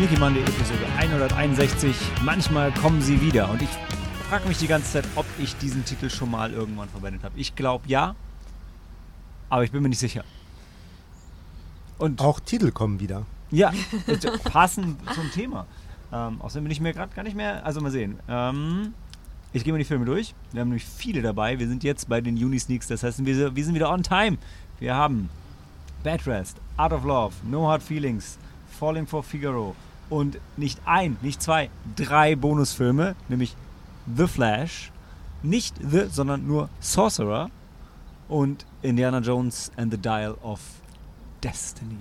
Sneaky Monday Episode 161. Manchmal kommen sie wieder und ich frage mich die ganze Zeit, ob ich diesen Titel schon mal irgendwann verwendet habe. Ich glaube ja, aber ich bin mir nicht sicher. Und Auch Titel kommen wieder. Ja, passen zum Thema. Ähm, außerdem bin ich mir gerade gar nicht mehr. Also mal sehen. Ähm, ich gehe mal die Filme durch. Wir haben nämlich viele dabei. Wir sind jetzt bei den Juni-Sneaks. Das heißt, wir, wir sind wieder on time. Wir haben Bad Rest, Art of Love, No Hard Feelings, Falling for Figaro und nicht ein, nicht zwei, drei Bonusfilme, nämlich The Flash, nicht The, sondern nur Sorcerer und Indiana Jones and the Dial of Destiny.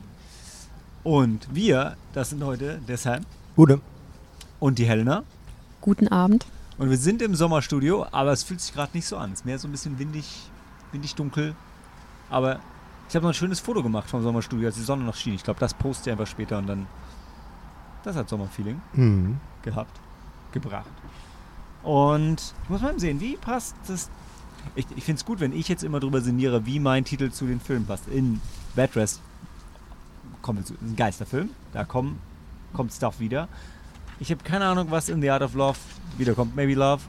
Und wir, das sind heute der Sam. Gute. Und die Helena. Guten Abend. Und wir sind im Sommerstudio, aber es fühlt sich gerade nicht so an. Es ist mehr so ein bisschen windig, windig dunkel. Aber ich habe noch ein schönes Foto gemacht vom Sommerstudio, als die Sonne noch schien. Ich glaube, das poste ich einfach später und dann. Das hat Sommerfeeling mhm. gehabt, gebracht. Und ich muss mal sehen, wie passt das. Ich, ich finde es gut, wenn ich jetzt immer drüber sinniere, wie mein Titel zu den Filmen passt. In Bad Rest kommt jetzt ein Geisterfilm, da kommt, kommt Stuff wieder. Ich habe keine Ahnung, was in The Art of Love wiederkommt. Maybe Love?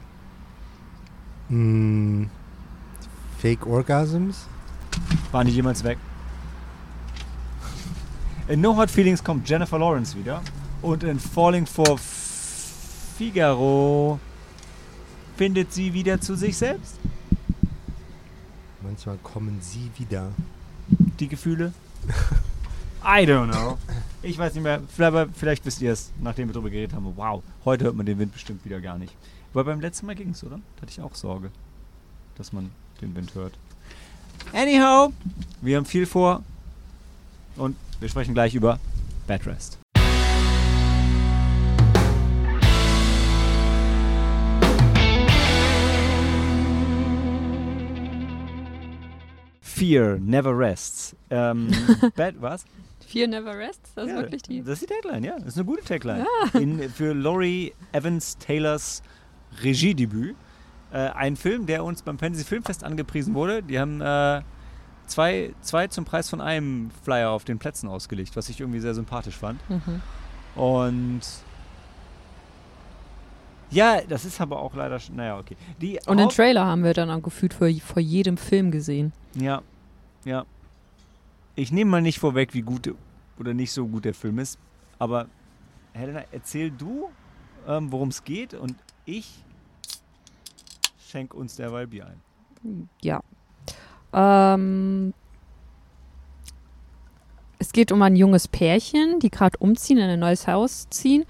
Mm, Fake Orgasms? Waren die jemals weg? In No Hard Feelings kommt Jennifer Lawrence wieder. Und in Falling for Figaro findet sie wieder zu sich selbst. Manchmal kommen sie wieder. Die Gefühle? I don't know. Ich weiß nicht mehr. Vielleicht, vielleicht wisst ihr es, nachdem wir darüber geredet haben. Wow, heute hört man den Wind bestimmt wieder gar nicht. Aber beim letzten Mal ging es, oder? Da hatte ich auch Sorge, dass man den Wind hört. Anyhow, wir haben viel vor und wir sprechen gleich über Bad Fear never rests. Ähm, bad, was? Fear never rests? Das ja, ist wirklich die. Das ist die Tagline, ja. Das ist eine gute Tagline. Ja. In, für Laurie Evans Taylors Regiedebüt. Äh, ein Film, der uns beim Fantasy Filmfest angepriesen wurde. Die haben äh, zwei, zwei zum Preis von einem Flyer auf den Plätzen ausgelegt, was ich irgendwie sehr sympathisch fand. Mhm. Und ja, das ist aber auch leider, naja, okay. Die Und den Trailer haben wir dann auch gefühlt vor, vor jedem Film gesehen. Ja, ja. Ich nehme mal nicht vorweg, wie gut oder nicht so gut der Film ist, aber Helena, erzähl du, ähm, worum es geht und ich schenk uns derweil Bier ein. Ja. Ähm, es geht um ein junges Pärchen, die gerade umziehen, in ein neues Haus ziehen.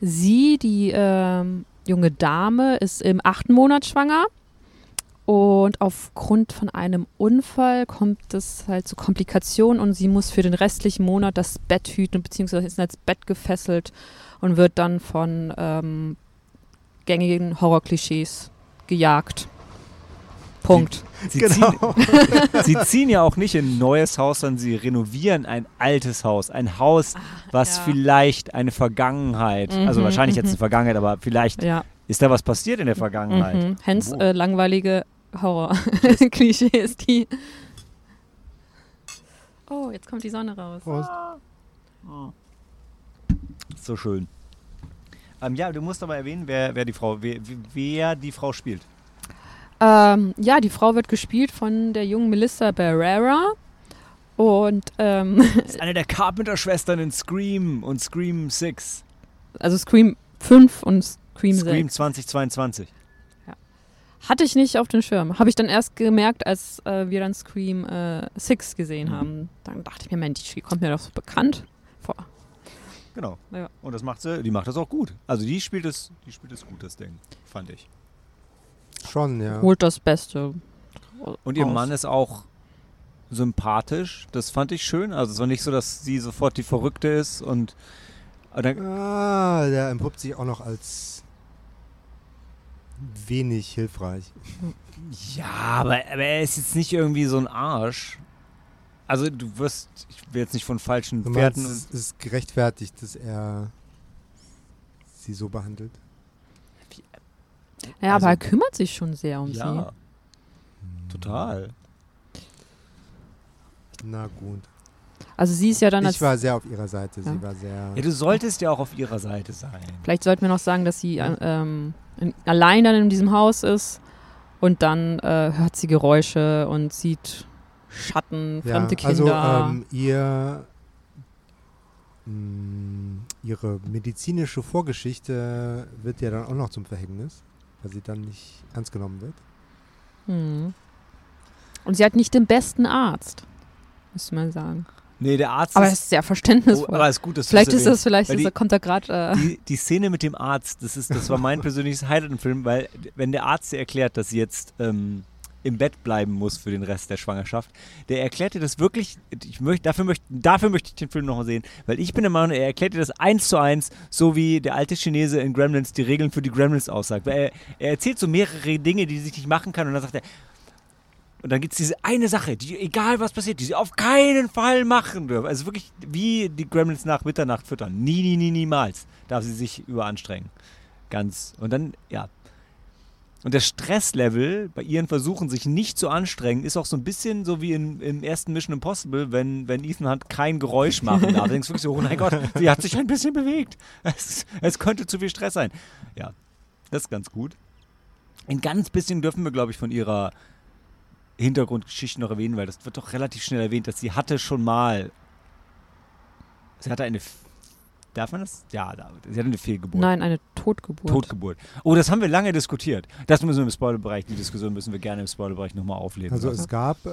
Sie, die ähm, junge Dame, ist im achten Monat schwanger. Und aufgrund von einem Unfall kommt es halt zu Komplikationen und sie muss für den restlichen Monat das Bett hüten, beziehungsweise ist ins Bett gefesselt und wird dann von ähm, gängigen Horrorklischees gejagt. Punkt. Sie, genau. ziehen, sie, ziehen, ja auch nicht in ein neues Haus, sondern sie renovieren ein altes Haus. Ein Haus, was ja. vielleicht eine Vergangenheit, mhm, also wahrscheinlich jetzt mhm. eine Vergangenheit, aber vielleicht ja. ist da was passiert in der Vergangenheit. Mhm. Hens äh, langweilige Horror-Klischees, die. Oh, jetzt kommt die Sonne raus. Prost. Oh. So schön. Ähm, ja, du musst aber erwähnen, wer, wer, die Frau, wer, wer die Frau spielt. Ähm, ja, die Frau wird gespielt von der jungen Melissa Barrera. Und ähm, ist eine der Carpenter-Schwestern in Scream und Scream 6. Also Scream 5 und Scream, Scream 6. 2022. Ja. Hatte ich nicht auf den Schirm. Habe ich dann erst gemerkt, als äh, wir dann Scream äh, 6 gesehen mhm. haben. Dann dachte ich mir, Mensch, die kommt mir doch so bekannt vor. Genau. Ja. Und das macht sie, die macht das auch gut. Also die spielt es, die spielt es gut, das Ding, fand ich. Schon, ja. Holt das Beste. Und ihr aus. Mann ist auch sympathisch. Das fand ich schön. Also es war nicht so, dass sie sofort die Verrückte ist und ah, der entpuppt sich auch noch als wenig hilfreich. Ja, aber, aber er ist jetzt nicht irgendwie so ein Arsch. Also du wirst, ich will jetzt nicht von falschen du Pferden... es ist gerechtfertigt, dass er sie so behandelt. Ja, also, aber er kümmert sich schon sehr um ja, sie. Total. Na gut. Also sie ist ja dann als Ich war sehr auf ihrer Seite. Ja. Sie war sehr. Ja, du solltest ja auch auf ihrer Seite sein. Vielleicht sollten wir noch sagen, dass sie äh, ähm, in, allein dann in diesem Haus ist und dann äh, hört sie Geräusche und sieht Schatten, ja, fremde also Kinder. ähm, ihr mh, ihre medizinische Vorgeschichte wird ja dann auch noch zum Verhängnis, weil sie dann nicht ernst genommen wird. hm. Und sie hat nicht den besten Arzt, müsste man sagen. Nee, der Arzt Aber er ist. ist sehr Oh, verständnisvoll. aber ist gut, dass du vielleicht das ist das, vielleicht ist, die- kommt er gerade. Äh, die, die Szene mit dem Arzt, das, ist, das war mein persönliches Highlight im Film, weil wenn der Arzt ihr erklärt, dass sie jetzt ähm, im Bett bleiben muss für den Rest der Schwangerschaft, der erklärt ihr das wirklich, ich möchte, dafür, möchte, dafür möchte ich den Film nochmal sehen, weil ich bin der Meinung, er erklärt ihr das eins zu eins, so wie der alte Chinese in Gremlins die Regeln für die Gremlins aussagt. Er, er erzählt so mehrere Dinge, die sich nicht machen kann und dann sagt er, und dann gibt es diese eine Sache, die, egal was passiert, die sie auf keinen Fall machen dürfen. Also wirklich wie die Gremlins nach Mitternacht füttern. Nie, nie, nie, niemals darf sie sich überanstrengen. Ganz. Und dann, ja. Und der Stresslevel bei ihren Versuchen, sich nicht zu anstrengen, ist auch so ein bisschen so wie in, im ersten Mission Impossible, wenn, wenn Ethan Hunt kein Geräusch machen darf. Du denkst wirklich so, oh mein Gott, sie hat sich ein bisschen bewegt. Es, es könnte zu viel Stress sein. Ja, das ist ganz gut. Ein ganz bisschen dürfen wir, glaube ich, von ihrer Hintergrundgeschichte noch erwähnen, weil das wird doch relativ schnell erwähnt, dass sie hatte schon mal. Sie hatte eine. Darf man das? Ja, sie hatte eine Fehlgeburt. nein, eine Totgeburt. Totgeburt. Oh, das haben wir lange diskutiert. Das müssen wir im Spoilerbereich, die Diskussion müssen wir gerne im Spoilerbereich nochmal aufleben. Also es gab äh,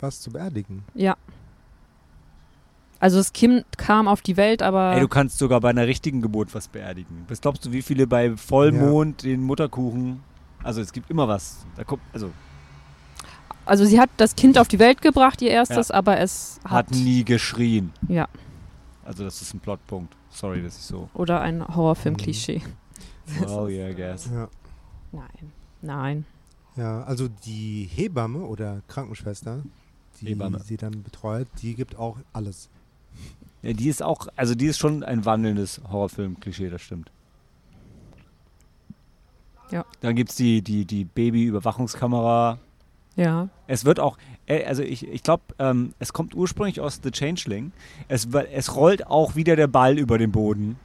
was zu beerdigen. Ja. Also das Kind kam auf die Welt, aber Ey, du kannst sogar bei einer richtigen Geburt was beerdigen. Was glaubst du, wie viele bei Vollmond den Mutterkuchen. Also es gibt immer was. Da kommt, also also sie hat das Kind auf die Welt gebracht, ihr erstes, aber es hat hat, nie geschrien. ja Also das ist ein Plotpunkt. Sorry, dass ich so. oder ein Horrorfilm-Klischee. Oh yeah, I guess. Ja. Nein, nein. ja, also die Hebamme oder Krankenschwester, die Hebamme. sie dann betreut, die gibt auch alles. Ja, die ist auch, also die ist schon ein wandelndes Horrorfilm-Klischee, das stimmt. Ja. Dann gibt es die, die, die Baby-Überwachungskamera. Ja. Es wird auch, also ich, ich glaube, ähm, es kommt ursprünglich aus The Changeling. Es, es rollt auch wieder der Ball über den Boden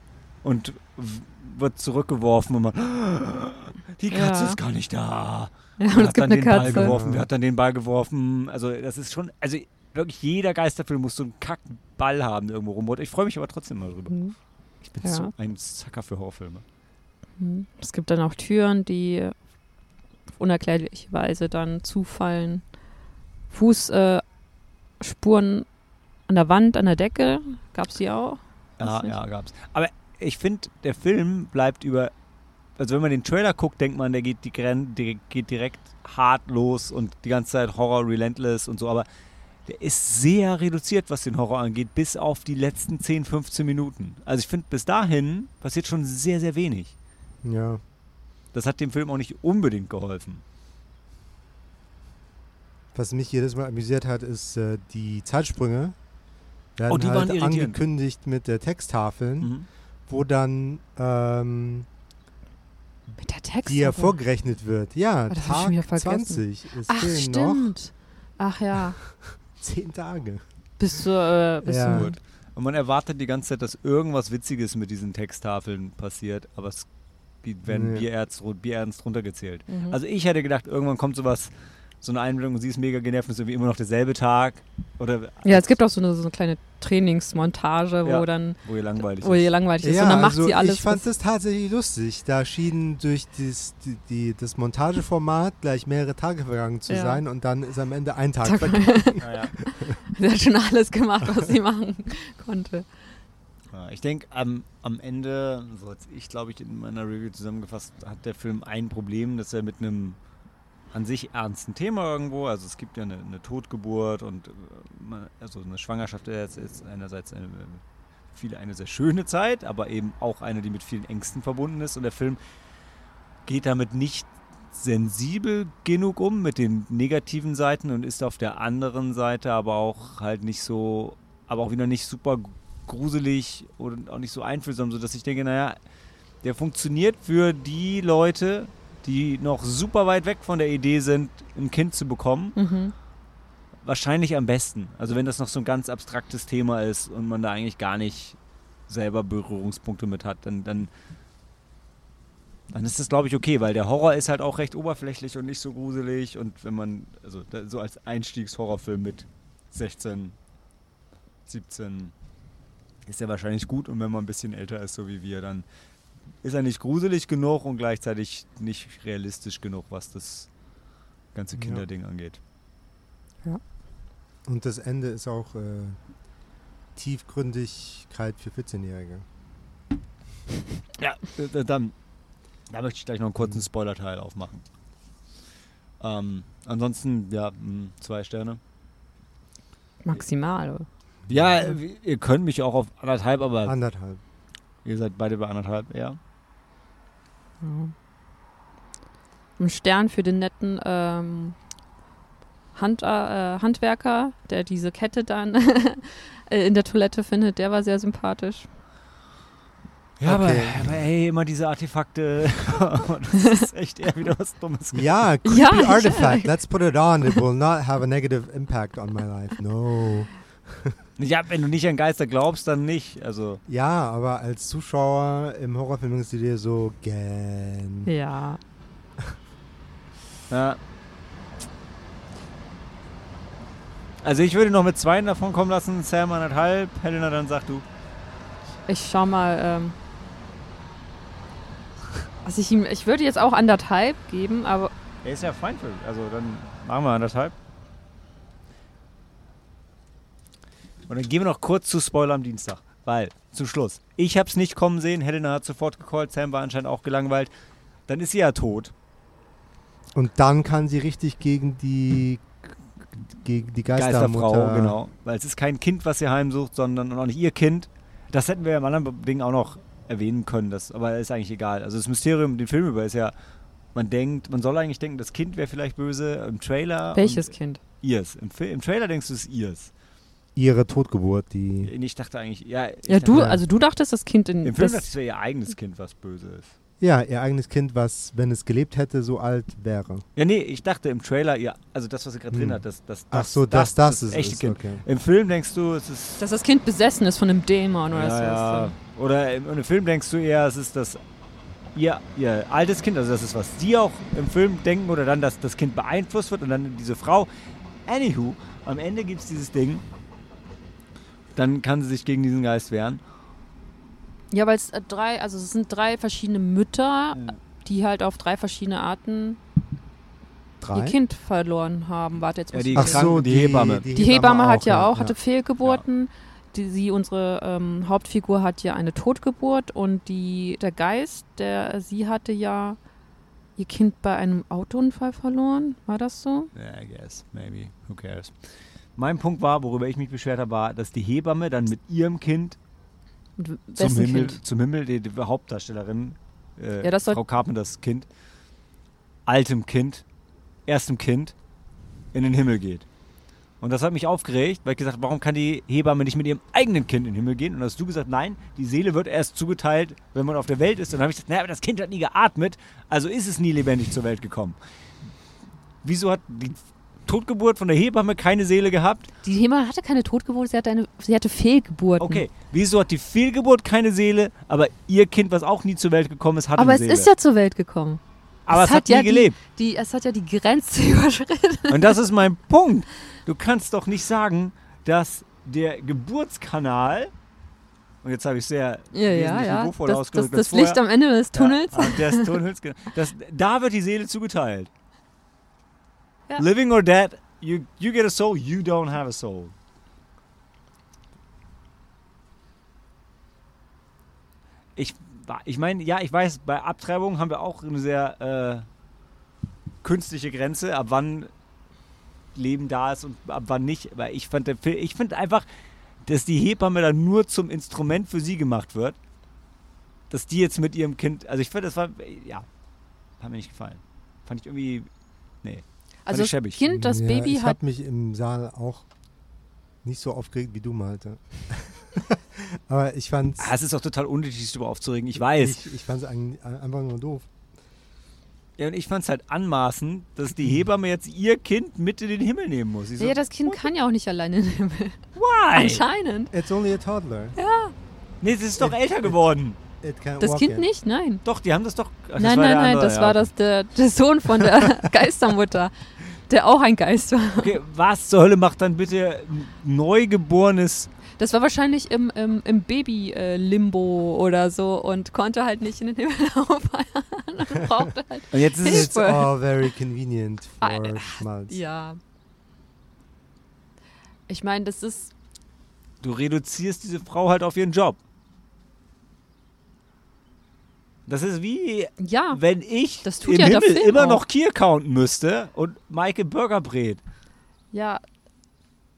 und wird zurückgeworfen und man, die Katze Ja. ist gar nicht da. Ja, Wer hat dann den Ball Katze. geworfen? Wer hat dann den Ball geworfen? Also das ist schon, also wirklich jeder Geisterfilm muss so einen Kackball haben irgendwo rum. Ich freue mich aber trotzdem mal drüber. Mhm. Ich bin Ja. so ein Sucker für Horrorfilme. Mhm. Es gibt dann auch Türen, die auf unerklärliche Weise dann zufallen. Fußspuren äh, Spuren an der Wand, an der Decke, gab es die auch? Ja, ja, gab's. Aber ich finde, der Film bleibt über. Also wenn man den Trailer guckt, denkt man, der geht, die Gren der geht direkt hart los und die ganze Zeit Horror relentless und so, aber der ist sehr reduziert, was den Horror angeht, bis auf die letzten 10, 15 Minuten. Also ich finde, bis dahin passiert schon sehr, sehr wenig. Ja. Das hat dem Film auch nicht unbedingt geholfen. Was mich jedes Mal amüsiert hat, ist äh, die Zeitsprünge. Werden Oh, die waren halt irritierend. angekündigt mit der Texttafeln, Mhm. wo dann ähm, Mit der Text. die ja vorgerechnet wird. Ja, Ah, das ich Tag vergessen. 20. Es Ach, fehlen noch stimmt. Ach ja. zehn Tage. Bis zur, äh, bis Ja. Gut. Und man erwartet die ganze Zeit, dass irgendwas Witziges mit diesen Texttafeln passiert, aber es werden Nee. bierernst, bierernst runtergezählt. Mhm. Also ich hätte gedacht, irgendwann kommt sowas, so eine Einblendung und sie ist mega genervt und ist irgendwie immer noch derselbe Tag. Oder ja, es gibt auch so eine, so eine kleine Trainingsmontage, wo Ja. dann, wo ihr langweilig wo ihr ist. langweilig ist. Ja, und dann macht also sie alles. ich fand das tatsächlich lustig. Da schien durch dies, die, die, das Montageformat gleich mehrere Tage vergangen zu Ja. sein und dann ist am Ende ein Tag Tag vergangen. Sie hat schon alles gemacht, was sie machen konnte. Ja, ich denke, am, am Ende, so als ich glaube ich in meiner Review zusammengefasst, hat der Film ein Problem, dass er mit einem an sich ernsten Thema irgendwo, also es gibt ja eine, eine Totgeburt und äh, also eine Schwangerschaft ist, einerseits eine, viele eine sehr schöne Zeit, aber eben auch eine, die mit vielen Ängsten verbunden ist. Und der Film geht damit nicht sensibel genug um mit den negativen Seiten und ist auf der anderen Seite aber auch halt nicht so, aber auch wieder nicht super gruselig und auch nicht so einfühlsam, sodass ich denke, naja, der funktioniert für die Leute, die noch super weit weg von der Idee sind, ein Kind zu bekommen, Mhm. wahrscheinlich am besten. Also wenn das noch so ein ganz abstraktes Thema ist und man da eigentlich gar nicht selber Berührungspunkte mit hat, dann, dann, dann ist das, glaube ich, okay, weil der Horror ist halt auch recht oberflächlich und nicht so gruselig. Und wenn man, also so als Einstiegshorrorfilm mit 16, 17 ist er wahrscheinlich gut. Und wenn man ein bisschen älter ist, so wie wir, dann ist er nicht gruselig genug und gleichzeitig nicht realistisch genug, was das ganze Ja. Kinderding angeht. Und das Ende ist auch äh, Tiefgründigkeit für 14-Jährige. Ja, dann da möchte ich gleich noch einen kurzen Spoiler-Teil aufmachen. Ähm, ansonsten, ja, mh, zwei Sterne. Maximal. Ja, ihr könnt mich auch auf anderthalb, aber Anderthalb. Ihr seid beide bei anderthalb, ja. Ja. Ein Stern für den netten ähm, Hand, äh, Handwerker, der diese Kette dann in der Toilette findet, der war sehr sympathisch. Ja, aber, Okay. aber ey, immer diese Artefakte. das ist echt eher wieder was Dummes. Ja, creepy Ja, artifact. Let's put it on. It will not have a negative impact on my life. No. Ja, wenn du nicht an Geister glaubst, dann nicht. Also, Ja, aber als Zuschauer im Horrorfilm denkst du dir so, gähn. Ja. ja. Also ich würde noch mit zwei davon kommen lassen. Sam anderthalb, Helena, dann sag du. Ich schau mal. Ähm, also ich, ihm- ich würde jetzt auch anderthalb geben, aber Er ist ja fein für. Also dann machen wir anderthalb. Und dann gehen wir noch kurz zu Spoiler am Dienstag. Weil, zum Schluss, ich habe es nicht kommen sehen, Helena hat sofort gecallt, Sam war anscheinend auch gelangweilt. Dann ist sie ja tot. Und dann kann sie richtig gegen die gegen die Geistermutter. Geisterfrau, genau. Weil es ist kein Kind, was sie heimsucht, sondern und auch nicht ihr Kind. Das hätten wir ja im anderen Ding auch noch erwähnen können, das, aber ist eigentlich egal. Also das Mysterium den Film über ist ja, man denkt, man soll eigentlich denken, das Kind wäre vielleicht böse im Trailer. welches Kind? Ihrs. Im, Im Trailer denkst du, es ist ihrs. Ihre Totgeburt, die. Ich dachte eigentlich, ja. Ja, du, Ja. also du dachtest, das Kind in. Im Film das, dachte ich, es wäre ihr eigenes Kind, was böse ist. Ja, ihr eigenes Kind, was, wenn es gelebt hätte, so alt wäre. Ja, nee, ich dachte im Trailer, ja, also das, was sie gerade Hm. drin hat, das, das, Ach so, dass das, das ist. echte ist, Kind. Okay. Im Film denkst du, es ist. dass das Kind besessen ist von einem Dämon oder so. ja, ja. Oder im, im Film denkst du eher, es ist das ihr, ihr altes Kind, also das ist, was sie auch im Film denken, oder dann, dass das Kind beeinflusst wird und dann diese Frau. Anywho, am Ende gibt es dieses Ding. Dann kann sie sich gegen diesen Geist wehren. Ja, weil es äh, drei, also es sind drei verschiedene Mütter, die halt auf drei verschiedene Arten Drei? ihr Kind verloren haben. Warte, jetzt Ja, muss die ich Ach so, die Hebamme. Die Hebamme hat ja auch, ja. hatte Fehlgeburten. Die, sie, unsere ähm, Hauptfigur hat ja eine Totgeburt und die, der Geist, der sie hatte ja ihr Kind bei einem Autounfall verloren. War das so? Yeah, I guess, maybe, who cares. Mein Punkt war, worüber ich mich beschwert habe, war, dass die Hebamme dann mit ihrem Kind zum Himmel, Kind? zum Himmel, die, die Hauptdarstellerin, äh, Ja, Frau Carpenters Kind, altem Kind, erstem Kind, in den Himmel geht. Und das hat mich aufgeregt, weil ich gesagt habe, warum kann die Hebamme nicht mit ihrem eigenen Kind in den Himmel gehen? Und hast du gesagt, nein, die Seele wird erst zugeteilt, wenn man auf der Welt ist. Und dann habe ich gesagt, naja, aber das Kind hat nie geatmet, also ist es nie lebendig zur Welt gekommen. Wieso hat die Totgeburt von der Hebamme keine Seele gehabt? Die Hebamme hatte keine Totgeburt, sie hatte, eine, sie hatte Fehlgeburten. Okay, wieso hat die Fehlgeburt keine Seele, aber ihr Kind, was auch nie zur Welt gekommen ist, hat Aber eine es Seele? ist ja zur Welt gekommen. aber es, hat, nie ja gelebt. Die, die, es hat ja die Grenze überschritten. Und das ist mein Punkt. Du kannst doch nicht sagen, dass der Geburtskanal, und jetzt habe ich sehr Ja, ja, wesentlich ja. Das, das, das. Licht am Ende des Tunnels. Ja, ah, des Tunnels, genau. Das, da wird die Seele zugeteilt. Ja. Living or dead, you, you get a soul, you don't have a soul. Ich, ich meine, ja, ich weiß, bei Abtreibung haben wir auch eine sehr äh, künstliche Grenze, ab wann Leben da ist und ab wann nicht. Aber ich fand, der Film- ich finde einfach, dass die Hebamme dann nur zum Instrument für sie gemacht wird. Dass die jetzt mit ihrem Kind, also ich finde, das war, ja, hat mir nicht gefallen. Fand ich irgendwie, nee. Also das schäbig. Kind, das ja, Baby ich hat habe mich im Saal auch nicht so aufgeregt wie du, Malte. Aber ich fand's, Ah, es ist auch total unnötig, sich darüber aufzuregen, ich weiß. ich, ich fand's einfach nur doof. Ja, und ich fand es halt anmaßend, dass die Hebamme jetzt ihr Kind mit in den Himmel nehmen muss. Ich so, Ja, das Kind kann ja auch nicht alleine in den Himmel. why? Anscheinend. It's only a toddler. Nee, es ist doch älter geworden. It Das Kind yet. nicht? Nein. Doch, die haben das doch. Ach, das nein, war nein, nein, andere, das ja, war das der, der Sohn von der Geistermutter, der auch ein Geist war. Okay, was zur Hölle macht dann bitte ein neugeborenes. Das war wahrscheinlich im, im, im Baby-Limbo oder so und konnte halt nicht in den Himmel auffeiern und brauchte halt. Und jetzt ist es. All very convenient for Ah, Schmalz. Ja. Ich meine, das ist. Du reduzierst diese Frau halt auf ihren Job. Das ist wie, Ja. wenn ich im ja Himmel immer auch. noch Kier counten müsste und Maike Burger brät. Ja.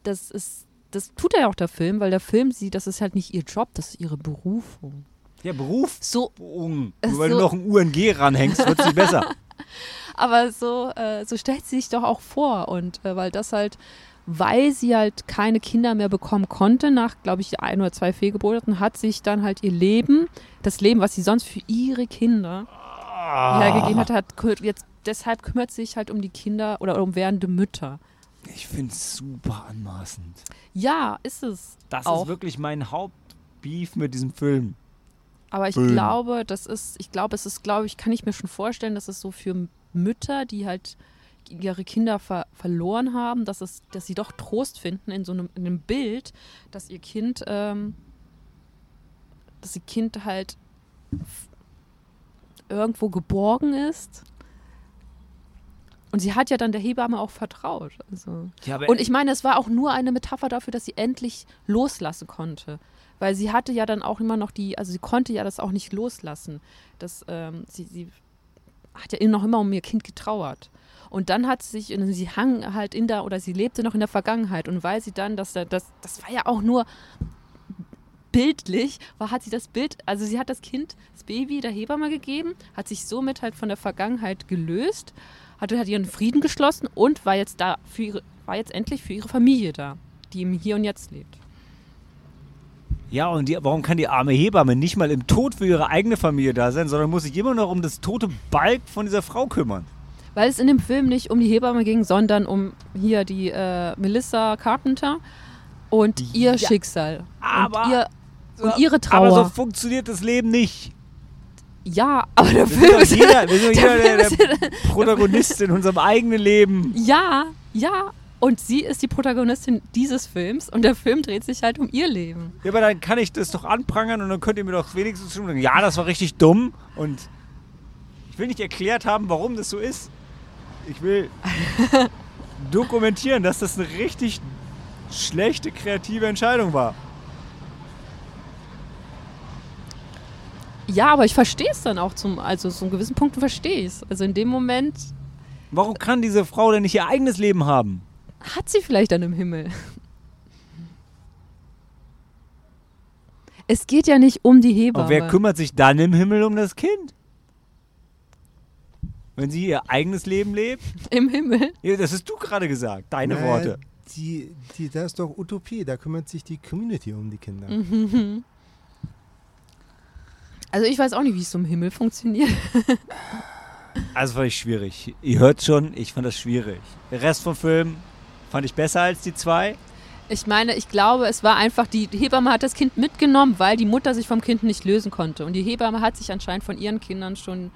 Das ist. Das tut ja auch der Film, weil der Film sieht, das ist halt nicht ihr Job, das ist ihre Berufung. Ja, Beruf. So, Nur Äh, weil du so- noch ein UNG ranhängst, wird nicht besser. Aber so, äh, so stellt sie sich doch auch vor. Und äh, weil das halt, weil sie halt keine Kinder mehr bekommen konnte, nach, glaube ich, ein oder zwei Fehlgeburten, hat sich dann halt ihr Leben, das Leben, was sie sonst für ihre Kinder Ah. hergegeben hat, hat kü- jetzt deshalb kümmert sie sich halt um die Kinder oder um werdende Mütter. Ich finde es super anmaßend. Ja, ist es. Das Auch. ist wirklich mein Hauptbeef mit diesem Film. Aber ich Film. glaube, das ist, ich glaube, es ist, glaube ich, kann ich mir schon vorstellen, dass es so für Mütter, die halt ihre Kinder ver verloren haben, dass es, dass sie doch Trost finden in so einem, in einem Bild, dass ihr Kind, ähm, dass ihr Kind halt irgendwo geborgen ist. Und sie hat ja dann der Hebamme auch vertraut. Also. Ja, Und ich meine, es war auch nur eine Metapher dafür, dass sie endlich loslassen konnte. Weil sie hatte ja dann auch immer noch die, also sie konnte ja das auch nicht loslassen. Das, ähm, sie, sie hat ja noch immer um ihr Kind getrauert. Und dann hat sie sich, sie hang halt in der, oder sie lebte noch in der Vergangenheit. Und weil sie dann, dass da- das, das war ja auch nur bildlich, war, hat sie das Bild, also sie hat das Kind, das Baby der Hebamme gegeben, hat sich somit halt von der Vergangenheit gelöst, hatte hat ihren Frieden geschlossen und war jetzt da für ihre, war jetzt endlich für ihre Familie da, die im Hier und Jetzt lebt. ja, und die, warum kann die arme Hebamme nicht mal im Tod für ihre eigene Familie da sein, sondern muss sich immer noch um das tote Balk von dieser Frau kümmern? Weil es in dem Film nicht um die Hebamme ging, sondern um hier die äh, Melissa Carpenter und ihr Ja, Schicksal. aber- und, ihr, und ihre Aber Trauer. so funktioniert das Leben nicht. ja, aber der Wir Film ist. jeder, wir sind doch der jeder der, Film der Protagonist in unserem eigenen Leben. Ja, ja. Und sie ist die Protagonistin dieses Films und der Film dreht sich halt um ihr Leben. Ja, aber dann kann ich das doch anprangern und dann könnt ihr mir doch wenigstens schon sagen, ja, das war richtig dumm und ich will nicht erklärt haben, warum das so ist. Ich will dokumentieren, dass das eine richtig schlechte kreative Entscheidung war. Ja, aber ich verstehe es dann auch zum, also zum gewissen Punkt verstehe ich es. Also in dem Moment Warum kann diese Frau denn nicht ihr eigenes Leben haben? hat sie vielleicht dann im Himmel. Es geht ja nicht um die Hebamme. Aber wer kümmert sich dann im Himmel um das Kind? Wenn sie ihr eigenes Leben lebt? Im Himmel? Ja, das hast du gerade gesagt, deine Naja, Worte. Die, die, das ist doch Utopie, da kümmert sich die Community um die Kinder. Mhm. Also ich weiß auch nicht, wie es so im Himmel funktioniert. Also fand ich schwierig. Ihr hört schon, ich fand das schwierig. Der Rest vom Film fand ich besser als die zwei. Ich meine, ich glaube, es war einfach, die Hebamme hat das Kind mitgenommen, weil die Mutter sich vom Kind nicht lösen konnte. Und die Hebamme hat sich anscheinend von ihren Kindern schon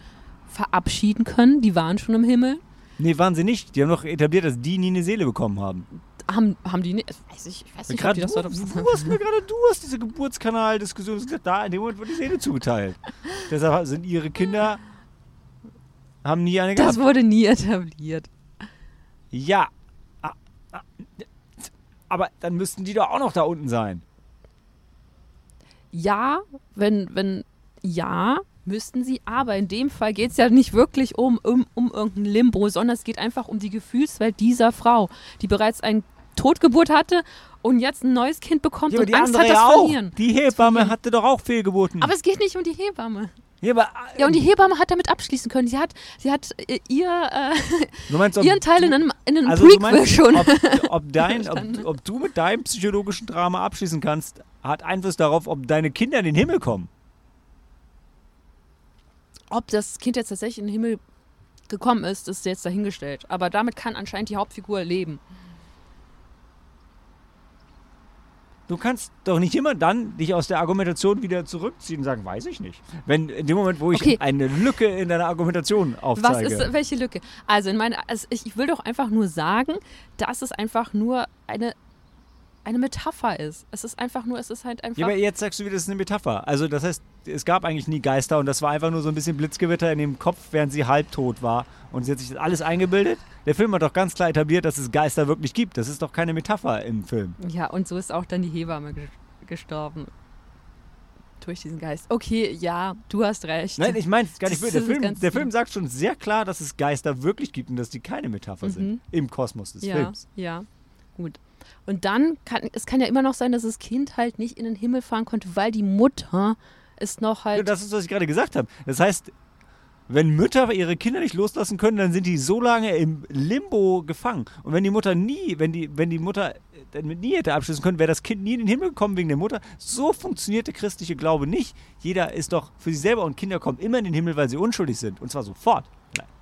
verabschieden können. Die waren schon im Himmel. Nee, waren sie nicht. Die haben doch etabliert, dass die nie eine Seele bekommen haben. Haben, haben die nicht, weiß ich, ich weiß nicht, ob die das du, dort du hast mir gerade, du hast diese Geburtskanal-Diskussion gesagt, da in dem Moment wurde die Seele zugeteilt. Deshalb sind ihre Kinder, haben nie eine Das gehabt. wurde nie etabliert. Ja. Ah, ah, Aber dann müssten die doch auch noch da unten sein. Ja, wenn, wenn, ja, müssten sie, aber in dem Fall geht es ja nicht wirklich um, um, um irgendein Limbo, sondern es geht einfach um die Gefühlswelt dieser Frau, die bereits eine Totgeburt hatte und jetzt ein neues Kind bekommt Ja, und die Angst hat, das auch. verlieren. Die Hebamme hatte doch auch Fehlgeburten. Aber es geht nicht um die Hebamme. ja, aber, Ja, und die Hebamme hat damit abschließen können. Sie hat, sie hat äh, ihr, äh, meinst, ob ihren Teil in einem, in einem also du Prequel meinst, schon. ob, ob, dein, ob, ob du mit deinem psychologischen Drama abschließen kannst, hat Einfluss darauf, ob deine Kinder in den Himmel kommen. Ob das Kind jetzt tatsächlich in den Himmel gekommen ist, ist jetzt dahingestellt. Aber damit kann anscheinend die Hauptfigur leben. Du kannst doch nicht immer dann dich aus der Argumentation wieder zurückziehen und sagen, weiß ich nicht. Wenn in dem Moment, wo ich Okay. eine Lücke in deiner Argumentation Was aufzeige. ist, welche Lücke? Also, in meiner, also ich, ich will doch einfach nur sagen, dass es einfach nur eine, eine Metapher ist. Es ist einfach nur, es ist halt einfach. ja, aber jetzt sagst du wieder, das ist eine Metapher. Also das heißt, es gab eigentlich nie Geister und das war einfach nur so ein bisschen Blitzgewitter in dem Kopf, während sie halbtot war. Und sie hat sich das alles eingebildet. Der Film hat doch ganz klar etabliert, dass es Geister wirklich gibt. Das ist doch keine Metapher im Film. Ja, und so ist auch dann die Hebamme ge- gestorben. Durch diesen Geist. Okay, ja, du hast recht. Nein, ich meine es gar nicht böse. Der, Film, der. Film sagt schon sehr klar, dass es Geister wirklich gibt und dass die keine Metapher sind Mhm. im Kosmos des ja, Films. ja, gut. Und dann kann es kann ja immer noch sein, dass das Kind halt nicht in den Himmel fahren konnte, weil die Mutter ist noch Ja, halt. das ist, was ich gerade gesagt habe. Das heißt, wenn Mütter ihre Kinder nicht loslassen können, dann sind die so lange im Limbo gefangen. Und wenn die Mutter nie, wenn die, wenn die Mutter damit nie hätte abschließen können, wäre das Kind nie in den Himmel gekommen wegen der Mutter. So funktioniert der christliche Glaube nicht. Jeder ist doch für sich selber und Kinder kommen immer in den Himmel, weil sie unschuldig sind. Und zwar sofort.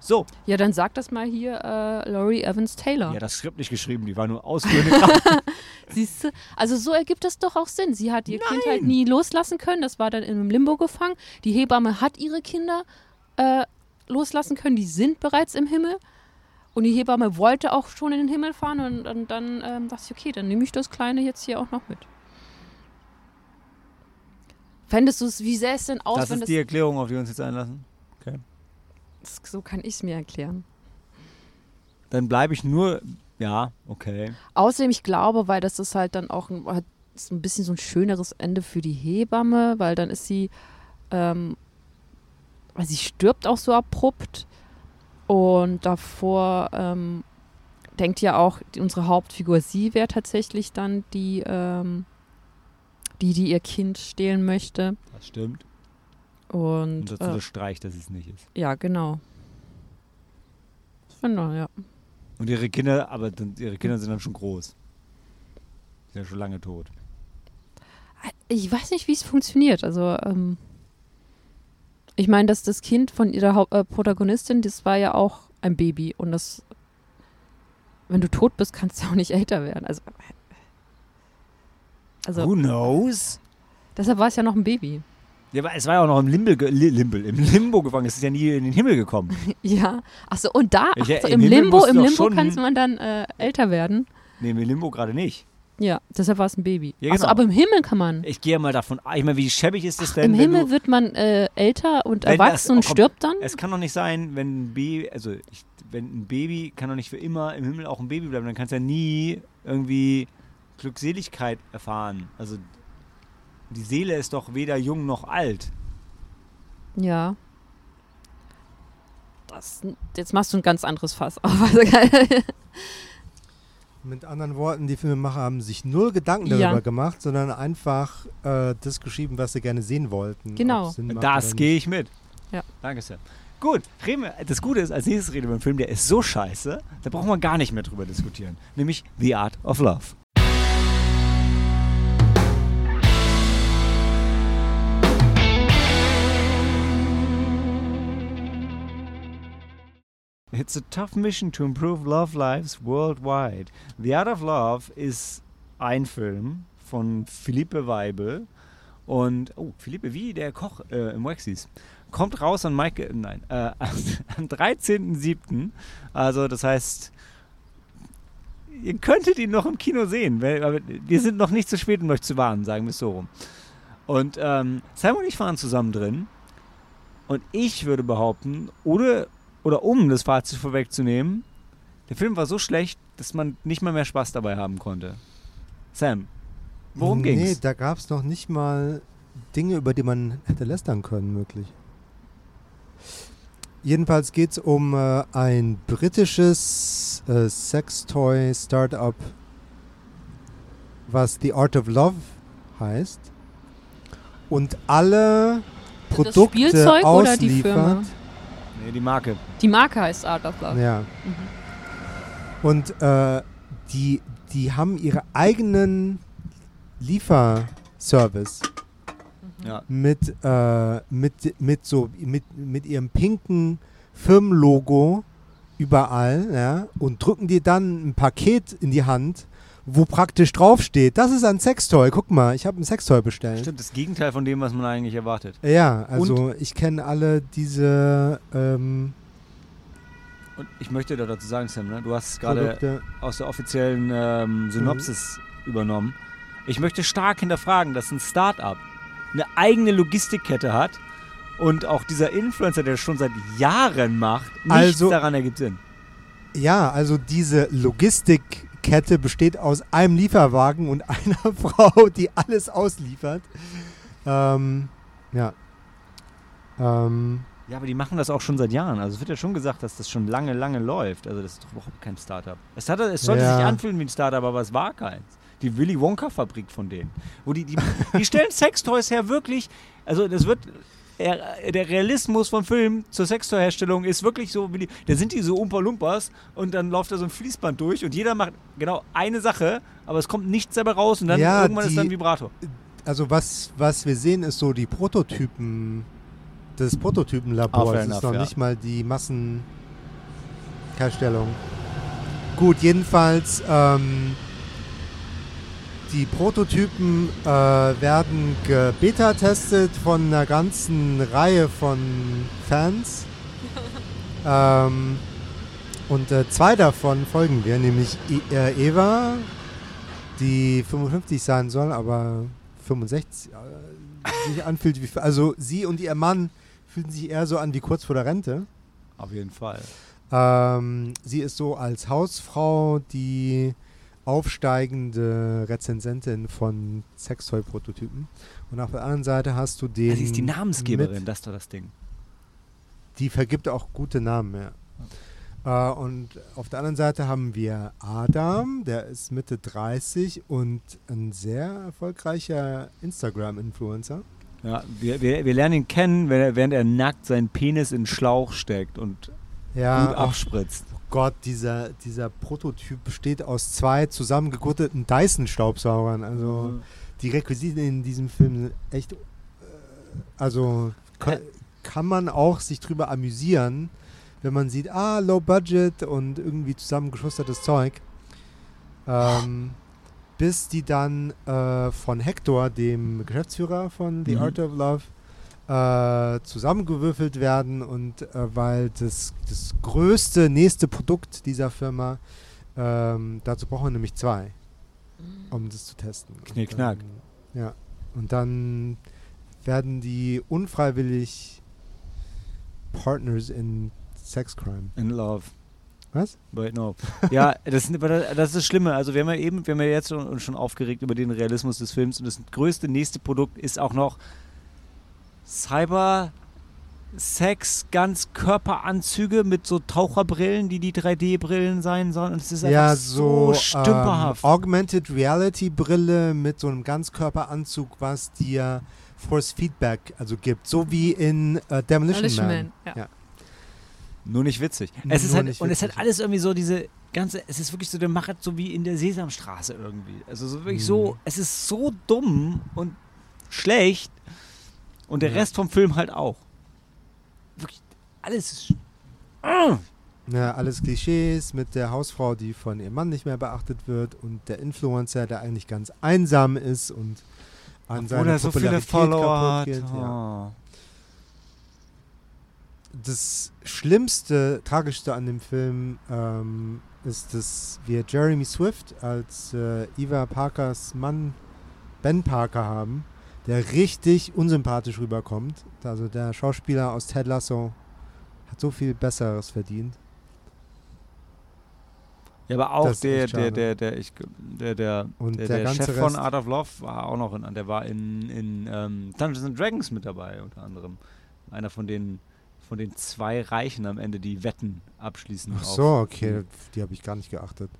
So. ja, dann sag das mal hier, äh, Laurie Evans Taylor. Ja, das Skript nicht geschrieben, die war nur ausführende. Siehst du? Also so ergibt es doch auch Sinn. Sie hat ihr Kind halt Nein. nie loslassen können. Das war dann in einem Limbo gefangen. Die Hebamme hat ihre Kinder äh, loslassen können. Die sind bereits im Himmel. Und die Hebamme wollte auch schon in den Himmel fahren. Und, und dann ähm, dachte ich, okay, dann nehme ich das Kleine jetzt hier auch noch mit. Fändest du es, wie sähe es denn aus, Das wenn ist das, die Erklärung, auf die wir uns jetzt einlassen. Das... So kann ich es mir erklären. Dann bleibe ich nur. Ja, okay. Außerdem, ich glaube, weil das ist halt dann auch ein, hat ein bisschen so ein schöneres Ende für die Hebamme, weil dann ist sie, ähm, weil sie stirbt auch so abrupt und davor ähm, denkt ja auch unsere Hauptfigur, sie wäre tatsächlich dann die, ähm, die, die ihr Kind stehlen möchte Das stimmt. Und Und das äh, unterstreicht, dass es nicht ist. ja, genau. Finde, ja. Und ihre Kinder, aber dann, ihre Kinder sind dann schon groß. Sind ja schon lange tot. Ich weiß nicht, wie es funktioniert. Also, ähm, ich meine, dass das Kind von ihrer Haupt äh, Protagonistin, das war ja auch ein Baby. Und das, wenn du tot bist, kannst du auch nicht älter werden. Also, also Who knows? deshalb war es ja noch ein Baby. Ja, aber es war ja auch noch im Limbo, ge Li- Limbo, im Limbo gefangen. Es ist ja nie in den Himmel gekommen. Ja. Achso, und da, ach so, im im Limbo, im Limbo kann man dann äh, älter werden. Nee, im Limbo gerade nicht. Ja, deshalb war es ein Baby. Ja, Achso, genau. aber im Himmel kann man. Ich gehe ja mal davon aus. Ich meine, wie schäbig ist das denn? Im Himmel wird man äh, älter und erwachsen und oh, stirbt dann? Es kann doch nicht sein, wenn ein Baby, also ich, wenn ein Baby kann doch nicht für immer im Himmel auch ein Baby bleiben. Dann kannst du ja nie irgendwie Glückseligkeit erfahren. Also die Seele ist doch weder jung noch alt. Ja. Das, jetzt machst du ein ganz anderes Fass auf. Also, Mit anderen Worten, die Filmemacher haben sich null Gedanken darüber Ja. gemacht, sondern einfach äh, das geschrieben, was sie gerne sehen wollten. Genau. Das gehe ich mit. Ja. Danke, Sam. Gut, reden wir, das Gute ist, als nächstes reden wir über einen Film, der ist so scheiße, da brauchen wir gar nicht mehr drüber diskutieren. Nämlich The Art of Love. It's a tough mission to improve love lives worldwide. The Art of Love ist ein Film von Philippe Weibel und, oh, Philippe, wie der Koch äh, im Waxis. Kommt raus an Mike, äh, nein, äh, am 13.07. Also, das heißt, ihr könntet ihn noch im Kino sehen, weil, wir sind noch nicht zu spät, um euch zu warnen, sagen wir es so rum. Und ähm, Simon und ich fahren zusammen drin und ich würde behaupten, oder, oder um das Fazit vorwegzunehmen, der Film war so schlecht, dass man nicht mal mehr Spaß dabei haben konnte. Sam, worum nee, ging's? da gab es noch nicht mal Dinge, über die man hätte lästern können, möglich. Jedenfalls geht es um äh, ein britisches äh, Sextoy-Startup, was The Art of Love heißt. Und alle Produkte Spielzeug oder die ausliefert. Nee, die Marke. Die Marke heißt Art of Love. Ja. Und äh, die, die haben ihre eigenen Lieferservice Ja. mit, äh, mit, mit, so, mit, mit ihrem pinken Firmenlogo überall ja, und drücken dir dann ein Paket in die Hand, wo praktisch draufsteht, das ist ein Sextoy. Guck mal, ich habe ein Sextoy bestellt. Stimmt, das Gegenteil von dem, was man eigentlich erwartet. Ja, also ich kenne alle diese ähm, Und ich möchte da dazu sagen, Sam, ne? du hast es gerade aus der offiziellen ähm, Synopsis übernommen. Ich möchte stark hinterfragen, dass ein Startup eine eigene Logistikkette hat und auch dieser Influencer, der das schon seit Jahren macht, nichts Also- daran ergibt Sinn. Ja, also diese Logistikkette besteht aus einem Lieferwagen und einer Frau, die alles ausliefert. Ähm, ja. Ähm, Ja, aber die machen das auch schon seit Jahren. Also es wird ja schon gesagt, dass das schon lange, lange läuft. Also das ist doch überhaupt kein Startup. Es, hat, es sollte Ja. sich anfühlen wie ein Startup, aber es war keins. Die Willy Wonka-Fabrik von denen. Wo die, die, die stellen Sextoys her wirklich. Also das wird. Er- Der Realismus von Filmen zur Sextoy-Herstellung ist wirklich so, wie die, da sind die so Umpa Lumpas und dann läuft da so ein Fließband durch und jeder macht genau eine Sache, aber es kommt nichts dabei raus und dann Ja, irgendwann ist die- dann ein Vibrator. also was, was wir sehen, ist so die Prototypen, das Ah, Prototypenlabor. fair Es ist enough, noch ja. nicht mal die Massenherstellung. Gut, jedenfalls, ähm, die Prototypen äh, werden gebeta-testet von einer ganzen Reihe von Fans. ähm, und äh, zwei davon folgen wir, nämlich I äh, Eva, die 55 sein soll, aber 65 äh, sich anfühlt wie. Also sie und ihr Mann fühlen sich eher so an wie kurz vor der Rente. Auf jeden Fall. Ähm, sie ist so als Hausfrau die aufsteigende Rezensentin von Sextoy-Prototypen. Und auf der anderen Seite hast du den. Sie ist die Namensgeberin, mit- das ist doch das Ding. die vergibt auch gute Namen, ja. Äh, und auf der anderen Seite haben wir Adam, der ist Mitte 30 und ein sehr erfolgreicher Instagram-Influencer. Ja, wir, wir, wir lernen ihn kennen, während er nackt seinen Penis in den Schlauch steckt und gut Ja, abspritzt. Gott, dieser, dieser Prototyp besteht aus zwei zusammengegurteten Dyson-Staubsaugern. Also die Requisiten in diesem Film sind echt. Äh, also kann, kann man auch sich drüber amüsieren, wenn man sieht, ah, low budget und irgendwie zusammengeschustertes Zeug. Ähm, bis die dann äh, von Hector, dem Geschäftsführer von The Mhm. Art of Love, äh, zusammengewürfelt werden und äh, weil das, das größte nächste Produkt dieser Firma, ähm, dazu brauchen wir nämlich zwei, um das zu testen. Und Knick, knack. Dann, ja, und dann werden die unfreiwillig Partners in Sex Crime. In love. Was? Wait, no. Ja, das, das ist das Schlimme. Also wir haben ja eben, wir haben ja jetzt schon, uns schon aufgeregt über den Realismus des Films und das größte nächste Produkt ist auch noch Cyber Sex, ganz Körperanzüge mit so Taucherbrillen, die die 3D-Brillen sein sollen. Und es ist einfach Ja, so, so stümperhaft. Ähm, Augmented Reality Brille mit so einem Ganzkörperanzug, was dir Force Feedback also gibt, so wie in äh, Demolition, Demolition Man. Man, ja. Ja. Nur nicht witzig. Es ist halt, nicht und es hat witzig. alles irgendwie so diese ganze, es ist wirklich so, der macht so wie in der Sesamstraße irgendwie. Also so wirklich so, Mhm. es ist so dumm und schlecht und der Ja. Rest vom Film halt auch. Wirklich, alles ist. Ah! Ja, alles Klischees mit der Hausfrau, die von ihrem Mann nicht mehr beachtet wird und der Influencer, der eigentlich ganz einsam ist und an seiner er so viele Popularität Follower hat. kaputt geht. Ja. Oh. Das Schlimmste, Tragischste an dem Film ähm, ist, dass wir Jeremy Swift als äh, Eva Parkers Mann Ben Parker haben, der richtig unsympathisch rüberkommt. Also der Schauspieler aus Ted Lasso hat so viel Besseres verdient. Ja, aber auch der, der, der, der, ich, der, der, Und der, der der Chef von Rest- Art of Love war auch noch in, der war in, in ähm, Dungeons and Dragons mit dabei, unter anderem. Einer von den, von den zwei Reichen am Ende, die Wetten abschließen. Ach auf- so, okay, auf die habe ich gar nicht geachtet.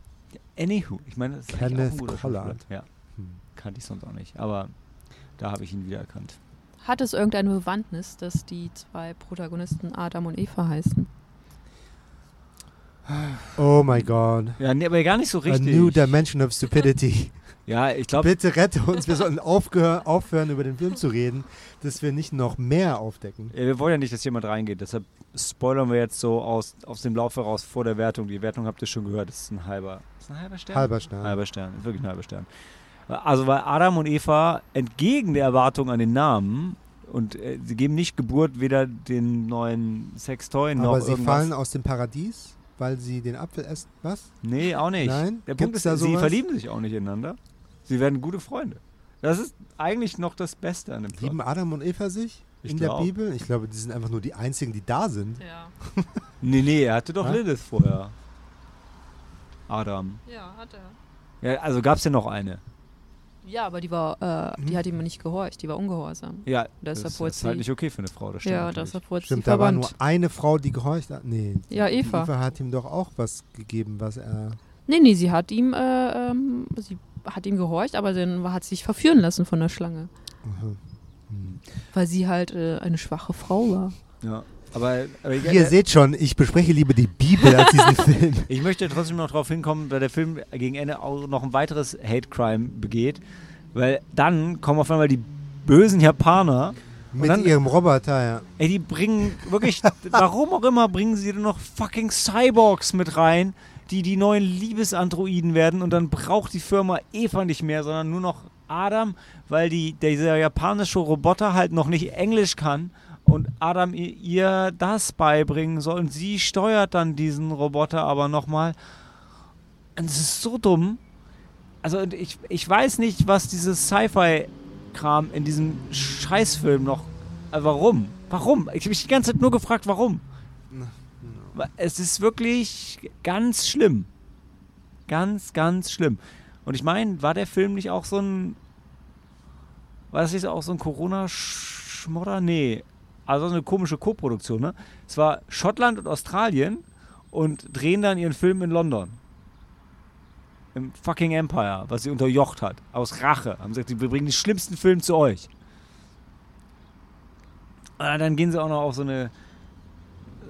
Anywho, ich meine, das ist eigentlich auch Kenneth ein guter Collard. Ja, Hm. kannte ich sonst auch nicht. Aber da habe ich ihn wiedererkannt. Hat es irgendeine Bewandtnis, dass die zwei Protagonisten Adam und Eva heißen? Oh my god. Ja, nee, aber gar nicht so A richtig. new dimension of stupidity. Ja, ich glaube, Bitte rette uns, wir sollten aufgehör, aufhören, über den Film zu reden, dass wir nicht noch mehr aufdecken. wir wollen ja nicht, dass jemand reingeht. Deshalb spoilern wir jetzt so aus, aus dem Lauf heraus vor der Wertung. Die Wertung habt ihr schon gehört. Das ist ein halber. Ist ein halber Stern? Halber Stern. Halber Stern. Ist wirklich ein halber Stern. Also, weil Adam und Eva entgegen der Erwartung an den Namen und äh, sie geben nicht Geburt weder den neuen Sextoy noch Aber sie irgendwas. fallen aus dem Paradies, weil sie den Apfel essen. Was? Nee, auch nicht. Nein? Der Punkt Gibt's ist, da sie sowas? verlieben sich auch nicht ineinander. Sie werden gute Freunde. Das ist eigentlich noch das Beste an dem Plot. Lieben Adam und Eva sich Ich in der glaub. Bibel? Ich glaube, die sind einfach nur die einzigen, die da sind. Ja. Nee, nee, er hatte doch Ja? Lilith vorher. Adam. Ja, hat er. Ja, also gab es ja noch eine. Ja, aber die war, äh, die hat ihm nicht gehorcht, die war ungehorsam. Ja, das wurde ist halt nicht okay für eine Frau. Das stimmt Ja, deshalb wurde sie Stimmt, da war nur eine Frau, die gehorcht hat. Nee. Ja, Eva. Eva hat ihm doch auch was gegeben, was er. Nee, nee, sie hat ihm, äh, ähm, sie hat ihm gehorcht, aber dann hat sie sich verführen lassen von der Schlange. Aha. Hm. Weil sie halt äh, eine schwache Frau war. Ja. Aber, aber ich, Ihr seht schon, ich bespreche lieber die Bibel als diesen Film. ich möchte trotzdem noch darauf hinkommen, weil der Film gegen Ende auch noch ein weiteres Hate Crime begeht. Weil dann kommen auf einmal die bösen Japaner. Mit dann- ihrem Roboter, ja. Ey, die bringen wirklich, warum auch immer, bringen sie noch fucking Cyborgs mit rein, die die neuen Liebesandroiden werden und dann braucht die Firma Eva nicht mehr, sondern nur noch Adam, weil die, dieser japanische Roboter halt noch nicht Englisch kann und Adam ihr, ihr das beibringen soll und sie steuert dann diesen Roboter aber nochmal. Und es ist so dumm. Also ich, ich weiß nicht, was dieses Sci-Fi-Kram in diesem Scheißfilm noch äh, warum? Warum? Ich habe mich die ganze Zeit nur gefragt, warum. Wa- Es ist wirklich ganz schlimm. Ganz, ganz schlimm. Und ich meine, war der Film nicht auch so ein. War das nicht auch so ein Corona-Schmodder? Nee. Also so eine komische Co-Produktion, ne? Es war Schottland und Australien und drehen dann ihren Film in London. Im fucking Empire, was sie unterjocht hat. Aus Rache. Haben gesagt, wir bringen den schlimmsten Film zu euch. Ah, dann gehen sie auch noch auf so eine.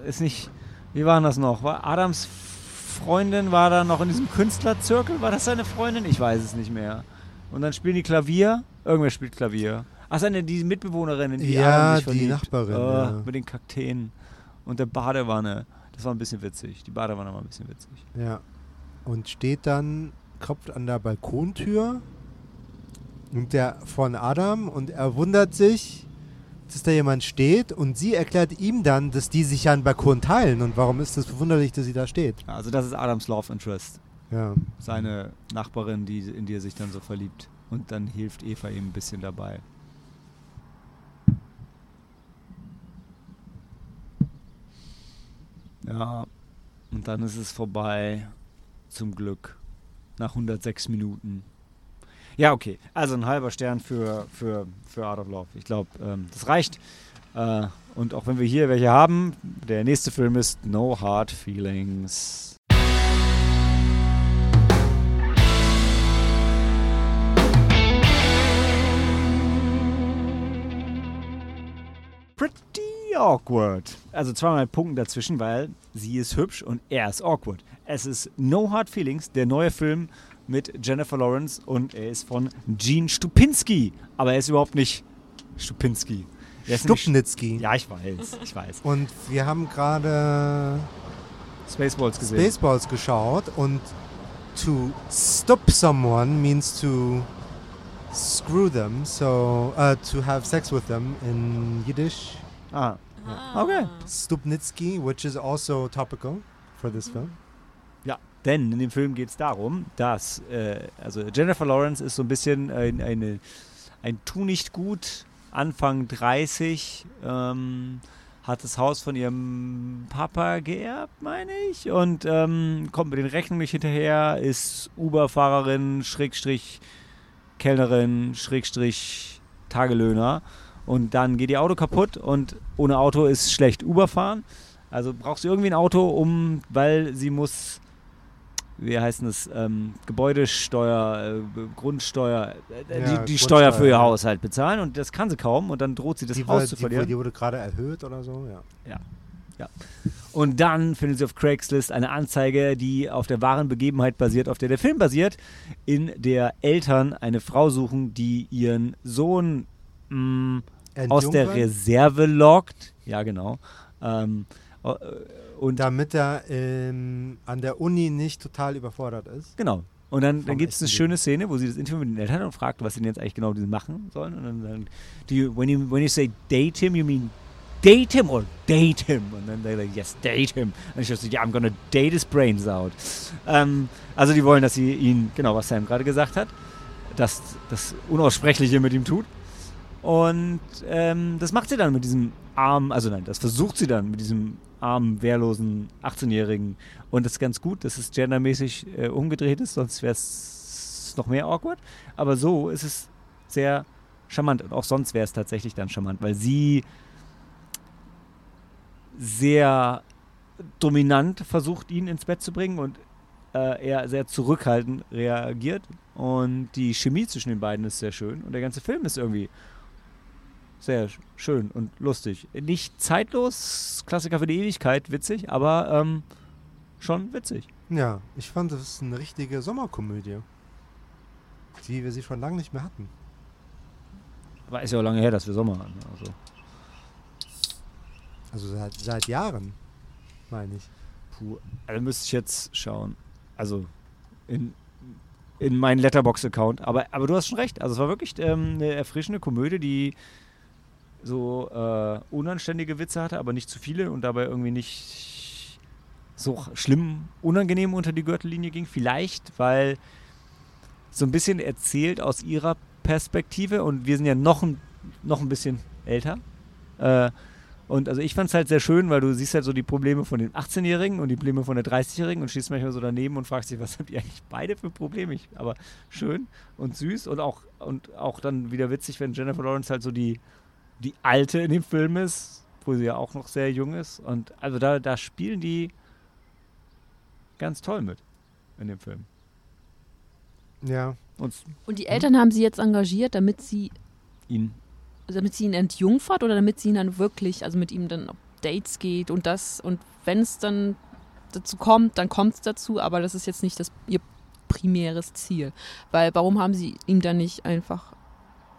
Ist nicht. Wie war denn das noch? War Adams Freundin war da noch in diesem Künstlerzirkel? War das seine Freundin? Ich weiß es nicht mehr. Und dann spielen die Klavier. Irgendwer spielt Klavier. Ach, seine die Mitbewohnerin, in die Ja, sich die verliebt. Nachbarin, Äh, ja. Mit den Kakteen. Und der Badewanne. Das war ein bisschen witzig. Die Badewanne war ein bisschen witzig. Ja. Und steht dann, klopft an der Balkontür und der von Adam und er wundert sich, dass da jemand steht und sie erklärt ihm dann, dass die sich ja einen Balkon teilen und warum ist das verwunderlich, dass sie da steht. Also das ist Adams Love Interest. Ja. Seine Nachbarin, die, in die er sich dann so verliebt. Und dann hilft Eva ihm ein bisschen dabei. Ja, und dann ist es vorbei. Zum Glück. Nach 106 Minuten. Ja, okay. Also ein halber Stern für, für, für Art of Love. Ich glaube, ähm, das reicht. Äh, und auch wenn wir hier welche haben, der nächste Film ist No Hard Feelings. Pretty awkward. Also zweimal Punkten dazwischen, weil sie ist hübsch und er ist awkward. Es ist No Hard Feelings, der neue Film mit Jennifer Lawrence und er ist von Gene Stupinski. Aber er ist überhaupt nicht Stupinski. Stupnitzky. Ja, ich weiß, ich weiß. Und wir haben gerade Spaceballs gesehen. Spaceballs geschaut und to stop someone means to screw them, so uh, to have sex with them in Yiddish. ah, Okay. Stupnitsky, which is also topical for this film. Ja, denn in dem Film geht es darum, dass äh, also Jennifer Lawrence ist so ein bisschen ein, eine, ein Tu nicht gut, Anfang 30, ähm, hat das Haus von ihrem Papa geerbt, meine ich, und ähm, kommt mit den Rechnungen nicht hinterher, ist Uber-Fahrerin, Schrägstrich Kellnerin, Schrägstrich Tagelöhner. Und dann geht ihr Auto kaputt und ohne Auto ist schlecht Uber fahren. Also brauchst du irgendwie ein Auto, um, weil sie muss, wie heißt das, ähm, Gebäudesteuer, äh, Grundsteuer, äh, Ja, die, die Steuer für ihr ja. Haushalt bezahlen und das kann sie kaum und dann droht sie das die, Haus wurde- zu verlieren. die wurde gerade erhöht oder so, ja. Ja. Und dann findet sie auf Craigslist eine Anzeige, die auf der wahren Begebenheit basiert, auf der der Film basiert, in der Eltern eine Frau suchen, die ihren Sohn mh, aus der Reserve lockt. Ja, genau. Ähm, äh, und Damit er ähm, an der Uni nicht total überfordert ist. Genau. Und dann, dann gibt es eine schöne Szene, wo sie das Interview mit den Eltern und fragt, was sie denn jetzt eigentlich genau machen sollen. Und dann sagen, do you, when, you, when you say date him, you mean date him or date him? Und dann they're like, yes, date him. Und ich dachte, yeah, I'm gonna date his brains out. Ähm, also die wollen, dass sie ihn, genau, was Sam gerade gesagt hat, dass das Unaussprechliche mit ihm tut. Und ähm, das macht sie dann mit diesem armen, also nein, das versucht sie dann mit diesem armen, wehrlosen 18-Jährigen. Und das ist ganz gut, dass es gendermäßig äh, umgedreht ist, sonst wäre es noch mehr awkward. Aber so ist es sehr charmant. Und auch sonst wäre es tatsächlich dann charmant, weil sie sehr dominant versucht, ihn ins Bett zu bringen und äh, er sehr zurückhaltend reagiert. Und die Chemie zwischen den beiden ist sehr schön. Und der ganze Film ist irgendwie sehr sch- schön und lustig. Nicht zeitlos, Klassiker für die Ewigkeit, witzig, aber ähm, schon witzig. Ja, ich fand, das ist eine richtige Sommerkomödie. Die wir sie schon lange nicht mehr hatten. Aber ist ja auch lange her, dass wir Sommer hatten. Also. Also seit, seit Jahren, meine ich. Puh, also müsste ich jetzt schauen. Also in, in meinen Letterbox-Account. Aber, aber du hast schon recht. Also es war wirklich ähm, eine erfrischende Komödie, die so äh, unanständige Witze hatte, aber nicht zu viele und dabei irgendwie nicht so schlimm unangenehm unter die Gürtellinie ging. Vielleicht, weil so ein bisschen erzählt aus ihrer Perspektive und wir sind ja noch ein, noch ein bisschen älter. Äh, und also ich fand es halt sehr schön, weil du siehst halt so die Probleme von den 18-Jährigen und die Probleme von der 30-Jährigen und stehst manchmal so daneben und fragst dich, was habt ihr eigentlich beide für Probleme? Aber schön und süß und auch, und auch dann wieder witzig, wenn Jennifer Lawrence halt so die, die Alte in dem Film ist, wo sie ja auch noch sehr jung ist. Und also da, da spielen die ganz toll mit in dem Film. Ja. Und Und die Eltern haben sie jetzt engagiert, damit sie, ihn damit sie ihn entjungfert oder damit sie ihn dann wirklich, also mit ihm dann auf Dates geht und das und wenn es dann dazu kommt, dann kommt es dazu, aber das ist jetzt nicht das ihr primäres Ziel. Weil warum haben sie ihm dann nicht einfach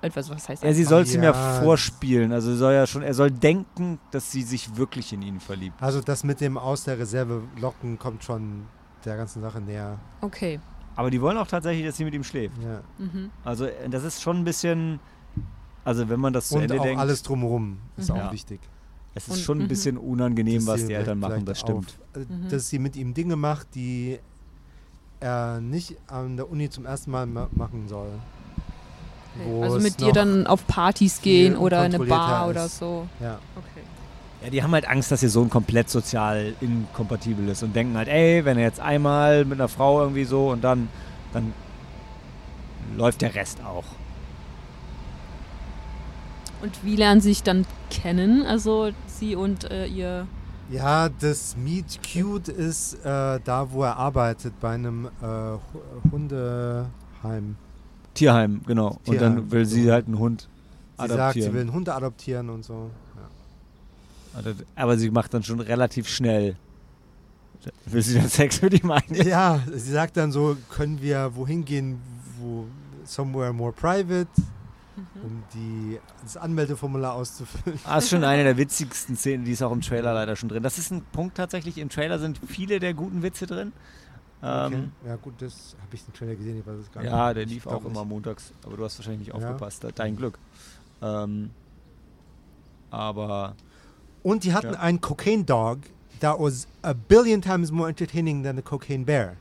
etwas, was heißt Ja, sie soll es ihm ja vorspielen. Also soll ja schon, er soll denken, dass sie sich wirklich in ihn verliebt. Also das mit dem aus der Reserve locken kommt schon der ganzen Sache näher. Okay. Aber die wollen auch tatsächlich, dass sie mit ihm schläft. Ja. Mhm. Also äh, das ist schon ein bisschen, also wenn man das zu Und Ende auch denkt, alles drumherum ist Mhm. auch Ja. wichtig. es ist Und- schon ein mhm. bisschen unangenehm, was die Eltern machen, das stimmt. Auf, äh, Mhm. Dass sie mit ihm Dinge macht, die er nicht an der Uni zum ersten Mal ma machen soll. Wo Also mit dir dann auf Partys gehen oder in eine Bar oder so. Ja. Okay. Ja, die haben halt Angst, dass ihr Sohn komplett sozial inkompatibel ist und denken halt, ey, wenn er jetzt einmal mit einer Frau irgendwie so und dann, dann läuft der Rest auch. Und wie lernen sie sich dann kennen? Also sie und äh, ihr. Ja, das Meet Cute ist äh, da, wo er arbeitet, bei einem äh, Hu- Hundeheim. Tierheim, genau. und Tierheim, dann will sie halt einen Hund Sie sagt, sie adoptieren. will einen Hund adoptieren und so. Ja. Aber sie macht dann schon relativ schnell. Will sie dann Sex mit ihm ein? Ja, sie sagt dann so, können wir wohin gehen, wo somewhere more private, um die, das Anmeldeformular auszufüllen. Ah, ist schon eine der witzigsten Szenen, die ist auch im Trailer leider schon drin. Das ist ein Punkt tatsächlich. Im Trailer sind viele der guten Witze drin. Okay. Ähm, Ja gut, das habe ich den Trailer gesehen, ich weiß es gar nicht. ja, der lief auch immer montags, aber du hast wahrscheinlich nicht Ja. aufgepasst. Dein Glück. Ähm, aber Und die hatten Ja. einen Cocaine Dog that was a billion times more entertaining than a Cocaine Bear.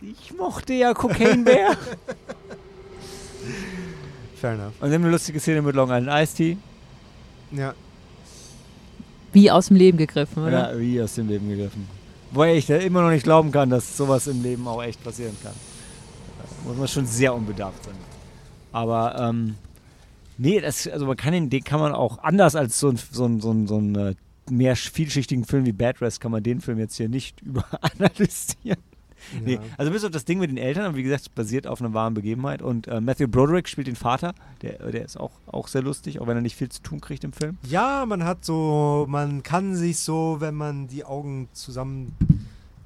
ich mochte ja Cocaine Bear. Fair enough. Und dann eine lustige Szene mit Long Island Ice Tea. Ja, Wie aus dem Leben gegriffen, oder? Ja, wie aus dem Leben gegriffen. Wobei ich immer noch nicht glauben kann, dass sowas im Leben auch echt passieren kann. Da muss man schon sehr unbedarft sein. Aber, ähm, nee, das, also man kann den, den kann man auch anders als so ein, so ein, so ein, so ein äh, mehr vielschichtigen Film wie Bad Rest kann man den Film jetzt hier nicht überanalysieren. Nee, also bis auf das Ding mit den Eltern, aber wie gesagt, es basiert auf einer wahren Begebenheit. Und äh, Matthew Broderick spielt den Vater, der, der ist auch, auch sehr lustig, auch wenn er nicht viel zu tun kriegt im Film. Ja, man hat so, man kann sich so, wenn man die Augen zusammen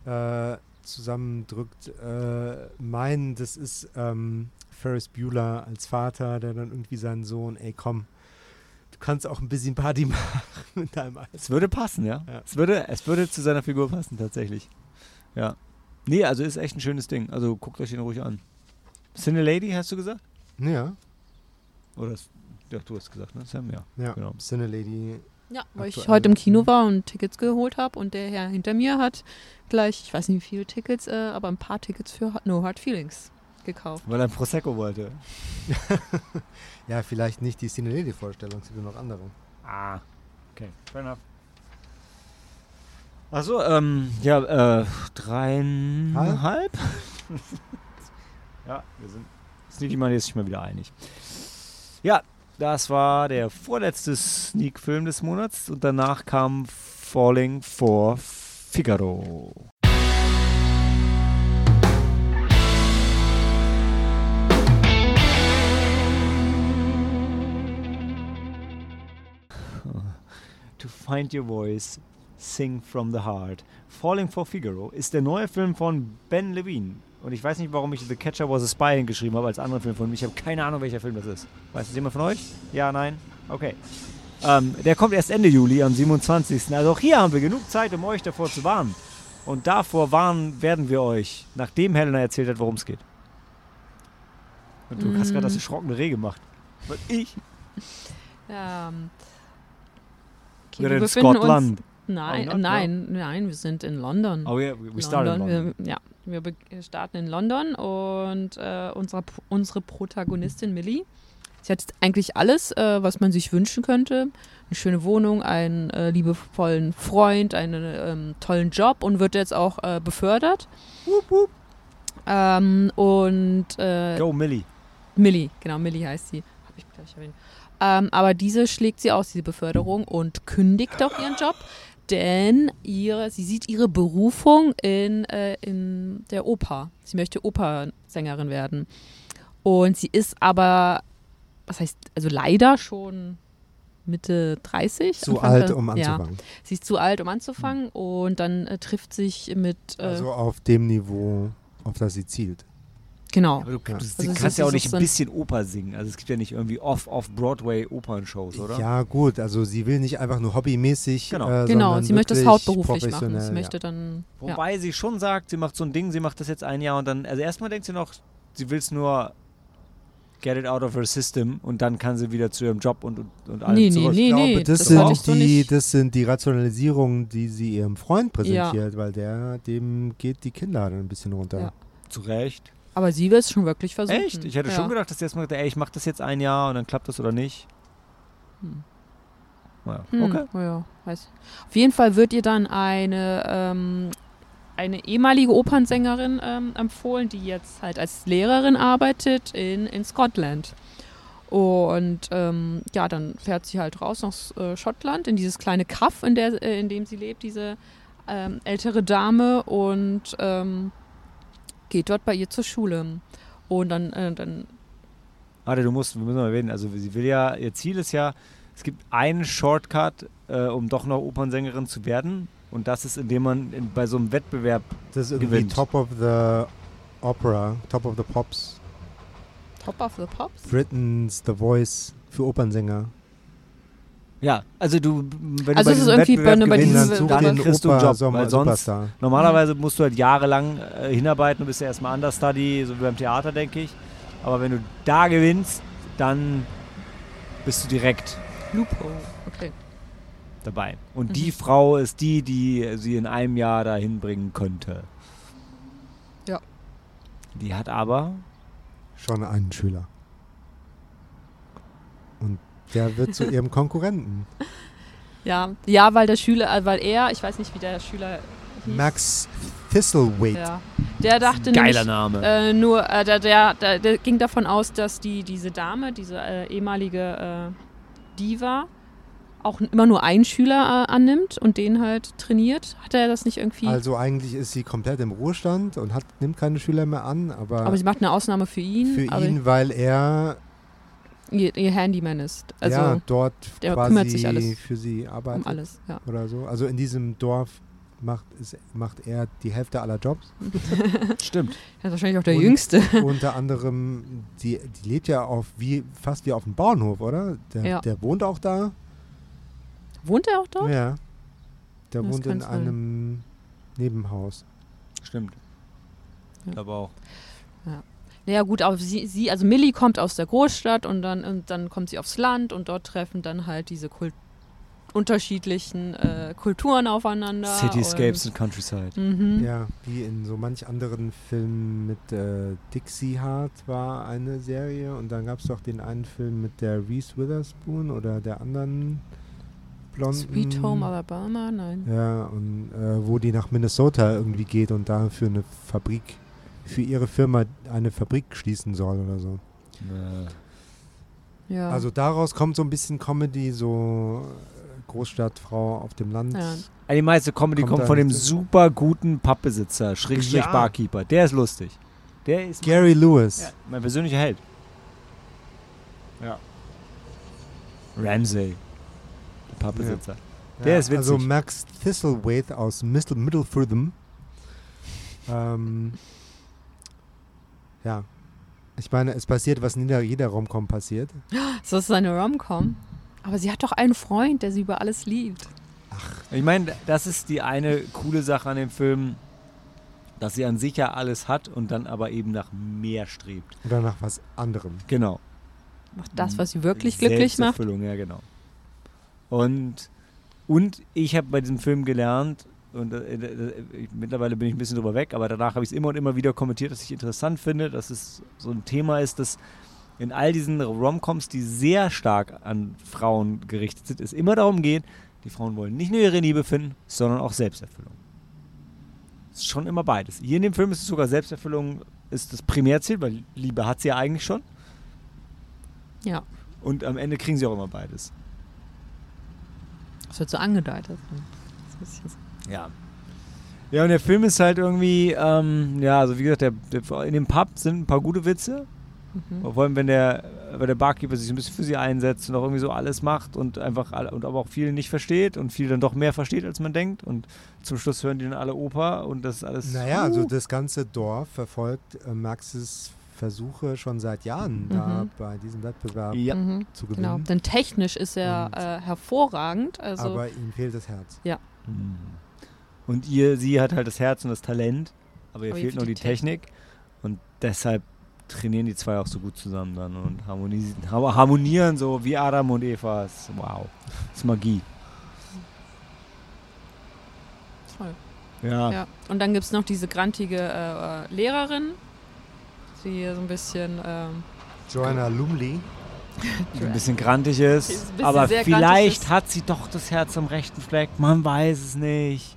äh, zusammendrückt, äh, meinen, das ist ähm, Ferris Bueller als Vater, der dann irgendwie seinen Sohn, ey komm, du kannst auch ein bisschen Party machen mit deinem Alter. Es würde passen, ja. Ja. Es, würde, es würde zu seiner Figur passen, tatsächlich. Ja. Nee, also ist echt ein schönes Ding. Also guckt euch den ruhig an. Cine Lady, hast du gesagt? Ja, Oder ja, du hast gesagt, ne? Sam, ja. ja, Genau. Cine Lady. Ja, weil ich heute im Kino war und Tickets geholt habe und der Herr hinter mir hat gleich, ich weiß nicht wie viele Tickets, äh, aber ein paar Tickets für No Hard Feelings gekauft. Weil er ein Prosecco wollte. Ja, vielleicht nicht die Cine Lady Vorstellung, es gibt noch andere. Ah, okay, fair enough. Achso, ähm, ja, äh, dreieinhalb? ja, wir sind, Sneaky Money ist sich mal wieder einig. Ja, das war der vorletzte Sneak-Film des Monats und danach kam Falling for Figaro. To Find Your Voice, Sing from the Heart. Falling for Figaro ist der neue Film von Ben Levine. Und ich weiß nicht, warum ich The Catcher Was a Spy hingeschrieben habe als anderen Film von mir. Ich habe keine Ahnung, welcher Film das ist. Weiß das jemand von euch? Ja, nein? Okay. Ähm, der kommt erst Ende Juli, am 27. Also auch hier haben wir genug Zeit, um euch davor zu warnen. Und davor warnen werden wir euch, nachdem Helena erzählt hat, worum es geht. Und du hast gerade das erschrockene Reh gemacht. Und ich? Ähm, okay, Wir in. Uns, nein, not, nein, nein, wir sind in London. Oh yeah, we we started in London. Wir, ja, wir starten in London und äh, unsere, unsere Protagonistin Millie, sie hat eigentlich alles, äh, was man sich wünschen könnte. Eine schöne Wohnung, einen äh, liebevollen Freund, einen ähm, tollen Job und wird jetzt auch äh, befördert. Ähm, und äh, Go Millie. Millie, genau, Millie heißt sie. Habe ich gleich erwähnt. Ähm, aber diese schlägt sie aus, diese Beförderung, und kündigt auch ihren Job, denn ihre, sie sieht ihre Berufung in, äh, in der Oper. Sie möchte Opernsängerin werden. Und sie ist aber, was heißt, also leider schon Mitte 30. Zu Anfang alt, um Ja, anzufangen. sie ist zu alt, um anzufangen und dann äh, trifft sich mit, äh, Also auf dem Niveau, auf das sie zielt. Genau. Aber du, Ja. du, Also kannst ist ja auch nicht so ein bisschen Oper singen. Also es gibt ja nicht irgendwie off, off Broadway Opernshows, oder? Ja, gut, also sie will nicht einfach nur hobbymäßig. Genau. Äh, Genau, sie möchte es hauptberuflich machen. Sie ja. möchte dann. Ja. Wobei sie schon sagt, sie macht so ein Ding, sie macht das jetzt ein Jahr und dann, also erstmal denkt sie noch, sie will es nur get it out of her system und dann kann sie wieder zu ihrem Job und, und, und allem Nee, nee, zurück. nee, Ich glaube, nee, das, das sind so die, das sind die Rationalisierungen, die sie ihrem Freund präsentiert, weil der, dem geht die Kinder dann ein bisschen runter. Ja. Zu Recht. Aber sie will es schon wirklich versuchen. Echt? Ich hätte ja. schon gedacht, dass sie erstmal gesagt ey, ich mach das jetzt ein Jahr und dann klappt das oder nicht. Hm. Naja, Hm, okay. Ja, weiß. Auf jeden Fall wird ihr dann eine, ähm, eine ehemalige Opernsängerin ähm, empfohlen, die jetzt halt als Lehrerin arbeitet in, in Scotland. Und ähm, ja, dann fährt sie halt raus nach äh, Schottland, in dieses kleine Kaff, in, der, äh, in dem sie lebt, diese ähm, ältere Dame, und ähm, geht dort bei ihr zur Schule. Und dann, äh, dann Warte, du musst, wir müssen mal erwähnen, also sie will ja, ihr Ziel ist ja, es gibt einen Shortcut, äh, um doch noch Opernsängerin zu werden. Und das ist, indem man in, bei so einem Wettbewerb Das ist irgendwie Gewinnt. Top of the Opera, Top of the Pops. Top of the Pops. Britain's The Voice für Opernsänger. Ja, also du, wenn Also du es ist bei irgendwie diesem bei- Wettbewerb bei Wenn diesem gewinnst, dann Wettbewerb- dann kriegst du einen Job, Sommer weil sonst Superstar. normalerweise musst du halt jahrelang äh, hinarbeiten, du bist ja erstmal Understudy, so wie beim Theater, denke ich. Aber wenn du da gewinnst, dann bist du direkt Loophole. Okay. dabei. Und Mhm. die Frau ist die, die sie in einem Jahr dahin bringen könnte. Ja. Die hat aber Schon einen Schüler. Der wird zu ihrem Konkurrenten. Ja, ja, weil der Schüler, äh, weil er, ich weiß nicht, wie der Schüler hieß. Max Thistlewaite. Ja. Der dachte geiler nämlich, Name. äh, nur, äh, der, der, der, der ging davon aus, dass die, diese Dame, diese äh, ehemalige äh, Diva, auch immer nur einen Schüler äh, annimmt und den halt trainiert. Hat er das nicht irgendwie? Also eigentlich ist sie komplett im Ruhestand und hat, nimmt keine Schüler mehr an, aber, aber sie macht eine Ausnahme für ihn, für ihn, weil er ihr, ihr Handyman ist. Also ja, dort der quasi kümmert sich alles für sie arbeitet um alles, ja. oder so. Also in diesem Dorf macht, ist, macht er die Hälfte aller Jobs. Stimmt. Er ist wahrscheinlich auch der Und- Jüngste. Unter anderem, die, die lebt ja auf wie, fast wie auf dem Bauernhof, oder? Der, Ja. der wohnt auch da. Wohnt er auch dort? Ja. Der Das wohnt in kann sein. einem Nebenhaus. Stimmt. Ja. Glaube auch. Naja gut, aber sie, sie, also Millie kommt aus der Großstadt und dann, und dann kommt sie aufs Land und dort treffen dann halt diese Kult unterschiedlichen äh, Kulturen aufeinander. Cityscapes und Countryside. Mhm. Ja, wie in so manch anderen Filmen mit äh, Dixie Hart war eine Serie und dann gab es doch den einen Film mit der Reese Witherspoon oder der anderen blonden. Sweet Home Alabama, nein. Ja, und äh, wo die nach Minnesota irgendwie geht und da für eine Fabrik, für ihre Firma eine Fabrik schließen soll oder so. Äh, Ja. Also daraus kommt so ein bisschen Comedy, so äh, Großstadtfrau auf dem Land. Ja. Die meiste Comedy Kommt kommt von dem super guten Pappbesitzer, Schrägstrich Ja. Barkeeper. Der ist lustig. Der ist Gary Lewis. ja, mein persönlicher Held. Ja. Ramsey. Der Pappbesitzer. Der ist Also witzig. Max Thistlethwaite aus Middle Middlefordham. Ähm, ja. Ich meine, es passiert, was in jeder, Romcom passiert. So ist eine Rom-Com. Aber sie hat doch einen Freund, der sie über alles liebt. Ich meine, das ist die eine coole Sache an dem Film, dass sie an sich ja alles hat und dann aber eben nach mehr strebt. Oder nach was anderem. Genau. Macht das, was sie wirklich glücklich macht. Ja genau. Und, und ich habe bei diesem Film gelernt, und äh, äh, ich, mittlerweile bin ich ein bisschen drüber weg, aber danach habe ich es immer und immer wieder kommentiert, dass ich interessant finde, dass es so ein Thema ist, das in all diesen Romcoms, die sehr stark an Frauen gerichtet sind, es immer darum geht, die Frauen wollen nicht nur ihre Liebe finden, sondern auch Selbsterfüllung. Es ist schon immer beides. Hier in dem Film ist es sogar Selbsterfüllung ist das Primärziel, weil Liebe hat sie ja eigentlich schon. Ja, Und am Ende kriegen sie auch immer beides. das wird so angedeutet. Das ist ein bisschen so. Ja. Ja, und der Film ist halt irgendwie, ähm, ja, also wie gesagt, der, der, in dem Pub sind ein paar gute Witze. Mhm. Vor allem, wenn der, wenn der Barkeeper sich ein bisschen für sie einsetzt und auch irgendwie so alles macht und einfach alle, und aber auch viel nicht versteht und viel dann doch mehr versteht, als man denkt. Und zum Schluss hören die dann alle Oper und das ist alles. Naja, also Uh. das ganze Dorf verfolgt äh, Maxes Versuche schon seit Jahren, da Mhm. bei diesem Wettbewerb Ja. Mhm. zu Genau, gewinnen. denn technisch ist er Und- äh, hervorragend. Also Aber ihm fehlt das Herz. Mhm. Und ihr, sie hat halt das Herz und das Talent, aber ihr Aber ihr fehlt nur die die Technik. Und deshalb trainieren die zwei auch so gut zusammen dann und harmonieren so wie Adam und Eva. Das ist, wow. Das ist Magie. toll. Ja. Ja. Und dann gibt es noch diese grantige äh, äh, Lehrerin, die so ein bisschen ähm, Joanna Lumley. die ein bisschen grantig ist. Bisschen aber grantig vielleicht ist. hat sie doch das Herz am rechten Fleck. Man weiß es nicht.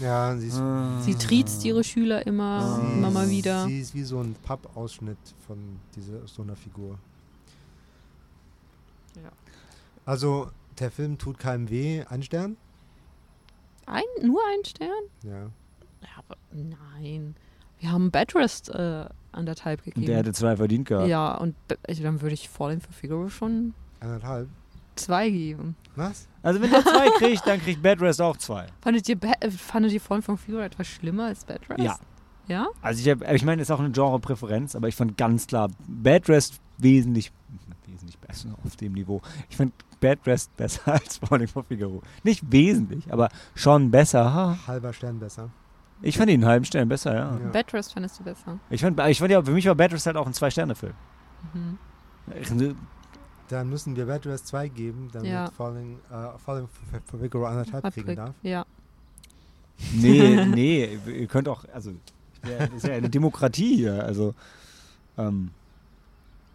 Ja, sie ist, Ah. Sie triezt ihre Schüler immer, Sie- immer mal wieder. sie ist wie so ein Pappausschnitt von dieser, so einer Figur. Ja. Also, der Film tut keinem weh. Ein Stern? Ein, nur ein Stern? Ja. Ja, aber nein. Wir haben Bedrest äh, anderthalb gegeben. Der hätte zwei verdient gehabt. ja, und also dann würde ich Falling for Figaro schon Eineinhalb. zwei geben. Was? Also wenn er zwei kriegt, dann kriegt Bad Rest auch zwei. Fandet ihr, Be äh, fandet ihr Falling for Figaro etwas schlimmer als Bedrest? Ja. Ja? Also ich, hab, ich meine, ist auch eine Genre-Präferenz, aber ich fand ganz klar Bad Rest wesentlich, wesentlich besser auf dem Niveau. Ich fand Bad Rest besser als Falling for Figaro. Nicht wesentlich, aber schon besser. Ha. Halber Stern besser. Ich fand ihn einen halben Stern besser, ja. Ja. Bedrest fandest du besser. Ich fand, ich fand ja, für mich war Bad Rest halt auch ein Zwei-Sterne-Film. Mhm. Ich- Dann müssen wir Bad Rest 2 geben, damit Ja. Falling, äh, Falling for, Figaro anderthalb kriegen darf. Ja. Nee, nee, ihr könnt auch, also, ja, ist ja eine Demokratie hier, also, ähm,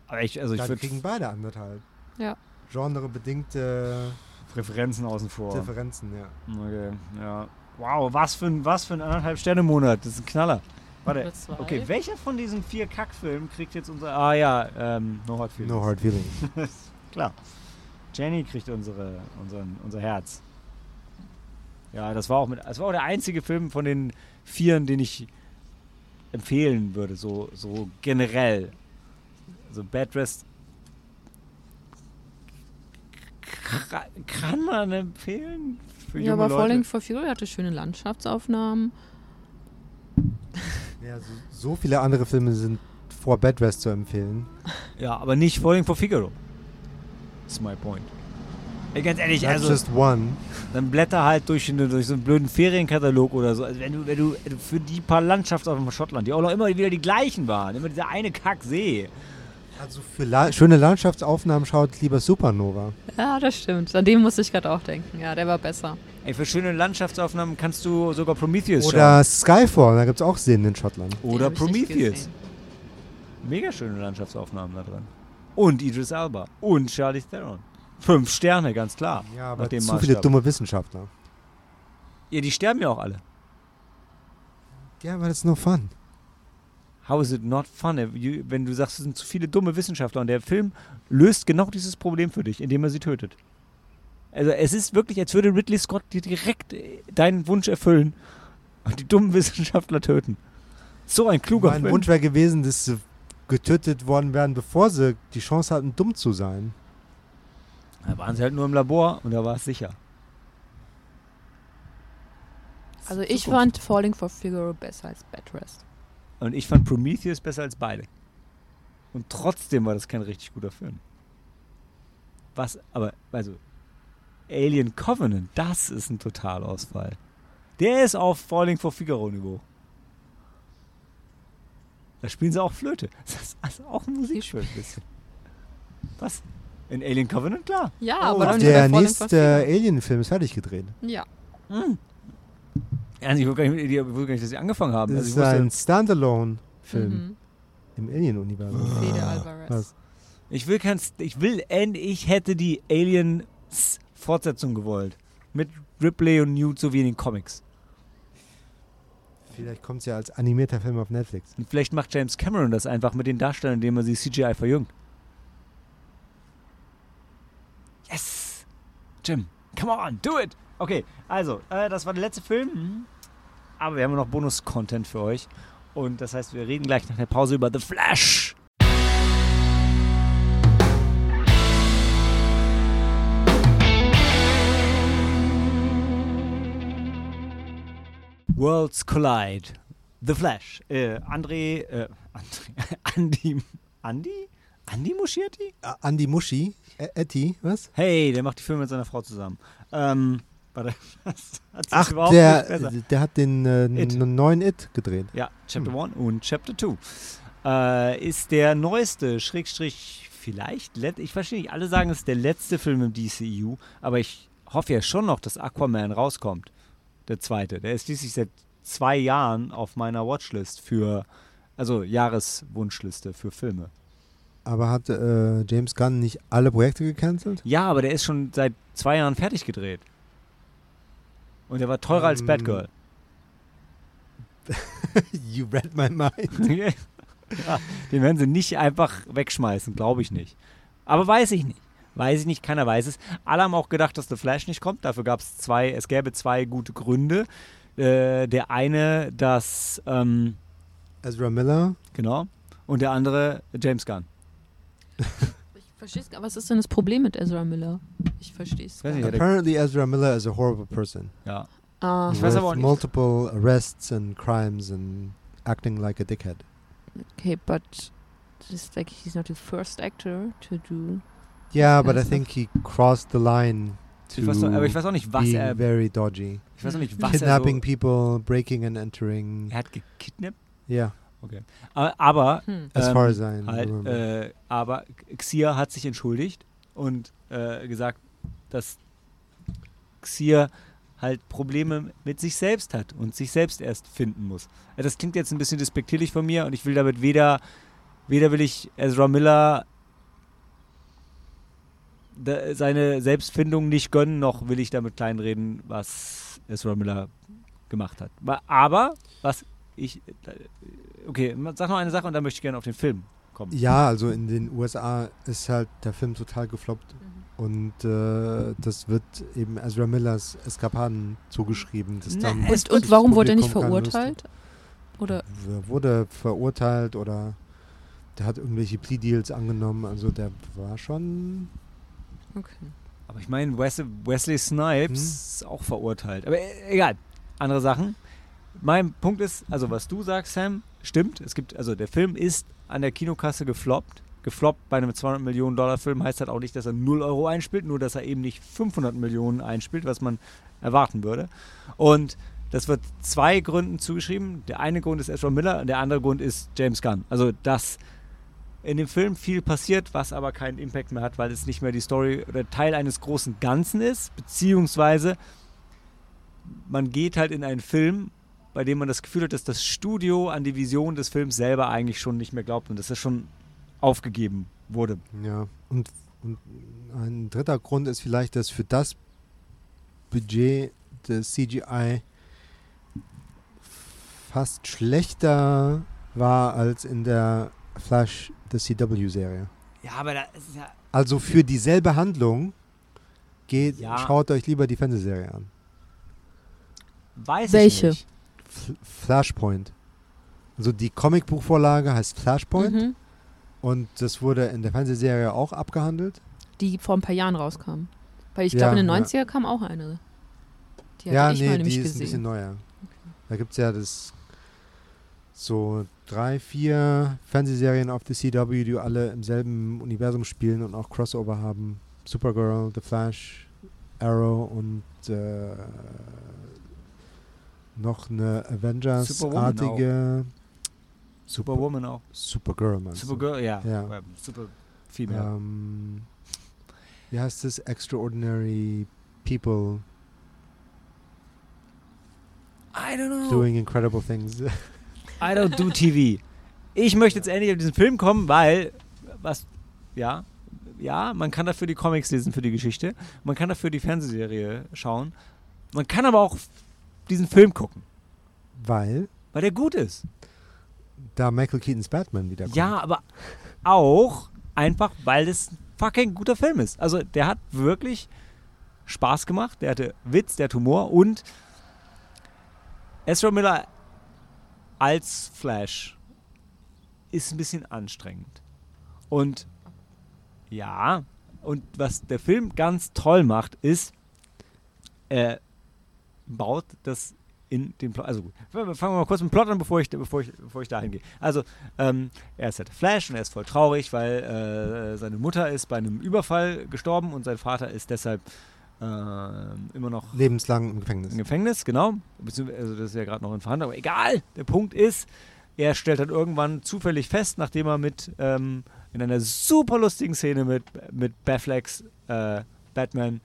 aber ich, also ich Dann würde kriegen beide anderthalb. Ja. Genrebedingte Präferenzen außen vor. Differenzen, ja. Okay, ja. Wow, was für ein, was für ein anderthalb Sterne Monat, das ist ein Knaller. Warte, okay, welcher von diesen vier Kackfilmen kriegt jetzt unser, ah ja, ähm, No Hard Feelings. No Hard Feelings. Klar. Jenny kriegt unsere, unseren, unser Herz. Ja, das war auch mit, das war auch der einzige Film von den Vieren, den ich empfehlen würde, so, so generell. So Bad Rest kra- kann man empfehlen. Für Ja, aber Leute. Falling for Fury hatte schöne Landschaftsaufnahmen. Ja, so, so viele andere Filme sind vor Bed Rest zu empfehlen. Ja, aber nicht Falling for Figaro. That's my point. Ey, ganz ehrlich, Not also just one. dann blätter halt durch, durch so einen blöden Ferienkatalog oder so. Also wenn du, wenn du für die paar Landschaftsaufnahmen von Schottland, die auch noch immer wieder die gleichen waren, immer dieser eine Kacksee. Also für La schöne Landschaftsaufnahmen schaut lieber Supernova. Ja, das stimmt. An dem musste ich gerade auch denken. Ja, der war besser. Ey, für schöne Landschaftsaufnahmen kannst du sogar Prometheus Oder Skyfall, da gibt es auch Szenen in Schottland. schauen. Oder Prometheus. Mega schöne Landschaftsaufnahmen da drin. Und Idris Elba. Und Charlie Theron. Fünf Sterne, ganz klar. Ja, aber zu viele Maßstab. dumme Wissenschaftler. Ja, die sterben ja auch alle. Ja, aber das ist nur fun. How is it not fun? Wenn du sagst, es sind zu viele dumme Wissenschaftler und der Film löst genau dieses Problem für dich, indem er sie tötet. Also es ist wirklich, als würde Ridley Scott dir direkt äh, deinen Wunsch erfüllen und die dummen Wissenschaftler töten. So ein kluger Mein Film. Wunsch wäre gewesen, dass sie getötet worden wären, bevor sie die Chance hatten, dumm zu sein. Da waren sie halt nur im Labor und da war es sicher. Also ich Zukunft. fand Falling for Figaro besser als Bad Rest. Und ich fand Prometheus besser als beide. Und trotzdem war das kein richtig guter Film. Was, aber, also, Alien Covenant, das ist ein Totalausfall. Der ist auf Falling for Figaro Niveau. Da spielen sie auch Flöte. Das ist also auch ein Musikspiel ein bisschen. Was? In Alien Covenant, klar. Ja, Oh, aber dann der nächste. Alien-Film ist fertig gedreht. Ja. Hm. Also ich wusste gar, nicht, ich wusste gar nicht, dass sie angefangen haben. Das Also ist ein Standalone-Film Mhm. im Alien-Universum. Fede Alvarez. Was? ich will kein, St- ich will, end- ich hätte die Aliens Fortsetzung gewollt. Mit Ripley und Newt so wie in den Comics. Vielleicht kommt es ja als animierter Film auf Netflix. Und vielleicht macht James Cameron das einfach mit den Darstellern, indem er sie CGI verjüngt. Yes! Jim, come on, do it! Okay, also, äh, das war der letzte Film. Aber wir haben noch Bonus-Content für euch. Und das heißt, wir reden gleich nach der Pause über The Flash. Worlds Collide. The Flash. Äh, André, äh, André, Andi, Andi? Andi Muschietti? Ä- Andy Mushi, Ä- Etty, was? Hey, der macht die Filme mit seiner Frau zusammen. Ähm, warte, das hat sich Ach, der, besser. der hat den äh, neuen It gedreht. Ja, Chapter Hm. 1 und Chapter 2. Äh, ist der neueste, Schrägstrich, vielleicht, let, ich verstehe nicht, alle sagen, es ist der letzte Film im DCU, aber ich hoffe ja schon noch, dass Aquaman rauskommt. Der zweite. Der ist schließlich seit zwei Jahren auf meiner Watchlist für, also Jahreswunschliste für Filme. Aber hat äh, James Gunn nicht alle Projekte gecancelt? Ja, aber der ist schon seit zwei Jahren fertig gedreht. Und der war teurer als Ähm, Batgirl. you read my mind. ja, den werden sie nicht einfach wegschmeißen, glaube ich nicht. Aber weiß ich nicht. Weiß ich nicht, keiner weiß es. Alle haben auch gedacht, dass The Flash nicht kommt. Dafür gab es zwei, es gäbe zwei gute Gründe. Äh, der eine, dass, ähm, Ezra Miller, genau, und der andere James Gunn. Ich verstehe es gar Was ist denn das Problem mit Ezra Miller? Ich verstehe es gar apparently Ezra Miller is a horrible person. Ja. Ah, Ich weiß aber auch nicht- multiple arrests and crimes and acting like a dickhead. okay, but just like he's not the first actor to do. Yeah, but I think he crossed the line to Ich weiß noch, aber ich weiß auch nicht, was being er. very dodgy. Ich weiß auch nicht, was er. Kidnapping So, people, breaking and entering. er hat gekidnappt. Yeah, Aber, aber Hm. as Ähm, far as I Halt, äh, aber Xia hat sich entschuldigt und äh, gesagt, dass Xia halt Probleme mit sich selbst hat und sich selbst erst finden muss. Das klingt jetzt ein bisschen despektierlich von mir und ich will damit weder, weder will ich Ezra Miller seine Selbstfindung nicht gönnen, noch will ich damit kleinreden, was Ezra Miller gemacht hat. Aber, was ich, äh, okay, sag noch eine Sache und dann möchte ich gerne auf den Film kommen. ja, also in den USA ist halt der Film total gefloppt. Mhm. Und äh, das wird eben Ezra Millers Eskapaden zugeschrieben. Das Na, Und, und warum wurde er nicht verurteilt? Oder Er wurde verurteilt oder der hat irgendwelche Plea-Deals angenommen. Also der war schon. Okay. Aber ich meine, Wesley, Wesley Snipes Hm. ist auch verurteilt. Aber äh, egal. Andere Sachen. Mein Punkt ist, also was du sagst, Sam, stimmt. Es gibt, also der Film ist an der Kinokasse gefloppt. Gefloppt bei einem 200 Millionen Dollar Film heißt halt auch nicht, dass er 0 Euro einspielt, nur dass er eben nicht 500 Millionen einspielt, was man erwarten würde. Und das wird zwei Gründen zugeschrieben. Der eine Grund ist Ezra Miller und der andere Grund ist James Gunn. Also, dass in dem Film viel passiert, was aber keinen Impact mehr hat, weil es nicht mehr die Story oder Teil eines großen Ganzen ist, beziehungsweise man geht halt in einen Film, bei dem man das Gefühl hat, dass das Studio an die Vision des Films selber eigentlich schon nicht mehr glaubt und dass es schon aufgegeben wurde. Ja. Und, und ein dritter Grund ist vielleicht, dass für das Budget des CGI fast schlechter war als in der Flash der CW-Serie. Ja, aber da ist ja. Also für dieselbe Handlung geht, Ja. schaut euch lieber die Fernsehserie an. Weiß Welche? ich nicht. F Flashpoint. Also die Comicbuchvorlage heißt Flashpoint Mhm. und das wurde in der Fernsehserie auch abgehandelt. Die vor ein paar Jahren rauskam. Weil ich Ja, glaube, in den ja. 90er kam auch eine. Die ja, nee, die ist ein bisschen gesehen. neuer. Da gibt es ja das so drei, vier Fernsehserien auf der CW, die alle im selben Universum spielen und auch Crossover haben. Supergirl, The Flash, Arrow und äh, noch eine Avengers-artige Superwoman auch. Supergirl, meinst du? Supergirl, ja. Ja. Ähm, Super Female. Ähm, wie heißt das? Extraordinary People I don't know. doing incredible things. I don't do TV. Ich möchte jetzt endlich auf diesen Film kommen, weil, was, ja, ja, man kann dafür die Comics lesen für die Geschichte, man kann dafür die Fernsehserie schauen, man kann aber auch diesen Film gucken, Weil weil der gut ist. da Michael Keatons Batman wiederkommt. Ja, aber auch einfach, weil es ein fucking guter Film ist. Also der hat wirklich Spaß gemacht, der hatte Witz, der hat Humor und Ezra Miller als Flash ist ein bisschen anstrengend. Und ja, und was der Film ganz toll macht, ist, er baut das in den Plot. Also gut, fangen wir mal kurz mit dem Plot an, bevor ich, bevor ich, bevor ich dahin gehe. Also, ähm, er ist halt Flash und er ist voll traurig, weil äh, seine Mutter ist bei einem Überfall gestorben und sein Vater ist deshalb äh, immer noch Lebenslang im Gefängnis. im Gefängnis, genau. Also das ist ja gerade noch in Verhandlung, aber egal. Der Punkt ist, er stellt dann irgendwann zufällig fest, nachdem er mit in einer super lustigen Szene mit, mit Batflex, äh, Batman,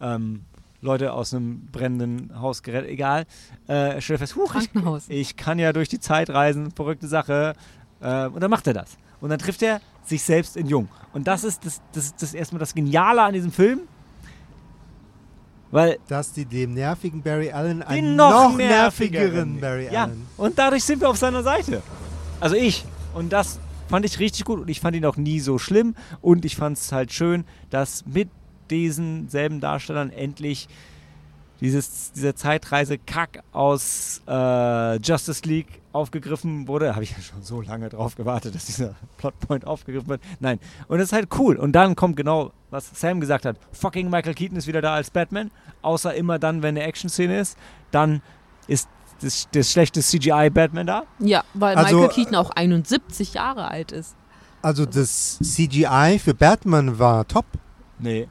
ähm, Leute aus einem brennenden Haus gerettet, egal, äh, stellt fest, huch, ich, ich kann ja durch die Zeit reisen, verrückte Sache. Äh, und dann macht er das. Und dann trifft er sich selbst in Jung. Und das ist das, das, das erstmal das Geniale an diesem Film. Weil Dass die dem nervigen Barry Allen einen noch, noch, nervigeren nervigeren Barry ja, Allen. und dadurch sind wir auf seiner Seite. Also ich. Und das fand ich richtig gut und ich fand ihn auch nie so schlimm und ich fand es halt schön, dass mit diesen selben Darstellern endlich dieses, dieser Zeitreise-Kack aus äh, Justice League aufgegriffen wurde. Da habe ich ja schon so lange drauf gewartet, dass dieser Plotpoint aufgegriffen wird. Nein. Und das ist halt cool. Und dann kommt genau, was Sam gesagt hat. Fucking Michael Keaton ist wieder da als Batman. Außer immer dann, wenn eine Action-Szene ist. Dann ist das, das schlechte CGI-Batman da. Ja, weil Also, Michael Keaton auch 71 Jahre alt ist. Also das CGI für Batman war top. Nee.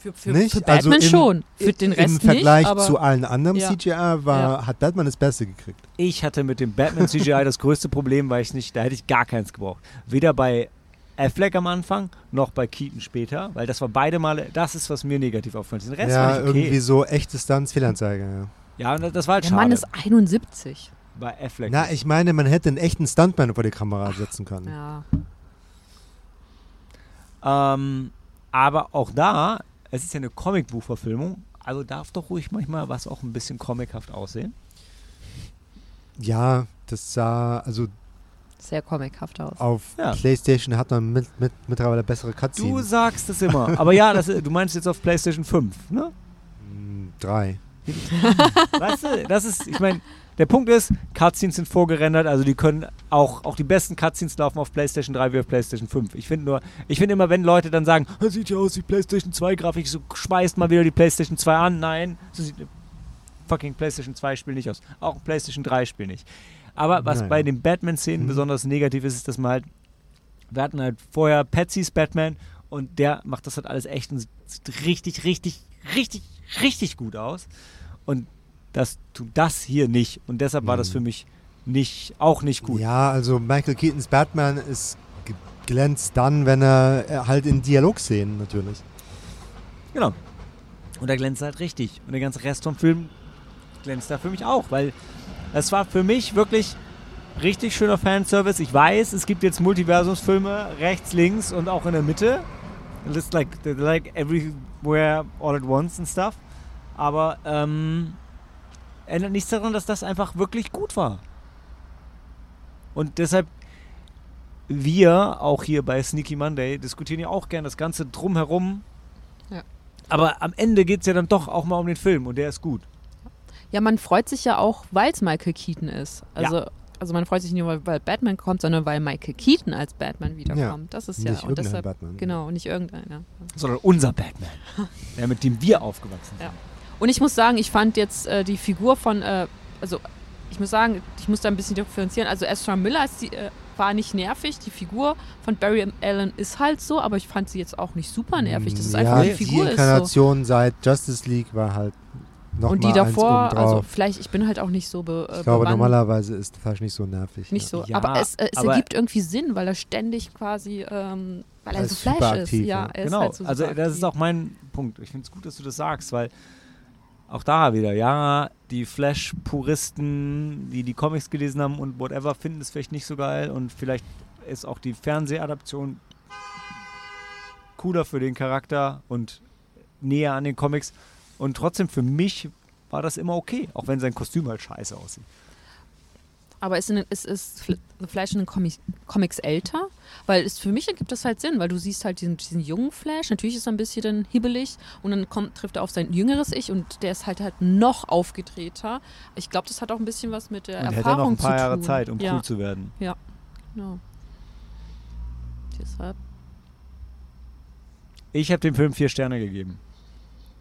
Für, für, Nicht? für Batman Also im- schon. Für den Rest Im Vergleich nicht, aber zu allen anderen Ja. CGI war, hat Batman das Beste gekriegt. Ich hatte mit dem Batman CGI das größte Problem, weil ich nicht, da hätte ich gar keins gebraucht. Weder bei Affleck am Anfang, noch bei Keaton später, weil das war beide Male, das ist, was mir negativ auffällt. Den Rest ja, okay. irgendwie so echte Stunts, Fehlanzeige. Ja. Ja, und das war halt der schade. Mann ist 71. bei Affleck. Na, ich meine, man hätte einen echten Stuntman vor die Kamera setzen können. Ja. Ähm, aber auch da, es ist ja eine Comicbuchverfilmung, also darf doch ruhig manchmal was auch ein bisschen comichaft aussehen. Ja, das sah, also Sehr comichaft aus. Auf Ja. PlayStation hat man mit, mit, mittlerweile bessere Du Cutscenes. sagst es immer. Aber ja, das, du meinst jetzt auf PlayStation 5, ne? Drei. Weißt du, das ist, ich meine, der Punkt ist, Cutscenes sind vorgerendert, also die können auch, auch die besten Cutscenes laufen auf PlayStation 3 wie auf PlayStation 5. Ich finde nur, ich finde immer, wenn Leute dann sagen, das sieht ja aus wie PlayStation 2 Grafik, so schmeißt mal wieder die PlayStation 2 an. Nein, so sieht fucking PlayStation 2 Spiel nicht aus. Auch ein PlayStation 3 Spiel nicht. Aber was Naja. bei den Batman-Szenen Mhm. besonders negativ ist, ist, dass man halt, wir hatten halt vorher Patsys Batman und der macht das halt alles echt und sieht richtig, richtig, richtig, richtig gut aus. Und das tut das hier nicht. Und deshalb war das Mhm. für mich nicht, auch nicht gut. Ja, also Michael Keatons Batman ist glänzt dann, wenn er äh, halt in Dialogszenen natürlich. Genau. Und da glänzt halt richtig. Und der ganze Rest vom Film glänzt da für mich auch, weil es war für mich wirklich richtig schöner Fanservice. Ich weiß, es gibt jetzt Multiversumsfilme rechts, links und auch in der Mitte. It's like, like everywhere all at once and stuff. Aber ähm, ändert nichts daran, dass das einfach wirklich gut war. Und deshalb, wir auch hier bei Sneaky Monday diskutieren ja auch gern das Ganze drumherum. Ja. Aber am Ende geht es ja dann doch auch mal um den Film und der ist gut. Ja, man freut sich ja auch, weil es Michael Keaton ist. Also, also man freut sich nicht nur, weil Batman kommt, sondern weil Michael Keaton als Batman wiederkommt. Das ist ja Nicht und irgendein deshalb Batman. genau nicht irgendeiner. Sondern unser Batman. der mit dem wir aufgewachsen sind. Ja. Und ich muss sagen, ich fand jetzt äh, die Figur von, äh, also ich muss sagen, ich muss da ein bisschen differenzieren. Also Ezra Miller ist die, äh, war nicht nervig. Die Figur von Barry Allen ist halt so, aber ich fand sie jetzt auch nicht super nervig. Das ist ja, einfach die die Figur ist so. Inkarnation seit Justice League war halt noch Und mal die davor, eins also vielleicht, ich bin halt auch nicht so be, äh, ich glaube, bewandt. normalerweise ist Flash nicht so nervig. Nicht ja. so. Ja, aber es, äh, es aber- ergibt irgendwie Sinn, weil er ständig quasi, ähm, weil er Er so ist Flash ist. Ja, Genau, halt so also das ist auch mein Punkt. Ich finde es gut, dass du das sagst, weil auch da wieder, ja, die Flash-Puristen, die die Comics gelesen haben und whatever, finden es vielleicht nicht so geil und vielleicht ist auch die Fernsehadaption cooler für den Charakter und näher an den Comics und trotzdem für mich war das immer okay, auch wenn sein Kostüm halt scheiße aussieht. Aber ist, in, ist, ist The Flash in den Comics, Comics älter? Weil es, für mich ergibt das halt Sinn, weil du siehst halt diesen, diesen jungen Flash, natürlich ist er ein bisschen dann hibbelig und dann kommt, trifft er auf sein jüngeres Ich und der ist halt halt noch aufgedrehter. Ich glaube, das hat auch ein bisschen was mit der Und Erfahrung er noch ein paar zu Jahre tun. Zeit, um ja, cool zu werden. Genau. Deshalb. Ich habe dem Film vier Sterne gegeben.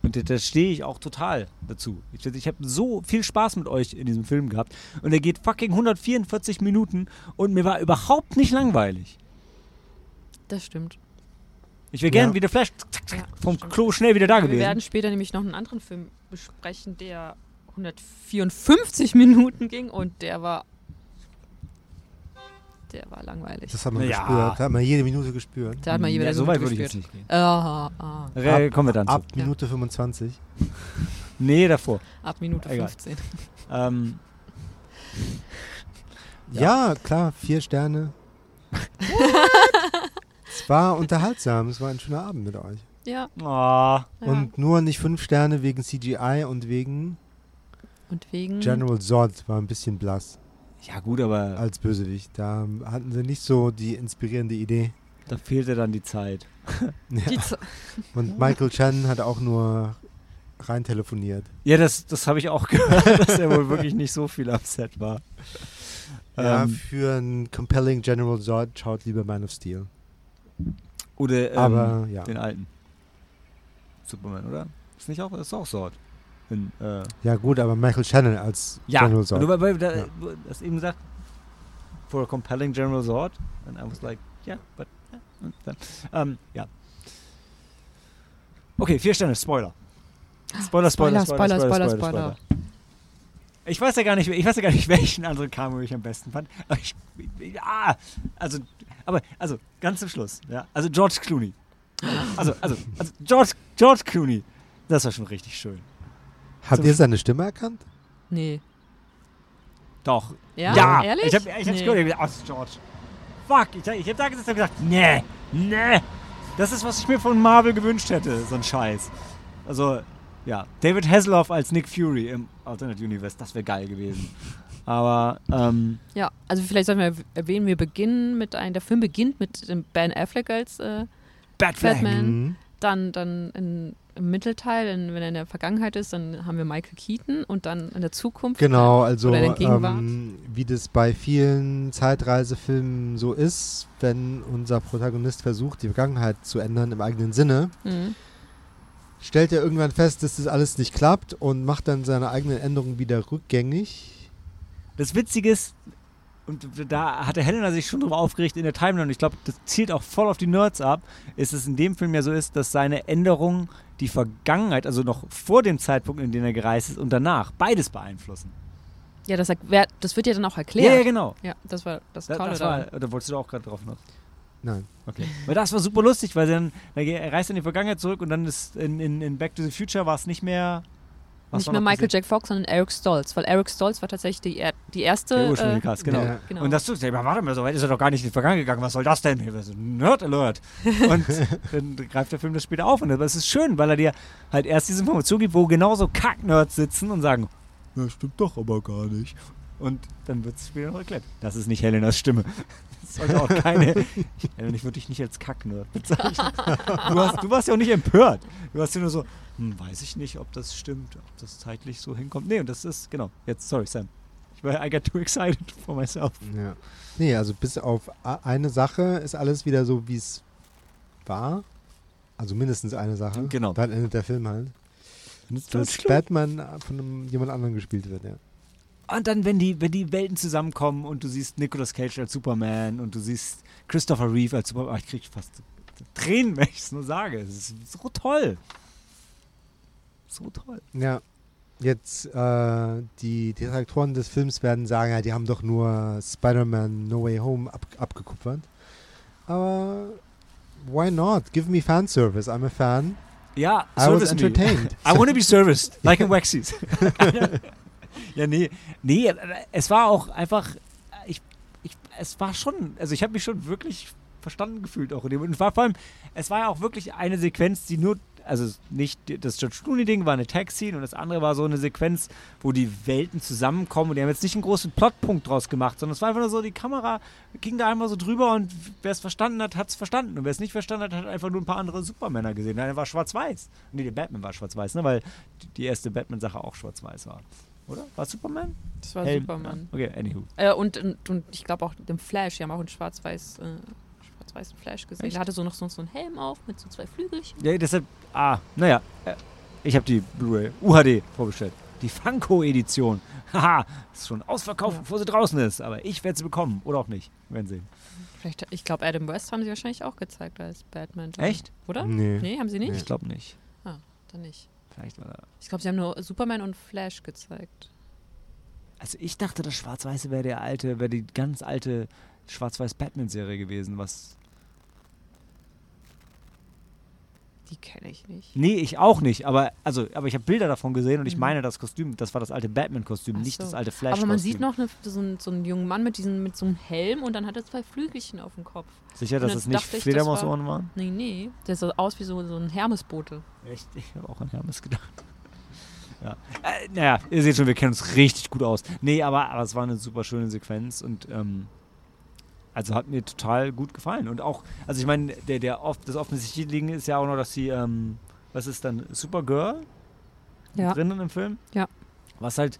Und da- da stehe ich auch total dazu. Ich, ich habe so viel Spaß mit euch in diesem Film gehabt. Und er geht fucking 144 Minuten und mir war überhaupt nicht langweilig. Das stimmt. Ich wäre gern Ja. wieder Flash zack, zack, Ja, vom stimmt. Klo schnell wieder da Wir gewesen. werden später nämlich noch einen anderen Film besprechen, der 154 Minuten ging und der war. Der war langweilig. Das hat man Ja. gespürt. Da hat man jede Minute gespürt. Da hat man jeder ja, so so weit würde ich jetzt gespürt. nicht gehen. Ah, ah, Re- kommen wir dann Ab zu. Ja. Minute 25. Nee, davor. ab Minute Egal. 15. Ähm, Ja. klar, vier Sterne. es war unterhaltsam. Es war ein schöner Abend mit euch. Ja. oh, ja. Und nur nicht fünf Sterne wegen CGI und wegen und wegen. General Zod war ein bisschen blass ja gut, aber als Bösewicht. Da hatten sie nicht so die inspirierende Idee. da fehlte dann die Zeit. Die Z- Und Michael Chan hat auch nur rein telefoniert. Ja, das, das habe ich auch gehört, dass er wohl wirklich nicht so viel am Set war. Ja, Ähm, für einen compelling General Zod schaut lieber Man of Steel. oder ähm, Aber ja. den alten. Superman, oder? Ist nicht auch, ist auch Sword. In, äh, Ja gut, aber Michael Shannon als ja, General Zod. du, weil, da, Ja. du hast eben gesagt, for a compelling General Zod. And I was like, yeah, but. Yeah. Ähm, ja. Okay, vier Sterne, Spoiler. Spoiler, Spoiler, Spoiler, Spoiler, Spoiler, Spoiler, Spoiler, Ich weiß ja gar nicht, ich weiß ja gar nicht, welchen anderen Cameo ich am besten fand. Aber ich, ja, also, aber, also, ganz zum Schluss, ja. Also George Clooney. Also, also, also George, George Clooney. Das war schon richtig schön. Habt ihr seine Stimme erkannt? Nee. Doch. Ja? Ehrlich? Ich hab, ich hab's Nee. gehört, ich hab gedacht, oh, George. Fuck, ich, hab- ich hab da gesessen und gedacht, nee, nee. Das ist, was ich mir von Marvel gewünscht hätte, so ein Scheiß. Also, ja, David Hasselhoff als Nick Fury im Alternate Universe, das wäre geil gewesen. Aber, ähm, Ja, also vielleicht sollten wir erwähnen, wir beginnen mit einem, der Film beginnt mit dem Ben Affleck als äh, Batman. Batman. Dann, dann in, im Mittelteil, in, wenn er in der Vergangenheit ist, dann haben wir Michael Keaton und dann in der Zukunft. Genau, also Oder in der Gegenwart. ähm, wie das bei vielen Zeitreisefilmen so ist, wenn unser Protagonist versucht, die Vergangenheit zu ändern im eigenen Sinne, Mhm. stellt er irgendwann fest, dass das alles nicht klappt und macht dann seine eigenen Änderungen wieder rückgängig. Das Witzige ist, und da hatte Helena sich schon drüber aufgeregt in der Timeline, und ich glaube, das zielt auch voll auf die Nerds ab, ist es in dem Film ja so ist, dass seine Änderungen die Vergangenheit, also noch vor dem Zeitpunkt, in dem er gereist ist, und danach beides beeinflussen. Ja, das, das wird ja dann auch erklärt. Ja, ja, genau. Ja, das war das Da, Tolle das war, da wolltest du auch gerade drauf noch. Nein. Okay. Weil das war super lustig, weil dann, er reist in die Vergangenheit zurück und dann ist in, in, in Back to the Future war es nicht mehr. Was Nicht mehr Michael passiert? J. Fox, sondern Eric Stoltz, weil Eric Stolz war tatsächlich die, er die erste. Der ursprüngliche äh, Cast, genau. Ja. genau. Und das tut, ja, warte mal, so weit ist er doch gar nicht in die Vergangenheit gegangen. Was soll das denn? War so, Nerd Alert. Und dann greift der Film das später auf. Und das ist schön, weil er dir halt erst diese Information gibt, wo genauso Kack-Nerds sitzen und sagen, ja, stimmt doch aber gar nicht. Und dann wird es später noch erklärt. Das ist nicht Helenas Stimme. Das sollte auch keine. Helena, ich würde dich nicht als Kack-Nerd bezeichnen. Du, hast, du warst ja auch nicht empört. Du warst ja nur so, hm, weiß ich nicht, ob das stimmt, ob das zeitlich so hinkommt. Nee, und das ist, genau. Jetzt, sorry, Sam. Ich war, I got too excited for myself. Ja. Nee, also bis auf eine Sache ist alles wieder so, wie es war. Also mindestens eine Sache. Genau. Dann endet der Film halt. Dass Batman von einem, jemand anderem gespielt wird, ja. Und dann, wenn die, wenn die Welten zusammenkommen und du siehst Nicolas Cage als Superman und du siehst Christopher Reeve als Superman, oh, ich krieg fast Tränen, wenn ich es nur sage. Es ist so toll. So toll. Ja. Jetzt, äh, die Detektoren des Films werden sagen, ja, die haben doch nur Spider-Man No Way Home ab abgekupfert. Aber why not? Give me Fanservice. I'm a fan. Ja, I was service me. entertained. I want to be serviced, like in Waxies. Ja, nee, nee, es war auch einfach, ich, ich, es war schon, also ich habe mich schon wirklich verstanden gefühlt auch in dem. Und war vor allem, es war ja auch wirklich eine Sequenz, die nur, also nicht das George Clooney-Ding war eine Tag-Scene und das andere war so eine Sequenz, wo die Welten zusammenkommen und die haben jetzt nicht einen großen Plotpunkt draus gemacht, sondern es war einfach nur so, die Kamera ging da einmal so drüber und wer es verstanden hat, hat es verstanden. Und wer es nicht verstanden hat, hat einfach nur ein paar andere Supermänner gesehen. Nein, er war schwarz-weiß. Nee, der Batman war schwarz-weiß, ne? weil die erste Batman-Sache auch schwarz-weiß war. Oder? War es Superman? das war Helm, Superman. Ja. Okay, anywho. Äh, und, und, und ich glaube auch dem Flash, die haben auch einen schwarz-weiß, äh, schwarz-weißen Flash gesehen. Echt? Der hatte so noch so, so einen Helm auf mit so zwei Flügelchen. Ja, deshalb, ah, naja, äh, ich habe die Blu-ray UHD vorbestellt. Die Funko-Edition. Haha, ist schon ausverkauft, Ja. bevor sie draußen ist. Aber ich werde sie bekommen. Oder auch nicht. Wir werden sehen. Vielleicht, ich glaube, Adam West haben sie wahrscheinlich auch gezeigt als Batman. Echt? Oder? Nee. Nee, haben sie nicht? Ich glaube nicht. Dann nicht. Vielleicht war da. Ich glaube, sie haben nur Superman und Flash gezeigt. Also ich dachte, das Schwarz-Weiße wäre der alte, wäre die ganz alte Schwarz-Weiß-Batman-Serie gewesen, was. Die kenne ich nicht. Nee, ich auch nicht, aber also, aber ich habe Bilder davon gesehen und ich Mhm. meine das Kostüm, das war das alte Batman-Kostüm, Ach nicht so. das alte flash Aber man sieht noch eine, so, einen, so einen jungen Mann mit, diesen, mit so einem Helm und dann hat er zwei Flügelchen auf dem Kopf. Sicher, dass es nicht Fledermausohren waren? Nee, nee. Der sah aus wie so, so ein Hermesbote. Echt? Ich habe auch an Hermes gedacht. Ja. Äh, naja, ihr seht schon, wir kennen uns richtig gut aus. Nee, aber, aber es war eine super schöne Sequenz und ähm, also hat mir total gut gefallen. Und auch, also ich meine, der, der oft, das offensichtliche ist ja auch noch, dass sie, ähm, was ist dann, Supergirl Ja. drinnen im Film? Ja. Was halt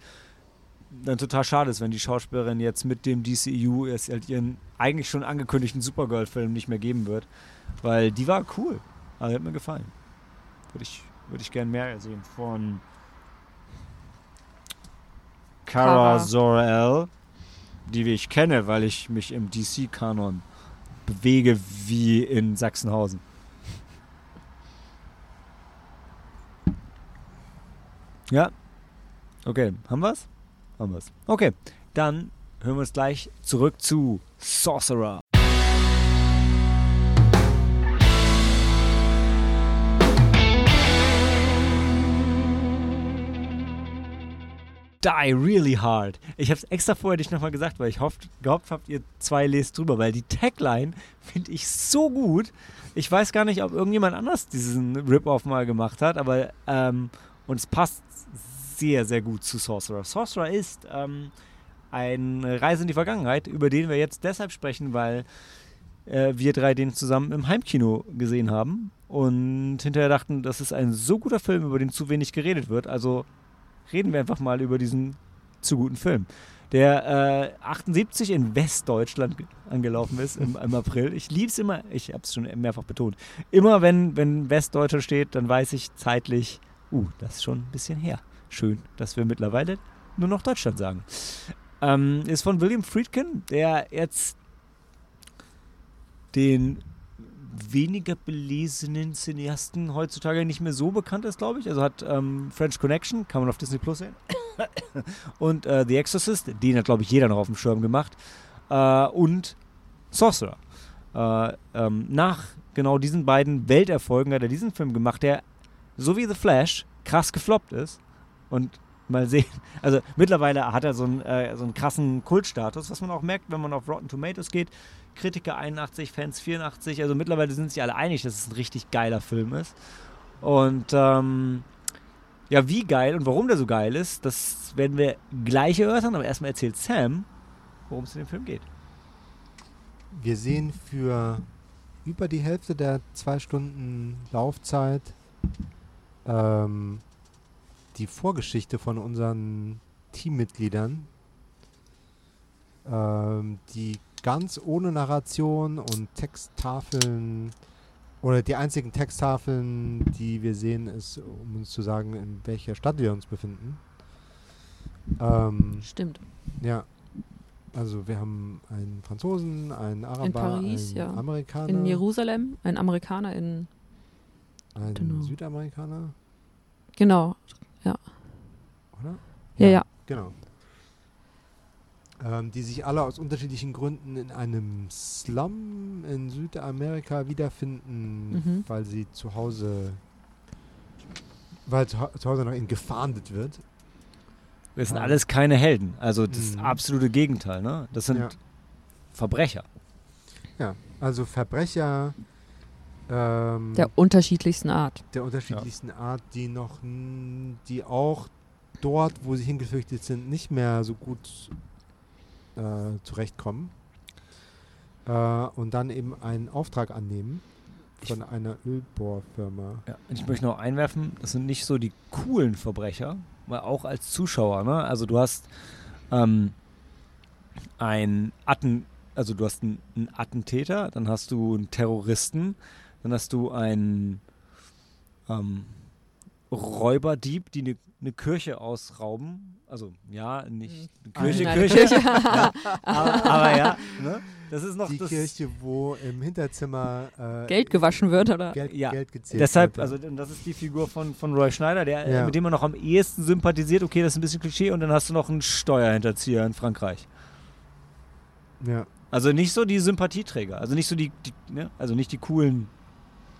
dann total schade ist, wenn die Schauspielerin jetzt mit dem DCEU es halt ihren eigentlich schon angekündigten Supergirl-Film nicht mehr geben wird. Weil die war cool. Also hat mir gefallen. Würde ich, würde ich gern mehr sehen von Kara. Zor-El, die ich kenne, weil ich mich im DC-Kanon bewege wie in Sachsenhausen. Ja. Okay, haben wir's? Haben wir's. Okay, dann hören wir uns gleich zurück zu Sorcerer. Die really hard. Ich habe es extra vorher nicht nochmal gesagt, weil ich hofft, gehofft habt, ihr zwei lest drüber, weil die Tagline finde ich so gut. Ich weiß gar nicht, ob irgendjemand anders diesen Rip-Off mal gemacht hat, aber ähm, Und es passt sehr, sehr gut zu Sorcerer. Sorcerer ist ähm, eine Reise in die Vergangenheit, über den wir jetzt deshalb sprechen, weil äh, wir drei den zusammen im Heimkino gesehen haben und hinterher dachten, das ist ein so guter Film, über den zu wenig geredet wird. Also reden wir einfach mal über diesen zu guten Film, der äh, 78 in Westdeutschland ge- angelaufen ist im, im April. Ich liebe es immer, ich habe es schon mehrfach betont, immer wenn, wenn Westdeutscher steht, dann weiß ich zeitlich, uh, das ist schon ein bisschen her. Schön, dass wir mittlerweile nur noch Deutschland sagen. Ähm, ist von William Friedkin, der jetzt den weniger belesenen Cineasten heutzutage nicht mehr so bekannt ist, glaube ich. Also hat ähm, French Connection, kann man auf Disney Plus sehen. und äh, The Exorcist, den hat, glaube ich, jeder noch auf dem Schirm gemacht. Äh, und Sorcerer. Äh, ähm, nach genau diesen beiden Welterfolgen hat er diesen Film gemacht, der so wie The Flash krass gefloppt ist. Und mal sehen. Also mittlerweile hat er so einen, äh, so einen krassen Kultstatus, was man auch merkt, wenn man auf Rotten Tomatoes geht. Kritiker 81, Fans 84. Also mittlerweile sind sich alle einig, dass es ein richtig geiler Film ist. Und ähm, ja, wie geil und warum der so geil ist, das werden wir gleich erörtern. Aber erstmal erzählt Sam, worum es in dem Film geht. Wir sehen für über die Hälfte der zwei Stunden Laufzeit ähm, die Vorgeschichte von unseren Teammitgliedern, ähm, die ganz ohne Narration und Texttafeln oder die einzigen Texttafeln, die wir sehen, ist, um uns zu sagen, in welcher Stadt wir uns befinden. Ähm, Stimmt. ja. Also wir haben einen Franzosen, einen Araber, Paris, einen ja. Amerikaner, In Jerusalem, ein Amerikaner in. einen Genau. Südamerikaner, Genau. Oder? Ja, ja. Genau. Ähm, die sich alle aus unterschiedlichen Gründen in einem Slum in Südamerika wiederfinden, Mhm. weil sie zu Hause, weil zu, Hau- zu Hause noch ihnen gefahndet wird. Das sind Ah. alles keine Helden. Also das Mhm. absolute Gegenteil. Ne? Das sind Ja. Verbrecher. Ja, also Verbrecher ähm, Der unterschiedlichsten Art. der unterschiedlichsten Art, die noch, die auch dort, wo sie hingeflüchtet sind, nicht mehr so gut äh, zurechtkommen. Äh, und dann eben einen Auftrag annehmen von einer Ölbohrfirma. Ja, ich möchte noch einwerfen, das sind nicht so die coolen Verbrecher, weil auch als Zuschauer, ne? Also du hast ähm, ein Atten, also du hast einen, einen Attentäter, dann hast du einen Terroristen, dann hast du einen ähm, Räuberdieb, die eine ne Kirche ausrauben. Also ja, nicht eine Kirche, Nein, Kirche, Kirche. ja, aber, aber ja, ne? Das ist noch Die das. Kirche, wo im Hinterzimmer äh, Geld gewaschen wird, oder? Geld, Ja, Geld gezählt Deshalb, wird. also und das ist die Figur von, von Roy Schneider, der, Ja. mit dem man noch am ehesten sympathisiert. Okay, das ist ein bisschen Klischee. Und dann hast du noch einen Steuerhinterzieher in Frankreich. ja. Also nicht so die Sympathieträger. Also nicht so die, die ne? also nicht die coolen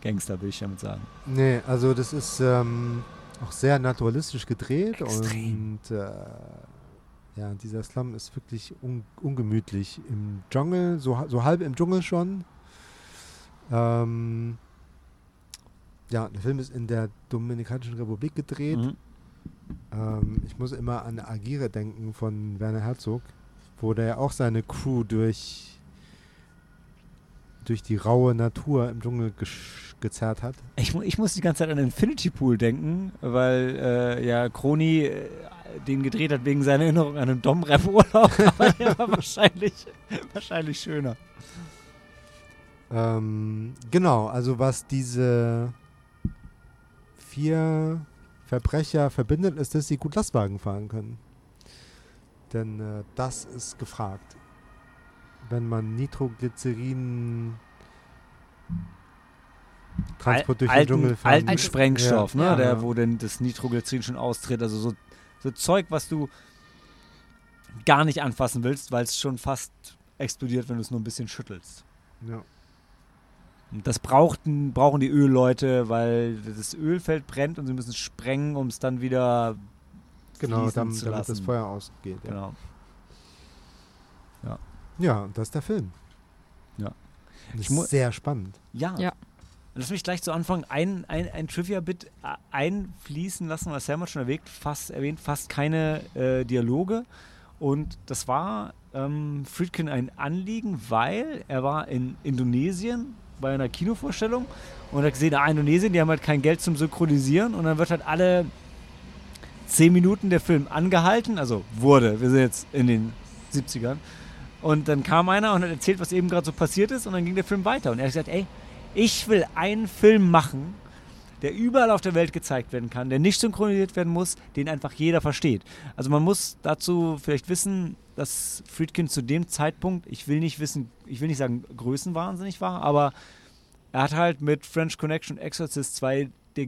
Gangster, will ich damit sagen. Nee, also das ist ähm, auch sehr naturalistisch gedreht Extrem. und äh, ja, dieser Slum ist wirklich un ungemütlich im Dschungel, so, so halb im Dschungel schon. Ähm, ja, der Film ist in der Dominikanischen Republik gedreht. Mhm. Ähm, ich muss immer an Agire denken von Werner Herzog, wo der ja auch seine Crew durch, durch die raue Natur im Dschungel gezerrt hat. Ich, ich muss die ganze Zeit an Infinity Pool denken, weil äh, ja Kroni äh, den gedreht hat wegen seiner Erinnerung an einen Dom-Rap-Urlaub. Aber der war wahrscheinlich, wahrscheinlich schöner. Ähm, genau, also was diese vier Verbrecher verbindet, ist, dass sie gut Lastwagen fahren können. Denn äh, das ist gefragt. Wenn man Nitroglycerin Transport durch den alten, Dschungel fahren alten Sprengstoff, Ja. ne? Ja. Der, wo denn das Nitroglycerin schon austritt. Also so, so Zeug, was du gar nicht anfassen willst, weil es schon fast explodiert, wenn du es nur ein bisschen schüttelst. Ja. Und das brauchten, brauchen die Ölleute, weil das Ölfeld brennt und sie müssen sprengen, um es dann wieder Genau, damit, zu damit lassen. das Feuer ausgeht. Ja. Genau. Ja, und das ist der Film. Ja. Und Ich ist sehr spannend. Ja. Ja. Lass mich gleich zu Anfang ein, ein, ein Trivia-Bit äh, einfließen lassen, was Sam hat schon erwähnt, fast, erwähnt, fast keine äh, Dialoge. Und das war ähm, Friedkin ein Anliegen, weil er war in Indonesien bei einer Kinovorstellung und hat gesehen, ah, Indonesien, die haben halt kein Geld zum Synchronisieren und dann wird halt alle zehn Minuten der Film angehalten, also wurde, wir sind jetzt in den 70ern. Und dann kam einer und hat erzählt, was eben gerade so passiert ist und dann ging der Film weiter. Und er hat gesagt, ey, ich will einen Film machen, der überall auf der Welt gezeigt werden kann, der nicht synchronisiert werden muss, den einfach jeder versteht. Also man muss dazu vielleicht wissen, dass Friedkin zu dem Zeitpunkt, ich will nicht wissen, ich will nicht sagen größenwahnsinnig war, aber er hat halt mit French Connection und Exorcist zwei der,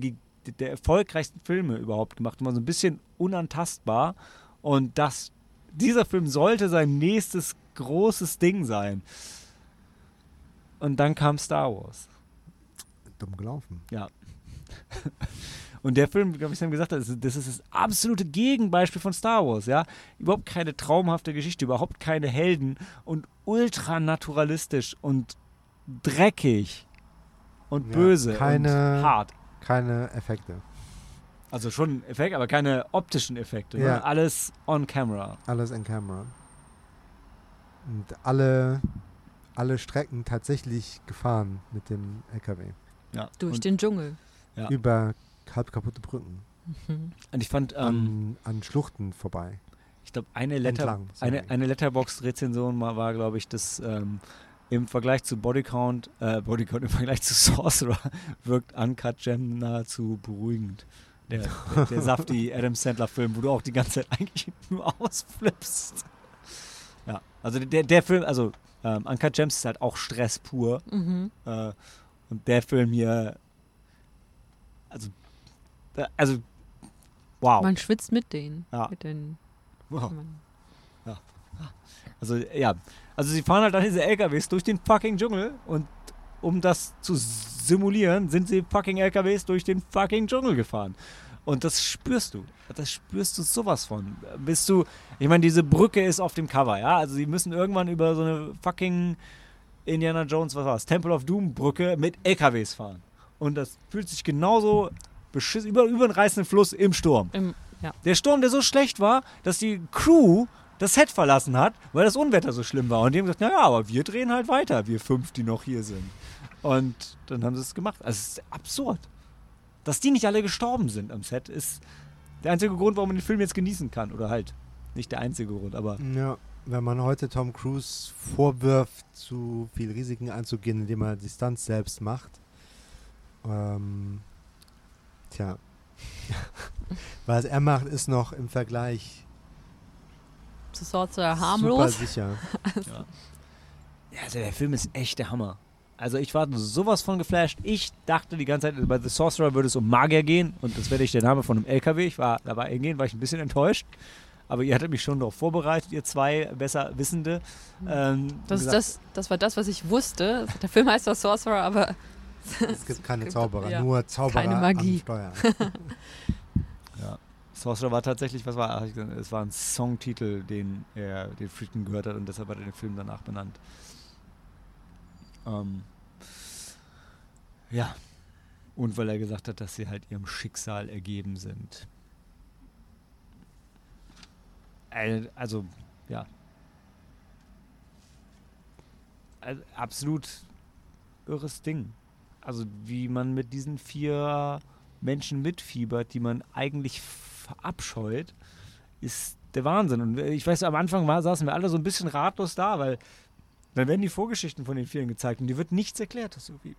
der erfolgreichsten Filme überhaupt gemacht war so ein bisschen unantastbar und das, dieser Film sollte sein nächstes großes Ding sein. Und dann kam Star Wars. Dumm gelaufen. Ja. Und der Film, glaube ich, haben gesagt, das ist, das ist das absolute Gegenbeispiel von Star Wars, ja. Überhaupt keine traumhafte Geschichte, überhaupt keine Helden und ultranaturalistisch und dreckig und Ja, böse keine- und hart. Keine Effekte. Also schon Effekte, aber keine optischen Effekte. Ja. Alles on camera. Alles in Camera. Und alle, alle Strecken tatsächlich gefahren mit dem LKW. Ja. Durch und, den Dschungel. Ja. Über halb kaputte Brücken. und ich fand, ähm, an, an Schluchten vorbei. ich glaube, eine, Letter, Entlang, eine, eine Letterbox-Rezension war, war glaube ich, dass ähm, im Vergleich zu Bodycount, äh, Bodycount im Vergleich zu Sorcerer wirkt Uncut Gem nahezu beruhigend. Der, der, der safti Adam Sandler-Film, wo du auch die ganze Zeit eigentlich nur ausflippst. Ja, also der, der Film, also ähm, Uncut Gems ist halt auch Stress pur. Mhm. Äh, und der Film hier, also, äh, also, wow. Man schwitzt mit denen. Ja. Mit den wow. man, Also, ja. Also, sie fahren halt an diese LKWs durch den fucking Dschungel und um das zu simulieren, sind sie fucking LKWs durch den fucking Dschungel gefahren. Und das spürst du. Das spürst du sowas von. Bist du, ich meine, diese Brücke ist auf dem Cover, ja? Also, sie müssen irgendwann über so eine fucking Indiana Jones, was war's? Temple of Doom Brücke mit LKWs fahren. Und das fühlt sich genauso beschissen, über, über einen reißenden Fluss im Sturm. im, ja. Der Sturm, der so schlecht war, dass die Crew das Set verlassen hat, weil das Unwetter so schlimm war. Und die haben gesagt, naja, aber wir drehen halt weiter, wir fünf, die noch hier sind. Und dann haben sie es gemacht. Also es ist absurd. Dass die nicht alle gestorben sind am Set, ist der einzige Grund, warum man den Film jetzt genießen kann. Oder halt, nicht der einzige Grund, aber Ja, wenn man heute Tom Cruise vorwirft, zu viel Risiken einzugehen, indem er die Stunts selbst macht. Ähm, tja. Was er macht, ist noch im Vergleich Zu Sorcerer super harmlos. sicher. ja. ja, also der Film ist echt der Hammer. Also ich war sowas von geflasht. Ich dachte die ganze Zeit, bei The Sorcerer würde es um Magier gehen und das wäre nicht der Name von einem LKW. Ich war dabei hingehen, war ich ein bisschen enttäuscht. Aber ihr hattet mich schon darauf vorbereitet, ihr zwei besser Wissende. Ähm, Das, ist das, das war das, was ich wusste. Der Film heißt doch Sorcerer, aber Es gibt keine Zauberer, Ja. nur Zauberer Keine Magie. am Steuer. Ja. Sorcerer war tatsächlich, was war, ich gesagt, es war ein Songtitel, den er, den Friedkin gehört hat und deshalb hat er den Film danach benannt. Ähm, ja. Und weil er gesagt hat, dass sie halt ihrem Schicksal ergeben sind. Äh, Also, ja. Also, absolut irres Ding. Also, wie man mit diesen vier Menschen mitfiebert, die man eigentlich verabscheut, ist der Wahnsinn. Und ich weiß, am Anfang war, saßen wir alle so ein bisschen ratlos da, weil dann werden die Vorgeschichten von den vielen gezeigt und dir wird nichts erklärt. Das ist irgendwie,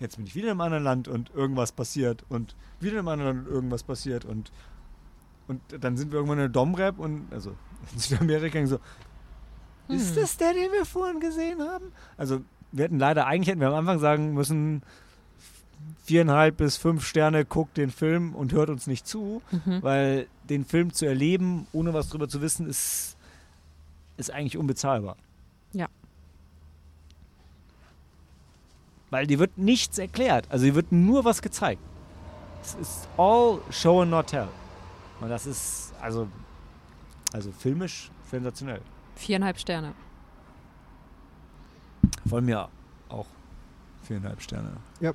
jetzt bin ich wieder in einem anderen Land und irgendwas passiert und wieder in einem anderen Land und irgendwas passiert und, und dann sind wir irgendwann in der Domrep und, also in Südamerika so, ist Hm. das der, den wir vorhin gesehen haben? Also wir hätten leider, eigentlich hätten wir am Anfang sagen müssen, viereinhalb bis fünf Sterne, guckt den Film und hört uns nicht zu, mhm. weil den Film zu erleben, ohne was drüber zu wissen, ist, ist eigentlich unbezahlbar. Ja. Weil dir wird nichts erklärt. Also dir wird nur was gezeigt. Es ist all show and not tell. Und das ist, also, also filmisch sensationell. Viereinhalb Sterne. Von mir auch viereinhalb Sterne. Ja.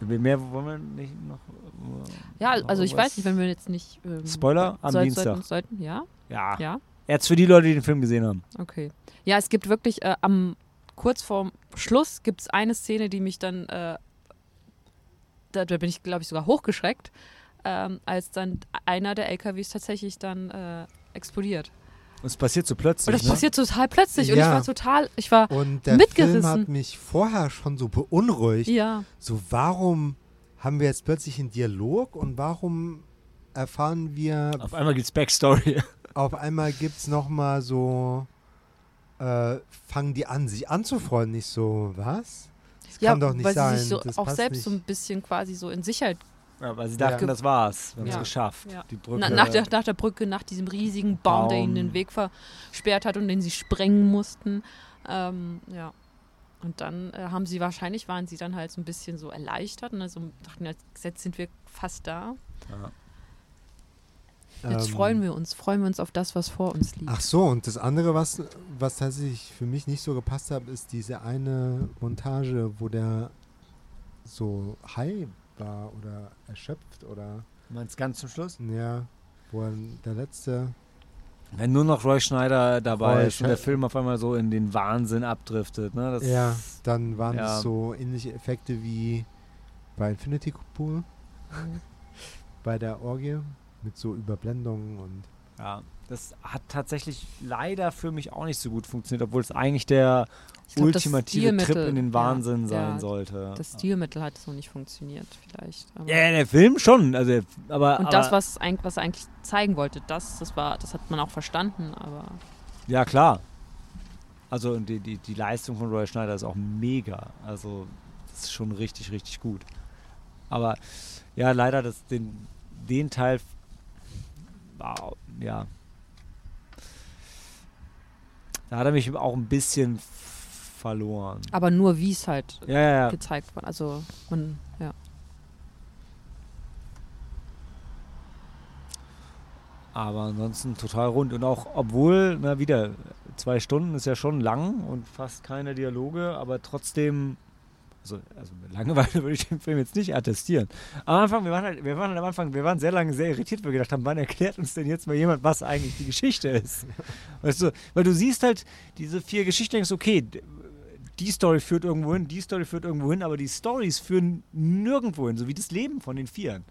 Mehr wollen wir nicht noch. Äh, ja, also ich weiß nicht, wenn wir jetzt nicht. Ähm, Spoiler am soll, Dienstag. Sollten, sollten, ja. Ja. Ja. Jetzt für die Leute, die den Film gesehen haben. okay. Ja, es gibt wirklich äh, am kurz vorm Schluss gibt es eine Szene, die mich dann, äh, da, da bin ich glaube ich sogar hochgeschreckt, ähm, als dann einer der LKWs tatsächlich dann äh, explodiert. Und es passiert so plötzlich. Und das ne? passiert total plötzlich und ich Ja. war total, ich war, Und der Film Mitgerissen. hat mich vorher schon so beunruhigt. ja, So, warum haben wir jetzt plötzlich einen Dialog und warum erfahren wir, Auf einmal gibt's Backstory. Auf einmal gibt es nochmal so, äh, fangen die an, sich anzufreunden. Nicht so, was? Das ja, kann doch nicht weil sein. sie sich so das auch selbst nicht. so ein bisschen quasi so in Sicherheit Ja, weil sie dachten, Ja. das war's. Wir haben es Ja. geschafft. Ja. Die Brücke. Na, nach, der, nach der Brücke, nach diesem riesigen Baum, der ihnen Baum. den Weg versperrt hat und den sie sprengen mussten. Ähm, ja. Und dann äh, haben sie wahrscheinlich, waren sie dann halt so ein bisschen so erleichtert und also dachten, jetzt jetzt sind wir fast da. Jetzt Ähm, freuen wir uns, freuen wir uns auf das, was vor uns liegt. Ach so, und das andere, was, was tatsächlich für mich nicht so gepasst hat, ist diese eine Montage, wo der so high war oder erschöpft oder Du meinst ganz zum Schluss? ja, wo er der letzte. Wenn nur noch Roy Schneider dabei Roy ist und der. Film auf einmal so in den Wahnsinn abdriftet. Ne? Das Ja, dann waren ja. das so ähnliche Effekte wie bei Infinity Pool, Mhm. bei der Orgie mit so Überblendungen und Ja, das hat tatsächlich leider für mich auch nicht so gut funktioniert, obwohl es eigentlich der glaub, ultimative Trip in den Wahnsinn ja, sein ja, sollte. Das Stilmittel hat so nicht funktioniert, vielleicht. Aber ja, der Film schon. Also, aber, und aber, das, was, was er eigentlich zeigen wollte, das, das, war, das hat man auch verstanden, aber Ja, klar. Also und die, die, die Leistung von Roy Schneider ist auch mega. Also das ist schon richtig, richtig gut. Aber ja, leider das, den, den Teil ja. Da hat er mich auch ein bisschen verloren. aber nur wie es halt ja, ja. gezeigt wurde. Also man, ja. Aber ansonsten total rund. Und auch, obwohl, na wieder, zwei Stunden ist ja schon lang und fast keine Dialoge, aber trotzdem, also, also mit Langeweile würde ich den Film jetzt nicht attestieren. Am Anfang, wir waren halt, wir waren halt am Anfang, wir waren sehr lange sehr irritiert, weil wir gedacht haben, wann erklärt uns denn jetzt mal jemand, was eigentlich die Geschichte ist? Weißt du, weil du siehst halt diese vier Geschichten, denkst, okay, die Story führt irgendwo hin, die Story führt irgendwo hin, aber die Stories führen nirgendwo hin, so wie das Leben von den Vieren.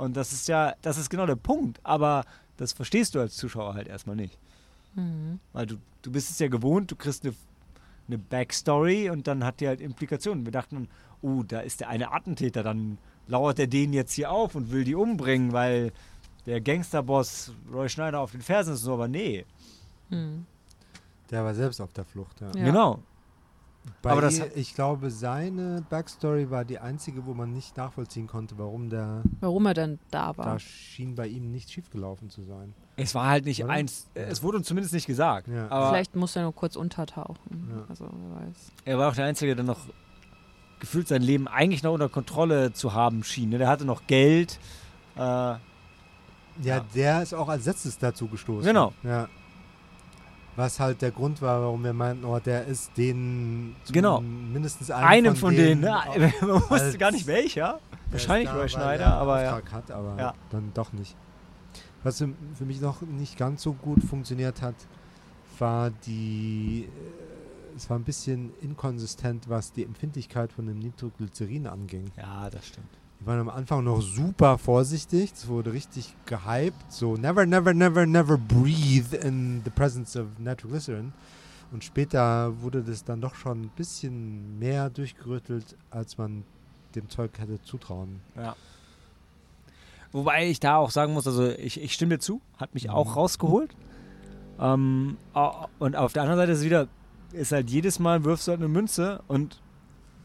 Und das ist ja, das ist genau der Punkt. Aber das verstehst du als Zuschauer halt erstmal nicht. Mhm. Weil du, du bist es ja gewohnt, du kriegst eine, eine Backstory und dann hat die halt Implikationen. Wir dachten, oh, da ist der eine Attentäter, dann lauert er den jetzt hier auf und will die umbringen, weil der Gangsterboss Roy Schneider auf den Fersen ist. So, aber nee, Mhm. der war selbst auf der Flucht. Ja. Ja. genau. Bei Aber das ihr- ich glaube, seine Backstory war die einzige, wo man nicht nachvollziehen konnte, warum der Warum er denn da war. da schien bei ihm nicht schiefgelaufen zu sein. Es war halt nicht Oder? eins, äh, es wurde uns zumindest nicht gesagt. Ja. Aber Vielleicht muss er nur kurz untertauchen. Ja. Also wer weiß. er war auch der Einzige, der noch gefühlt sein Leben eigentlich noch unter Kontrolle zu haben schien. ne? Der hatte noch Geld. Äh, Ja, Ja. der ist auch als letztes dazu gestoßen. Genau. Ja. Was halt der Grund war, warum wir meinten, oh, der ist den Genau. mindestens einem, einem von denen, ne? auch- man wusste gar nicht welcher. Wahrscheinlich Roy Schneider, er aber ja. Hat, aber Ja. dann doch nicht. Was für für mich noch nicht ganz so gut funktioniert hat, war die. äh, Es war ein bisschen inkonsistent, was die Empfindlichkeit von dem Nitroglycerin anging. Ja, das stimmt. Die waren am Anfang noch super vorsichtig. Es wurde richtig gehypt. So, never, never, never, never breathe in the presence of nitroglycerin. Und später wurde das dann doch schon ein bisschen mehr durchgerüttelt, als man dem Zeug hätte zutrauen. Ja. Wobei ich da auch sagen muss, also ich, ich stimme dir zu, hat mich auch Mhm. rausgeholt. Ähm, und auf der anderen Seite ist es wieder, ist halt jedes Mal wirfst du halt eine Münze und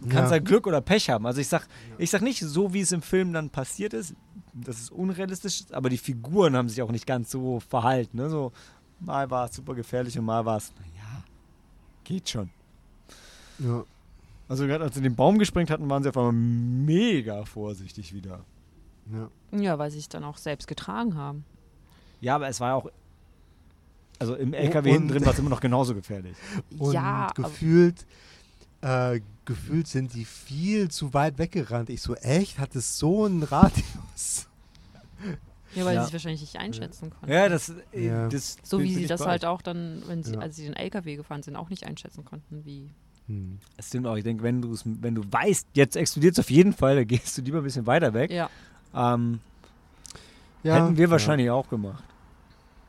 kannst Ja. halt Glück oder Pech haben. Also ich sag, ich sag nicht so, wie es im Film dann passiert ist, das ist unrealistisch, aber die Figuren haben sich auch nicht ganz so verhalten. Ne? So, mal war es super gefährlich und mal war es, naja, geht schon. Ja. Also gerade als sie den Baum gesprengt hatten, waren sie auf einmal mega vorsichtig wieder. Ja. Ja, weil sie es dann auch selbst getragen haben. Ja, aber es war ja auch. Also im Oh, LKW hinten drin war es immer noch genauso gefährlich. Und ja, aber gefühlt äh, gefühlt sind die viel zu weit weggerannt. Ich so, echt? Hat es so einen Radius? Ja, weil Ja. sie es wahrscheinlich nicht einschätzen konnten. Ja, das, äh, Ja. das so wie sie das bei halt auch dann, wenn sie, Ja. als sie den LKW gefahren sind, auch nicht einschätzen konnten, wie. Hm. Das stimmt auch. Ich denke, wenn, du's- wenn du weißt, jetzt explodiert es auf jeden Fall, dann gehst du lieber ein bisschen weiter weg. Ja. Ähm, Ja, hätten wir ja. wahrscheinlich auch gemacht.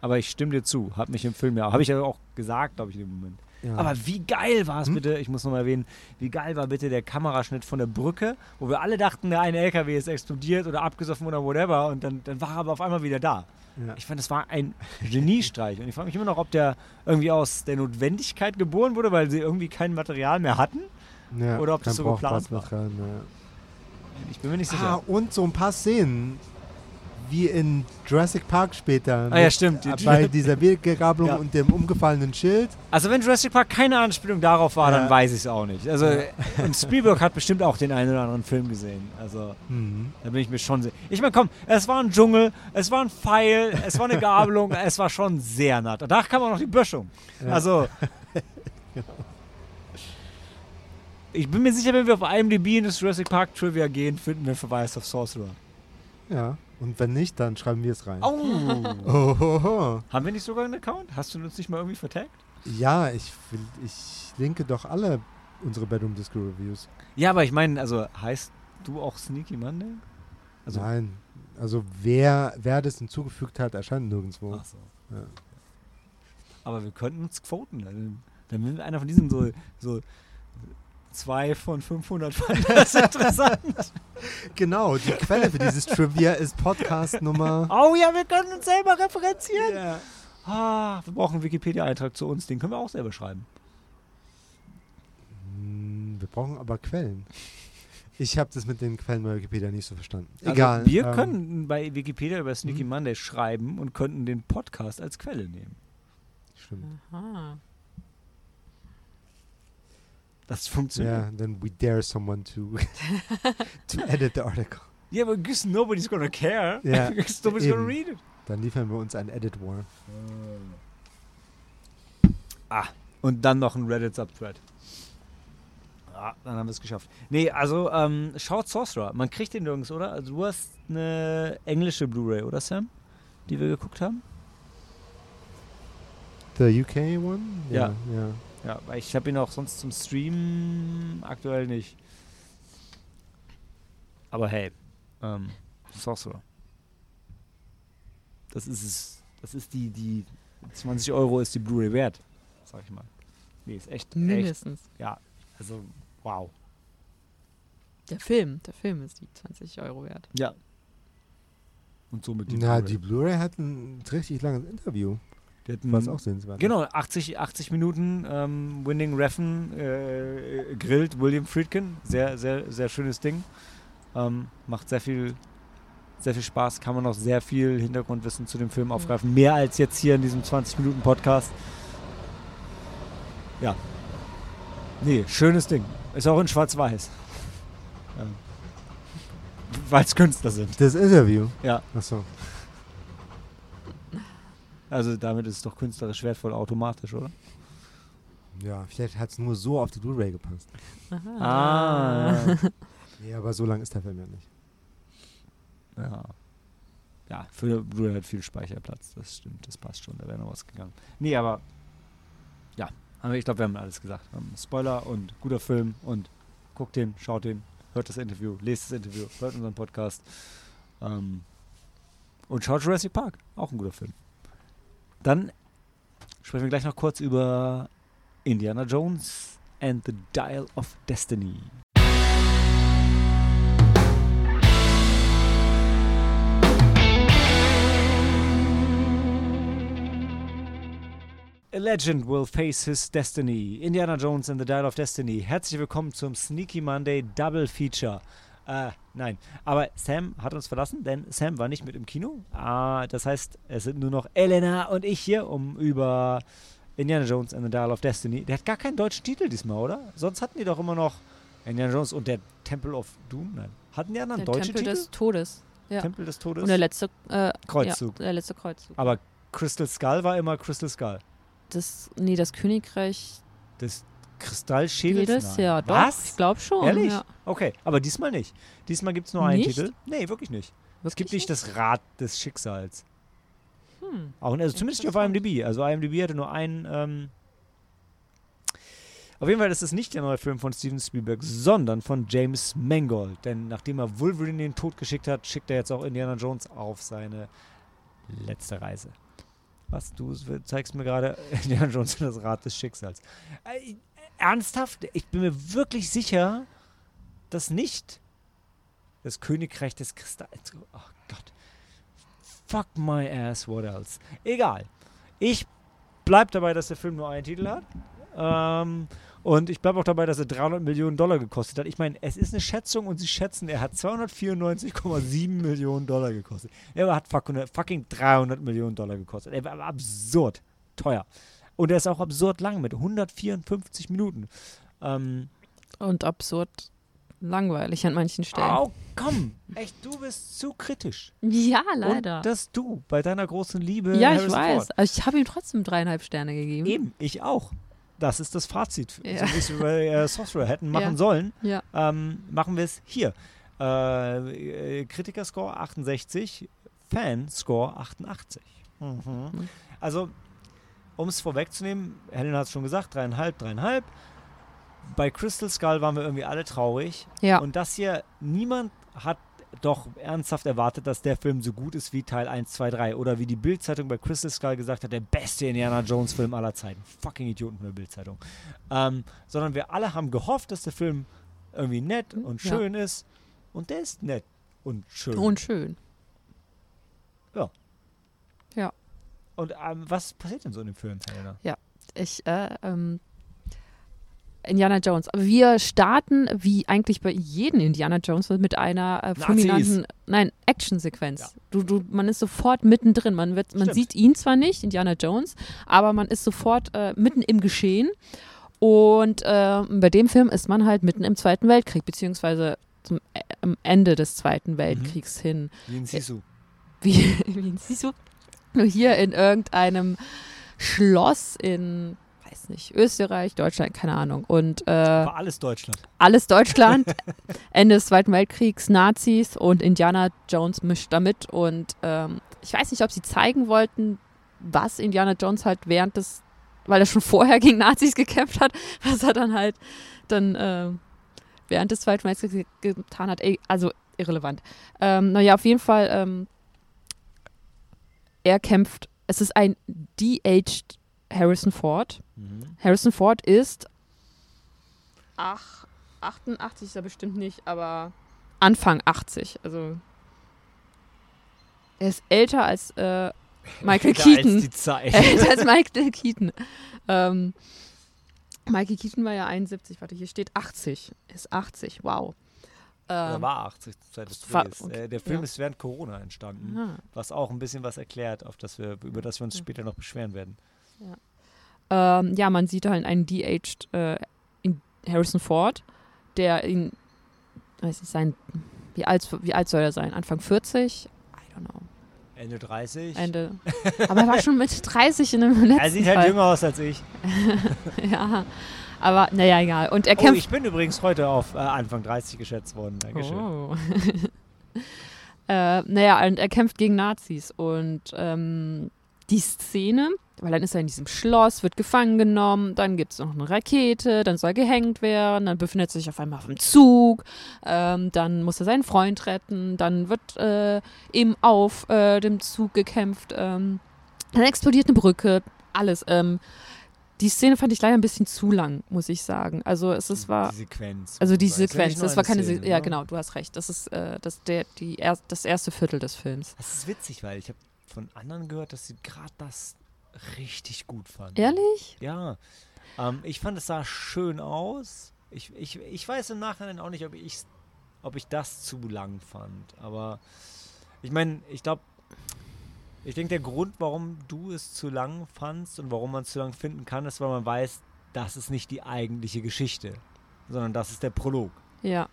Aber ich stimme dir zu. Hab mich im Film ja, habe ich ja auch gesagt, glaube ich, in dem Moment. Ja. Aber wie geil war es Hm? bitte, ich muss nochmal erwähnen, wie geil war bitte der Kameraschnitt von der Brücke, wo wir alle dachten, der eine LKW ist explodiert oder abgesoffen oder whatever und dann, dann war er aber auf einmal wieder da. ja. Ich fand, das war ein Geniestreich und ich frage mich immer noch, ob der irgendwie aus der Notwendigkeit geboren wurde, weil sie irgendwie kein Material mehr hatten. Ja, oder ob das so geplant brauchbares Material. Ich bin mir nicht sicher. Ah, und so ein paar Szenen, wie in Jurassic Park später. Ah, ja, mit- stimmt. Die- Bei dieser Weggabelung Ja. und dem umgefallenen Schild. Also wenn Jurassic Park keine Anspielung darauf war, Ja. dann weiß ich es auch nicht. Also und Spielberg hat bestimmt auch den einen oder anderen Film gesehen. Also Mhm. da bin ich mir schon sehr. Ich meine, komm, es war ein Dschungel, es war ein Pfeil, es war eine Gabelung, es war schon sehr nah. Danach kam auch noch die Böschung. Ja. Also ich bin mir sicher, wenn wir auf IMDb in das Jurassic Park Trivia gehen, finden wir Verweis auf Sorcerer. Ja. Und wenn nicht, dann schreiben wir es rein. Oh. Oh, ho, ho. Haben wir nicht sogar einen Account? Hast du uns nicht mal irgendwie vertagt? Ja, ich, will, ich linke doch alle unsere Bedroom Disco Reviews. Ja, aber ich meine, also heißt du auch Sneaky Monday? Also, Nein. Also wer, wer das hinzugefügt hat, erscheint nirgendwo. Ach so. Ja. Aber wir könnten uns quoten. Dann, dann wir einer von diesen so, so zwei von 500 fanden das interessant. Genau, die Quelle für dieses Trivia ist Podcast Nummer. oh ja, wir können uns selber referenzieren. Ja. Ah, wir brauchen einen Wikipedia-Eintrag zu uns. Den können wir auch selber schreiben. Hm, Wir brauchen aber Quellen. Ich habe das mit den Quellen bei Wikipedia nicht so verstanden. Also Egal. wir ähm, können bei Wikipedia über Sneaky Mhm. Monday schreiben und könnten den Podcast als Quelle nehmen. Stimmt. Aha. Das funktioniert. Yeah, then we dare someone to to edit the article. Yeah, but guess nobody's gonna care. Ja, Guess nobody's gonna eben. read it. Dann liefern wir uns ein Edit War. Ah, und dann noch ein Reddit-Subthread. Ah, dann haben wir es geschafft. Nee, also ähm, schaut Sorcerer. Man kriegt den nirgends, oder? Also du hast eine englische Blu-ray, oder Sam? Die wir geguckt haben? The UK one? Ja. ja. Ja, weil ich habe ihn auch sonst zum Stream aktuell nicht. Aber hey, ähm, Sorcerer. Das ist es. Das ist die, die 20 Euro ist die Blu-ray wert, sag ich mal. Nee, ist echt, echt. Mindestens. Ja, also wow. Der Film, der Film ist die 20 Euro wert. Ja. Und somit die Na, Blu-ray. die Blu-ray hat ein richtig langes Interview, was auch sehenswert. Genau, 80, 80 Minuten ähm, Winning Reffen äh, grillt William Friedkin. Sehr, sehr, sehr schönes Ding. Ähm, macht sehr viel, sehr viel Spaß. Kann man noch sehr viel Hintergrundwissen zu dem Film aufgreifen. Mehr als jetzt hier in diesem 20-Minuten-Podcast. Ja. Nee, schönes Ding. Ist auch in Schwarz-Weiß. Ähm, Weil es Künstler sind. Das Interview? Ja. Achso. Also damit ist es doch künstlerisch wertvoll automatisch, oder? Ja, vielleicht hat es nur so auf die Blu-ray gepasst. Aha. Ah. ja. Nee, aber so lang ist der Film ja nicht. Ja. Ja, für Blu-ray hat viel Speicherplatz, das stimmt, das passt schon, da wäre noch was gegangen. Nee, aber ja, aber ich glaube, wir haben alles gesagt. Ähm, Spoiler und guter Film und guckt den, schaut den, hört das Interview, lest das Interview, hört unseren Podcast ähm, und schaut Jurassic Park, auch ein guter Film. Dann sprechen wir gleich noch kurz über Indiana Jones and the Dial of Destiny. A legend will face his destiny. Indiana Jones and the Dial of Destiny. Herzlich willkommen zum Sneaky Monday Double Feature. Äh, nein, aber Sam hat uns verlassen, denn Sam war nicht mit im Kino. Ah, das heißt, es sind nur noch Elena und ich hier, um über Indiana Jones and the Dial of Destiny. Der hat gar keinen deutschen Titel diesmal, oder? Sonst hatten die doch immer noch Indiana Jones und der Temple of Doom. Nein. Hatten die anderen Der deutsche Tempel Titel? des Todes. Ja. Tempel des Todes? Und der letzte äh, Kreuzzug. Ja, der letzte Kreuzzug. Aber Crystal Skull war immer Crystal Skull. Das, nee, das Königreich Das Kristallschädels? Jedes. Jahr, doch. Was? Ich glaube schon. Ehrlich? Ja. Okay, aber diesmal nicht. Diesmal gibt es nur einen Nicht? Titel. Nee, wirklich nicht. es gibt Wirklich nicht das Rad des Schicksals. Hm. Auch, also zumindest nicht auf. IMDb. Also IMDb hatte nur einen. Ähm auf jeden Fall ist es nicht der neue Film von Steven Spielberg, sondern von James Mangold. Denn nachdem er Wolverine in den Tod geschickt hat, schickt er jetzt auch Indiana Jones auf seine letzte Reise. Was? Du zeigst mir gerade Indiana Jones und das Rad des Schicksals. Ernsthaft? Ich bin mir wirklich sicher, dass nicht das Königreich des Kristalls. Oh Gott. Fuck my ass, what else? Egal. Ich bleib dabei, dass der Film nur einen Titel hat. Ähm, und ich bleibe auch dabei, dass er 300 Millionen Dollar gekostet hat. Ich meine, es ist eine Schätzung und sie schätzen, er hat 294,7 Millionen Dollar gekostet. Er hat fucking 300 Millionen Dollar gekostet. Er war absurd teuer. Und er ist auch absurd lang mit 154 Minuten. Ähm, Und absurd langweilig an manchen Stellen. oh, komm. Echt, du bist zu kritisch. Ja, leider. Und das du bei deiner großen Liebe. ja, ich Harrison weiß. Ford. Ich habe ihm trotzdem dreieinhalb Sterne gegeben. Eben, ich auch. Das ist das Fazit. Ja. So wie es bei äh, Sorcerer hätten machen Ja. sollen, Ja. ähm, machen wir es hier. Äh, äh, Kritiker-Score 68, Fan-Score 88. Mhm. Mhm. Also, um es vorwegzunehmen, Helen hat es schon gesagt, dreieinhalb, dreieinhalb. Bei Crystal Skull waren wir irgendwie alle traurig. Ja. Und das hier, niemand hat doch ernsthaft erwartet, dass der Film so gut ist wie Teil 1, 2, 3. Oder wie die Bild-Zeitung bei Crystal Skull gesagt hat, der beste Indiana Jones-Film aller Zeiten. Fucking Idioten von der Bild-Zeitung. Ähm, sondern wir alle haben gehofft, dass der Film irgendwie nett und Ja. schön ist. Und der ist nett und schön. Und schön. Und ähm, was passiert denn so in dem Film, Helena? Ich, äh, ähm, Indiana Jones. Wir starten, wie eigentlich bei jedem Indiana Jones, mit einer äh, fulminanten, nein, Actionsequenz. Ja. Du, du, man ist sofort mittendrin. Man, wird, man sieht ihn zwar nicht, Indiana Jones, aber man ist sofort äh, mitten im Geschehen. Und äh, bei dem Film ist man halt mitten im Zweiten Weltkrieg, beziehungsweise zum äh, am Ende des Zweiten Weltkriegs hin. Wie in Sisu. Wie, wie siehst du? Nur hier in irgendeinem Schloss in, weiß nicht, Österreich, Deutschland, keine Ahnung. Und äh, War alles Deutschland. alles Deutschland, Ende des Zweiten Weltkriegs, Nazis und Indiana Jones mischt damit. Und ähm, ich weiß nicht, ob sie zeigen wollten, was Indiana Jones halt während des, weil er schon vorher gegen Nazis gekämpft hat, was er dann halt dann äh, während des Zweiten Weltkriegs ge- getan hat. Also irrelevant. Ähm, naja, auf jeden Fall, ähm, er kämpft, es ist ein de-aged Harrison Ford. Mhm. Harrison Ford ist ach, 88 ist er bestimmt nicht, aber Anfang 80. Also er ist älter als äh, Michael Älter als Keaton. die Zeit. Älter als Michael Keaton. Ähm, Michael Keaton war ja 71, warte, hier steht 80. Ist 80, wow. Er Ähm, war 80 zur Zeit des Drehs. okay, Äh, der Film ja. ist während Corona entstanden, ah. was auch ein bisschen was erklärt, auf das wir, über das wir uns Ja. später noch beschweren werden. Ähm, ja, man sieht halt einen de-aged äh, in Harrison Ford, der ihn, weiß nicht, sein, wie alt, wie alt soll er sein? Anfang 40? I don't know. Ende 30. Ende. Aber er war schon mit 30 in dem letzten er sieht halt Fall. jünger aus als ich. Ja, aber naja, egal. Und er Oh, kämpft. ich bin übrigens heute auf äh, Anfang 30 geschätzt worden. Dankeschön. Oh. äh, naja, und er kämpft gegen Nazis. Und ähm, die Szene, weil dann ist er in diesem Schloss, wird gefangen genommen, dann gibt es noch eine Rakete, dann soll er gehängt werden, dann befindet er sich auf einmal auf dem Zug, ähm, dann muss er seinen Freund retten, dann wird äh, eben auf äh, dem Zug gekämpft, ähm, dann explodiert eine Brücke, alles. Ähm, die Szene fand ich leider ein bisschen zu lang, muss ich sagen. Also es ist, war. Die Sequenz. Also die Das ja Sequenz, nicht nur das war eine keine Szene, Se Ja, ne? genau, du hast recht. Das ist äh, das, der, die er das erste Viertel des Films. Das ist witzig, weil ich habe von anderen gehört, dass sie gerade das richtig gut fanden. Ehrlich? Ja. Ähm, ich fand, es sah schön aus. Ich, ich, ich weiß im Nachhinein auch nicht, ob ich, ob ich das zu lang fand. Aber ich meine, ich glaube, ich denke, der Grund, warum du es zu lang fandst und warum man es zu lang finden kann, ist, weil man weiß, das ist nicht die eigentliche Geschichte, sondern das ist der Prolog. Ja.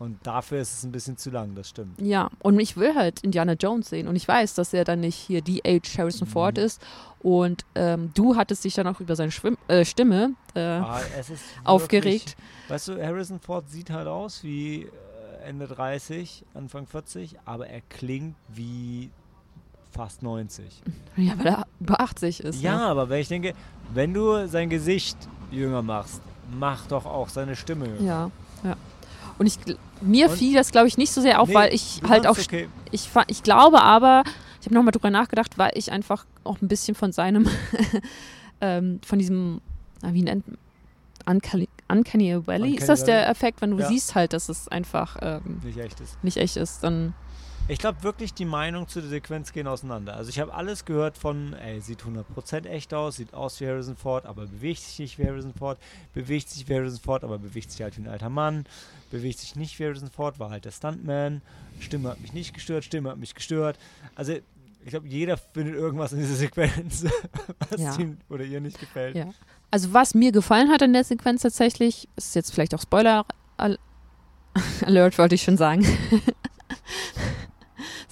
Und dafür ist es ein bisschen zu lang, das stimmt. Ja, und ich will halt Indiana Jones sehen. Und ich weiß, dass er dann nicht hier die Age Harrison Ford Mhm. ist. Und ähm, du hattest dich dann auch über seine Schwimm äh, Stimme äh, Ah, ist aufgeregt. Wirklich, weißt du, Harrison Ford sieht halt aus wie äh, Ende 30, Anfang 40, aber er klingt wie fast 90. Ja, weil er über 80 ist. Ja, ne? aber wenn ich denke, wenn du sein Gesicht jünger machst, mach doch auch seine Stimme jünger. Ja, ja. Und ich, mir Und- fiel das, glaube ich, nicht so sehr auf, Nee, weil ich halt auch okay. ich, ich glaube aber, ich habe nochmal drüber nachgedacht, weil ich einfach auch ein bisschen von seinem, ähm, von diesem, na, wie nennt Uncanny, Uncanny Valley, Uncanny ist das der Valley. Effekt, wenn du Ja. siehst halt, dass es einfach ähm, nicht echt ist. nicht echt ist, dann, Ich glaube wirklich, die Meinungen zu der Sequenz gehen auseinander. Also ich habe alles gehört von, ey, sieht 100% echt aus, sieht aus wie Harrison Ford, aber bewegt sich nicht wie Harrison Ford, bewegt sich wie Harrison Ford, aber bewegt sich halt wie ein alter Mann, bewegt sich nicht wie Harrison Ford, war halt der Stuntman, Stimme hat mich nicht gestört, Stimme hat mich gestört. Also ich glaube, jeder findet irgendwas in dieser Sequenz, was Ja. ihm oder ihr nicht gefällt. ja. Also was mir gefallen hat in der Sequenz tatsächlich, ist jetzt vielleicht auch Spoiler Al Alert, wollte ich schon sagen.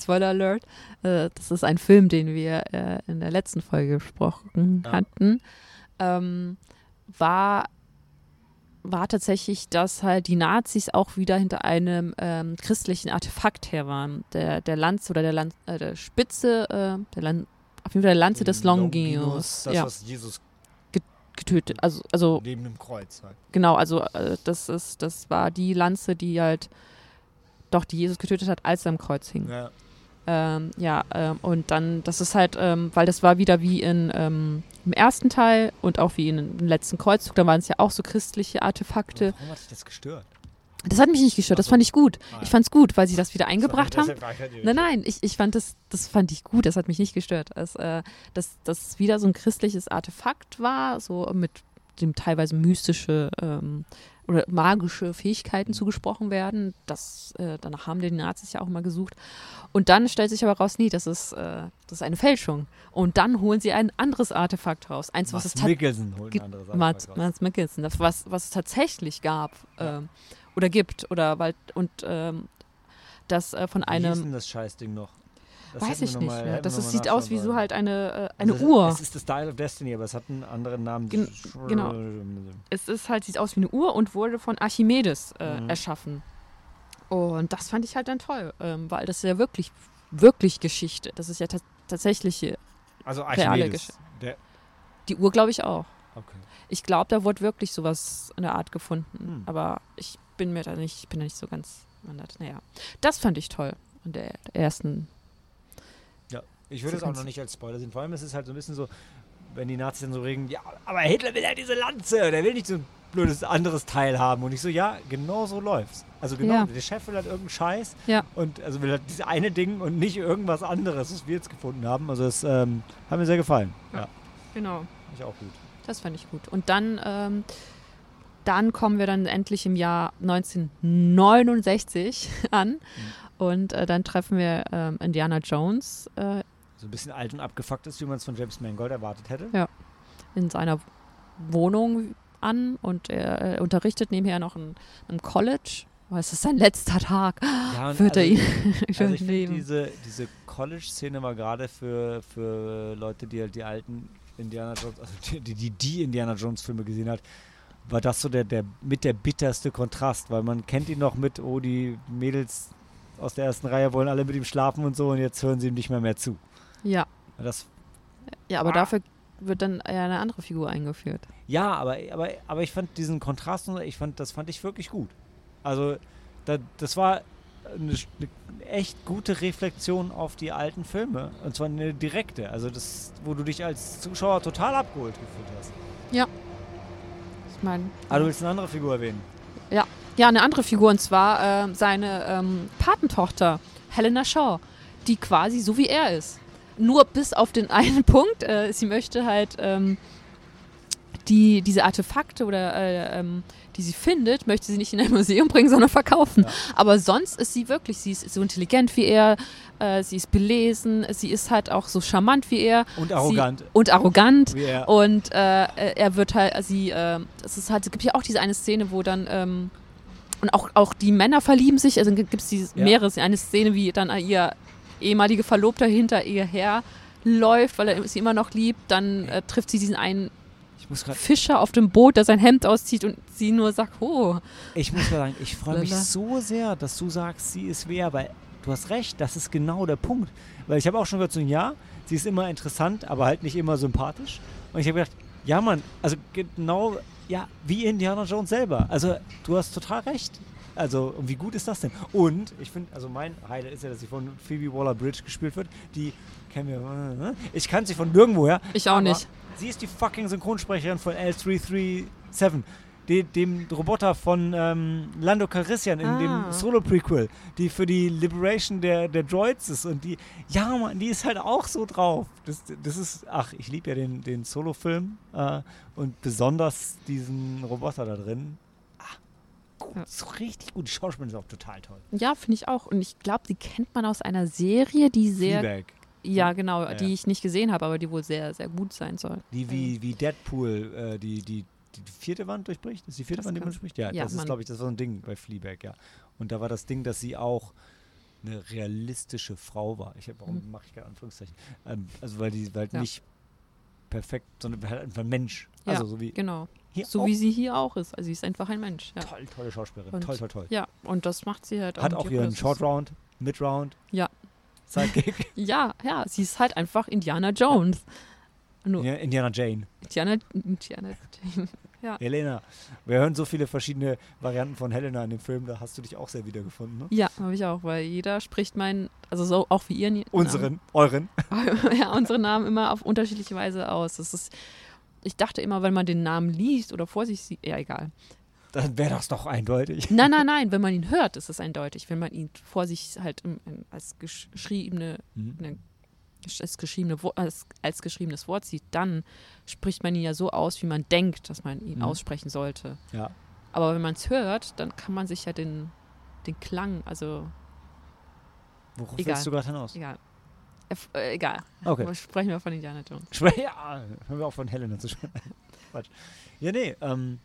Spoiler Alert. Äh, das ist ein Film, den wir äh, in der letzten Folge besprochen Ja. hatten. Ähm, war, war tatsächlich, dass halt die Nazis auch wieder hinter einem ähm, christlichen Artefakt her waren. Der, der Lanze oder der, Lan äh, der Spitze, äh, der Lan auf jeden Fall der Lanze des Longinus. Das, Ja, was Jesus getötet. Also, also neben dem Kreuz halt. Genau, also äh, das ist, das war die Lanze, die halt doch die Jesus getötet hat, als er am Kreuz hing. Ja. Ähm, ja, ähm, und dann, das ist halt, ähm, weil das war wieder wie in, ähm, im ersten Teil und auch wie in, im letzten Kreuzzug, da waren es ja auch so christliche Artefakte. Warum hat dich das gestört? Das hat mich nicht gestört, das Ach so. fand ich gut. Ah, Ich ja. fand's gut, weil sie das wieder eingebracht haben. Nein, nein, ich, ich fand das, das fand ich gut, das hat mich nicht gestört. Es, äh, dass das wieder so ein christliches Artefakt war, so mit dem teilweise mystische ähm, oder magische Fähigkeiten zugesprochen werden. Das, äh, danach haben die Nazis ja auch mal gesucht. Und dann stellt sich aber raus, nee, das ist, äh, das ist eine Fälschung. Und dann holen sie ein anderes Artefakt raus. Eins, was es Mats Mikkelsen holt ein anderes Mats, Artefakt raus. Mats Mikkelsen, das, was, was es tatsächlich gab Ja. ähm, oder gibt oder weil und ähm, das äh, von Wie einem denn das Scheißding noch? Das weiß ich nicht mal- mehr. Das mal sieht aus wie so halt eine, äh, eine Also Uhr. Es ist das Style of Destiny, aber es hat einen anderen Namen. Gen- genau. Es ist halt, sieht aus wie eine Uhr und wurde von Archimedes äh, Mhm. erschaffen. Und das fand ich halt dann toll, ähm, weil das ist ja wirklich, wirklich Geschichte. Das ist ja ta tatsächlich Also Reale. Geschichte. Die Uhr, glaube ich auch. okay. Ich glaube, da wurde wirklich sowas in der Art gefunden. Hm. Aber ich bin mir da nicht, ich bin da nicht so ganz. Naja, das fand ich toll in der ersten. Ich würde es auch noch nicht als Spoiler sehen. Vor allem ist es halt so ein bisschen so, wenn die Nazis dann so reden, ja, aber Hitler will ja diese Lanze, der will nicht so ein blödes anderes Teil haben. Und ich so, ja, genau so läuft's. Also genau, Ja. der Chef will halt irgendeinen Scheiß Ja. und also will halt dieses eine Ding und nicht irgendwas anderes, was wir jetzt gefunden haben. Also das ähm, hat mir sehr gefallen. Ja, Genau. fand ich auch gut. Das fand ich gut. Und dann, ähm, dann kommen wir dann endlich im Jahr 1969 an. Und äh, dann treffen wir ähm, Indiana Jones äh, So ein bisschen alt und abgefuckt ist, wie man es von James Mangold erwartet hätte. in seiner Wohnung an und er äh, unterrichtet nebenher noch in einem College. Oh, es ist sein letzter Tag. Ja, und Wird er also- ihn Also ich diese, diese College-Szene war gerade für, für Leute, die halt die alten Indiana Jones, also die, die, die, die Indiana Jones-Filme gesehen hat, war das so der, der mit der bitterste Kontrast, weil man kennt ihn noch mit, oh, die Mädels aus der ersten Reihe wollen alle mit ihm schlafen und so und jetzt hören sie ihm nicht mehr mehr zu. Ja. Das, ja, aber Ah. dafür wird dann eher eine andere Figur eingeführt. ja, aber, aber, aber ich fand diesen Kontrast, ich fand, das fand ich wirklich gut. Also, da, das war eine, eine echt gute Reflexion auf die alten Filme. Und zwar eine direkte. Also das, wo du dich als Zuschauer total abgeholt gefühlt hast. Ich meine, Aber du willst eine andere Figur erwähnen. Ja, eine andere Figur und zwar ähm, seine ähm, Patentochter, Helena Shaw, die quasi so wie er ist. Nur bis auf den einen Punkt, äh, sie möchte halt ähm, die, diese Artefakte oder äh, ähm, die sie findet, möchte sie nicht in ein Museum bringen, sondern verkaufen. Ja. Aber sonst ist sie wirklich, sie ist so intelligent wie er, äh, sie ist belesen, sie ist halt auch so charmant wie er Und arrogant. und arrogant. wie er. Und äh, er wird halt, sie, äh, es ist halt, es gibt ja auch diese eine Szene, wo dann ähm, Und auch, auch die Männer verlieben sich. Also gibt es Ja. mehrere, eine Szene, wie dann ihr ehemaliger Verlobter hinter ihr her läuft, weil er sie immer noch liebt. Dann äh, trifft sie diesen einen Fischer auf dem Boot, der sein Hemd auszieht und sie nur sagt, oh. Ich muss mal sagen, ich freue mich so sehr, dass du sagst, sie ist wer, weil du hast recht, das ist genau der Punkt. Weil ich habe auch schon gehört, so ein Ja, sie ist immer interessant, aber halt nicht immer sympathisch. Und ich habe gedacht, ja Mann, also genau, ja, wie Indiana Jones selber. Also du hast total recht. Also, wie gut ist das denn? Und ich finde, also mein Highlight ist ja, dass sie von Phoebe Waller-Bridge gespielt wird. Die kennen wir, äh, ich kann sie von nirgendwoher. Ich auch nicht. Sie ist die fucking Synchronsprecherin von L337, de, dem Roboter von ähm, Lando Calrissian in Ah. dem Solo-Prequel, die für die Liberation der, der Droids ist. Und die, ja, Mann, die ist halt auch so drauf. Das, das ist, ach, ich liebe ja den, den Solo-Film äh, und besonders diesen Roboter da drin. Gut, Ja. so richtig gut. Die Schauspielerin ist auch total toll. Ja, finde ich auch. Und ich glaube, die kennt man aus einer Serie, die sehr, Fleabag. ja genau, Ja, die ja. ich nicht gesehen habe, aber die wohl sehr, sehr gut sein soll. Die wie, wie Deadpool, äh, die, die, die vierte Wand durchbricht. Ist die vierte Das Wand, die man durchbricht? Ja, Ja, das ist, glaube ich, das war so ein Ding bei Fleabag, ja. Und da war das Ding, dass sie auch eine realistische Frau war. Ich hab, warum Mhm. mache ich gerade Anführungszeichen? Ähm, also weil die weil Ja. nicht perfekt, sondern halt einfach ein Mensch. Ja, Also so wie Genau. Hier So auch. wie sie hier auch ist. Also sie ist einfach ein Mensch. Ja, toll, tolle Schauspielerin. Und- toll, toll, toll. ja und das macht sie halt auch. Hat auch ihren Short Round, Mid Round. Ja. Sidekick. Ja, ja, sie ist halt einfach Indiana Jones. Nur ja, Indiana Jane. Indiana, Indiana Helena. Wir hören so viele verschiedene Varianten von Helena in dem Film, da hast du dich auch sehr wiedergefunden, ne? Ja, habe ich auch, weil jeder spricht meinen, also so auch wie ihren Unseren, euren. Namen, ja, unsere Namen immer auf unterschiedliche Weise aus. Das ist, ich dachte immer, wenn man den Namen liest oder vor sich sieht, ja egal. Dann wäre das doch eindeutig. Nein, nein, nein, wenn man ihn hört, ist es eindeutig. Wenn man ihn vor sich halt im, im, als geschriebene, Mhm. eine, als, geschriebene, als, als geschriebenes Wort sieht, dann spricht man ihn ja so aus, wie man denkt, dass man ihn Mhm. aussprechen sollte. Ja. Aber wenn man es hört, dann kann man sich ja den, den Klang, also Worauf Egal. willst du gerade hinaus? egal. Äh, äh, egal. Okay. Aber Sprechen wir von Indiana Jones. Schwer, ja, hören wir auch von Helena zu sprechen. Quatsch. Ja, nee, ähm,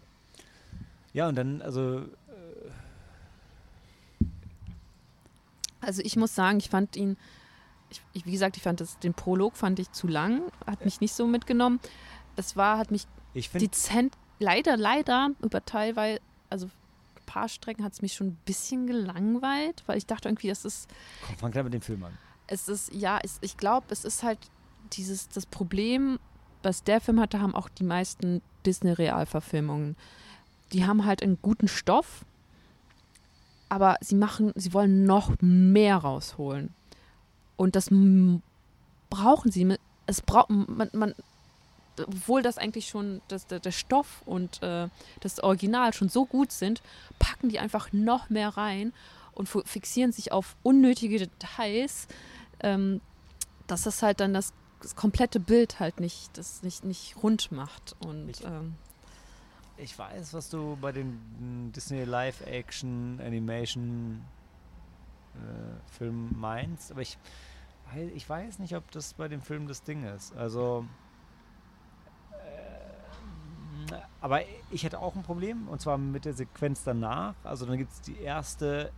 ja, und dann, also, Also ich muss sagen, ich fand ihn, ich, ich, wie gesagt, ich fand das, den Prolog fand ich zu lang, hat mich nicht so mitgenommen. Es war, hat mich ich finde, dezent, leider, leider, über teilweise, also ein paar Strecken hat es mich schon ein bisschen gelangweilt, weil ich dachte irgendwie, das ist, komm, fang gleich mit dem Film an. Es ist, ja, es, ich glaube, es ist halt dieses, das Problem, was der Film hatte, haben auch die meisten Disney-Realverfilmungen. Die haben halt einen guten Stoff, aber sie machen, sie wollen noch mehr rausholen. Und das brauchen sie. Es braucht man, man, obwohl das eigentlich schon das, der, der Stoff und äh, das Original schon so gut sind, packen die einfach noch mehr rein und fixieren sich auf unnötige Details, ähm, dass das halt dann das, das komplette Bild halt nicht, das nicht, nicht rund macht. Und Ich- ähm, Ich weiß, was du bei den mm, Disney Live-Action, Animation äh, Filmen meinst, aber ich, ich weiß nicht, ob das bei dem Film das Ding ist. Also, äh, aber ich hätte auch ein Problem, und zwar mit der Sequenz danach. Also dann gibt es die erste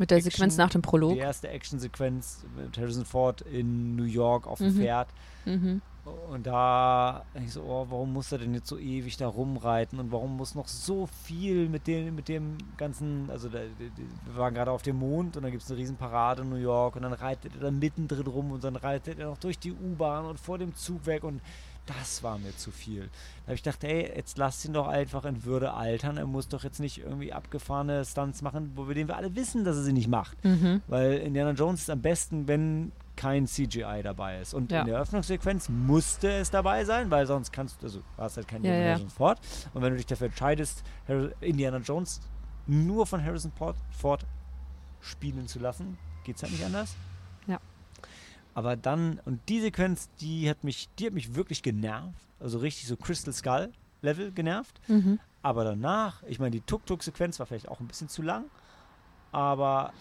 mit der Action- Sequenz nach dem Prolog. Die erste Action-Sequenz mit Harrison Ford in New York auf dem Mhm. Pferd. Mhm. Und da ich so, oh, warum muss er denn jetzt so ewig da rumreiten und warum muss noch so viel mit dem, mit dem ganzen, also da, wir waren gerade auf dem Mond und dann gibt es eine riesen Parade in New York und dann reitet er da mittendrin rum und dann reitet er noch durch die U-Bahn und vor dem Zug weg und das war mir zu viel. Da habe ich gedacht, ey, jetzt lasst ihn doch einfach in Würde altern. Er muss doch jetzt nicht irgendwie abgefahrene Stunts machen, wo wir den wir alle wissen, dass er sie nicht macht. Mhm. Weil Indiana Jones ist am besten, wenn kein CGI dabei ist. Und Ja. in der Eröffnungssequenz musste es dabei sein, weil sonst kannst du, also du hast halt keinen Ja, Indiana ja. Jones Ford. Und wenn du dich dafür entscheidest, Indiana Jones nur von Harrison Ford, Ford spielen zu lassen, geht es halt nicht anders. Ja. Aber dann, und die Sequenz, die hat mich, die hat mich wirklich genervt. Also richtig so Crystal Skull Level genervt. Mhm. Aber danach, ich meine, die Tuk-Tuk-Sequenz war vielleicht auch ein bisschen zu lang, aber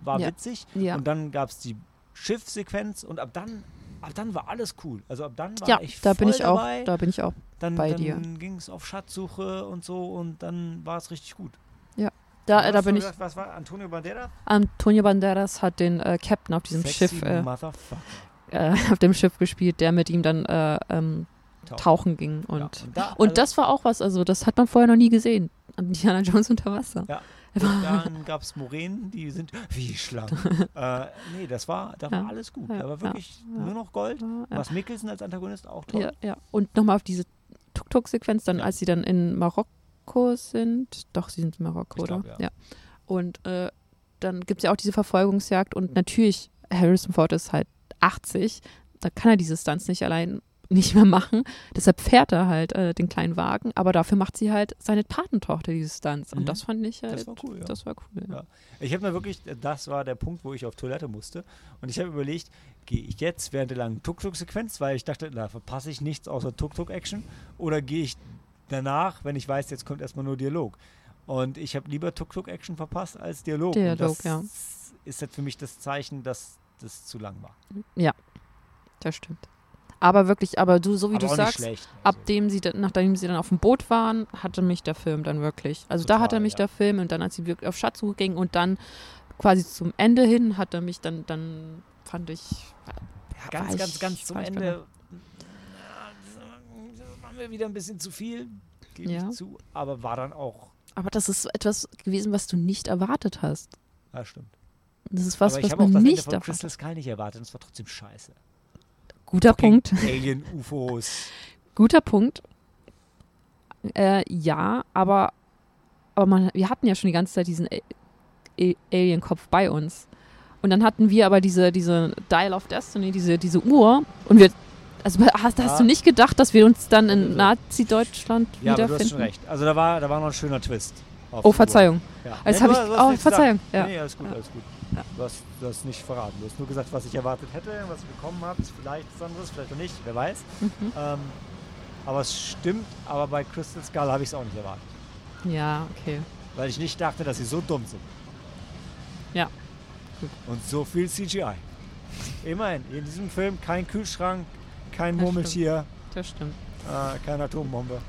war Ja. witzig. Ja. Und dann gab es die Schiffsequenz und ab dann, ab dann war alles cool. Also ab dann war Ja, ich da bin ich auch, dabei. da bin ich auch. dann bei dann dir. ging es auf Schatzsuche und so und dann war es richtig gut. Da, Was da bin ich. gesagt, Was war Antonio Banderas? Antonio Banderas hat den äh, Captain auf diesem Sexy Schiff, äh, äh, auf dem Schiff gespielt, der mit ihm dann äh, ähm, Tauchen. tauchen ging. Und, Ja, und da- und also- das war auch was, also das hat man vorher noch nie gesehen. Indiana Jones unter Wasser. Ja. Und dann gab es Moränen, die sind wie Schlangen. äh, nee, das war, da war Ja. alles gut. Ja, Da war wirklich ja. nur noch Gold. Was Mikkelsen als Antagonist auch toll. Ja. Und nochmal auf diese Tuk-Tuk-Sequenz, dann als sie dann in Marokko sind. Doch, sie sind in Marokko, Ich oder? glaub, ja. Und äh, dann gibt es ja auch diese Verfolgungsjagd und natürlich, Harrison Ford ist halt 80, da kann er diese Stunts nicht allein nicht mehr machen. Deshalb fährt er halt äh, den kleinen Wagen, aber dafür macht sie halt seine Patentochter diese Stunts. Mhm. Und das fand ich halt, Das war cool, ja. Das war cool, ja. Ja. Ich habe mir wirklich, das war der Punkt, wo ich auf Toilette musste. Und ich habe überlegt, gehe ich jetzt während der langen Tuk-Tuk-Sequenz, weil ich dachte, da verpasse ich nichts außer Tuk-Tuk-Action, oder gehe ich danach, wenn ich weiß, jetzt kommt erstmal nur Dialog. Und ich habe lieber Tuk-Tuk-Action verpasst als Dialog. Dialog, das ja. ist jetzt für mich das Zeichen, dass das zu lang war. Das stimmt. Aber wirklich, aber du, so wie Aber du sagst, schlecht. ab Also, dem sie, dann- nachdem sie dann auf dem Boot waren, hatte mich der Film dann wirklich. Also da hat er Total, mich ja. der Film und dann, als sie wirklich auf Schatzsuche ging und dann quasi zum Ende hin, hat er mich dann, dann fand ich. ja, ganz, war ganz, ich- ganz zum ich Ende. Machen wir wieder ein bisschen zu viel, gebe Ja. ich zu. Aber war dann auch, Aber das ist etwas gewesen, was du nicht erwartet hast. ja stimmt. Das ist was, aber ich was auch man Ende nicht erwartet. Crystal Sky nicht erwartet und es war trotzdem scheiße. Guter Fucking Punkt. Alien, UFOs. Guter Punkt. Äh, ja, aber, aber man, wir hatten ja schon die ganze Zeit diesen Alien-Kopf bei uns. Und dann hatten wir aber diese, diese Dial of Destiny, diese, diese Uhr. Und wir, also hast, hast Ja. du nicht gedacht, dass wir uns dann in Also- Nazi-Deutschland Ja, aber du hast wiederfinden? schon recht. Also da war, da war noch ein schöner Twist. Oh. Verzeihung. Ja. Jetzt Nee, habe du ich. hast- du hast Oh, Verzeihung. Ja. Nee, alles gut, Ja. alles gut. Du hast das nicht verraten. Du hast nur gesagt, was ich erwartet hätte, was ich bekommen habe. Vielleicht was anderes, vielleicht auch nicht, wer weiß. Mhm. Ähm, aber es stimmt, aber bei Crystal Skull habe ich es auch nicht erwartet. Ja, okay. Weil ich nicht dachte, dass sie so dumm sind. Ja. Gut. Und so viel CGI. Immerhin, in diesem Film kein Kühlschrank, kein Das Murmeltier, Das stimmt. äh, keine Atombombe.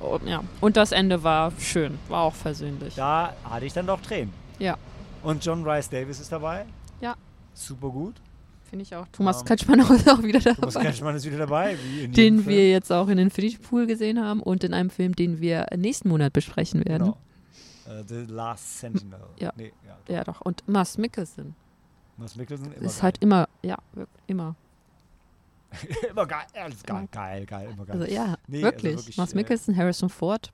Oh, ja. Und das Ende war schön. War auch versöhnlich. Da hatte ich dann doch Tränen. Ja. Und John Rice Davis ist dabei. Ja. Super gut. Finde ich auch. Thomas Ähm, Kretschmann ist auch wieder Thomas dabei. Kretschmann ist wieder dabei. Wie in jedem den wir jetzt auch in Infinity Pool gesehen haben und in einem Film, den wir nächsten Monat besprechen werden. Genau. Äh, The Last Sentinel. Ja. Nee, ja. Ja, doch. Und Mars Mikkelsen Mads Mikkelsen immer ist geil. halt immer, ja, wirklich, immer. immer geil. Ja, ist geil, geil, geil, immer geil. Also ja, Nee, also wirklich. wirklich, Mars äh, Mikkelsen, Harrison Ford,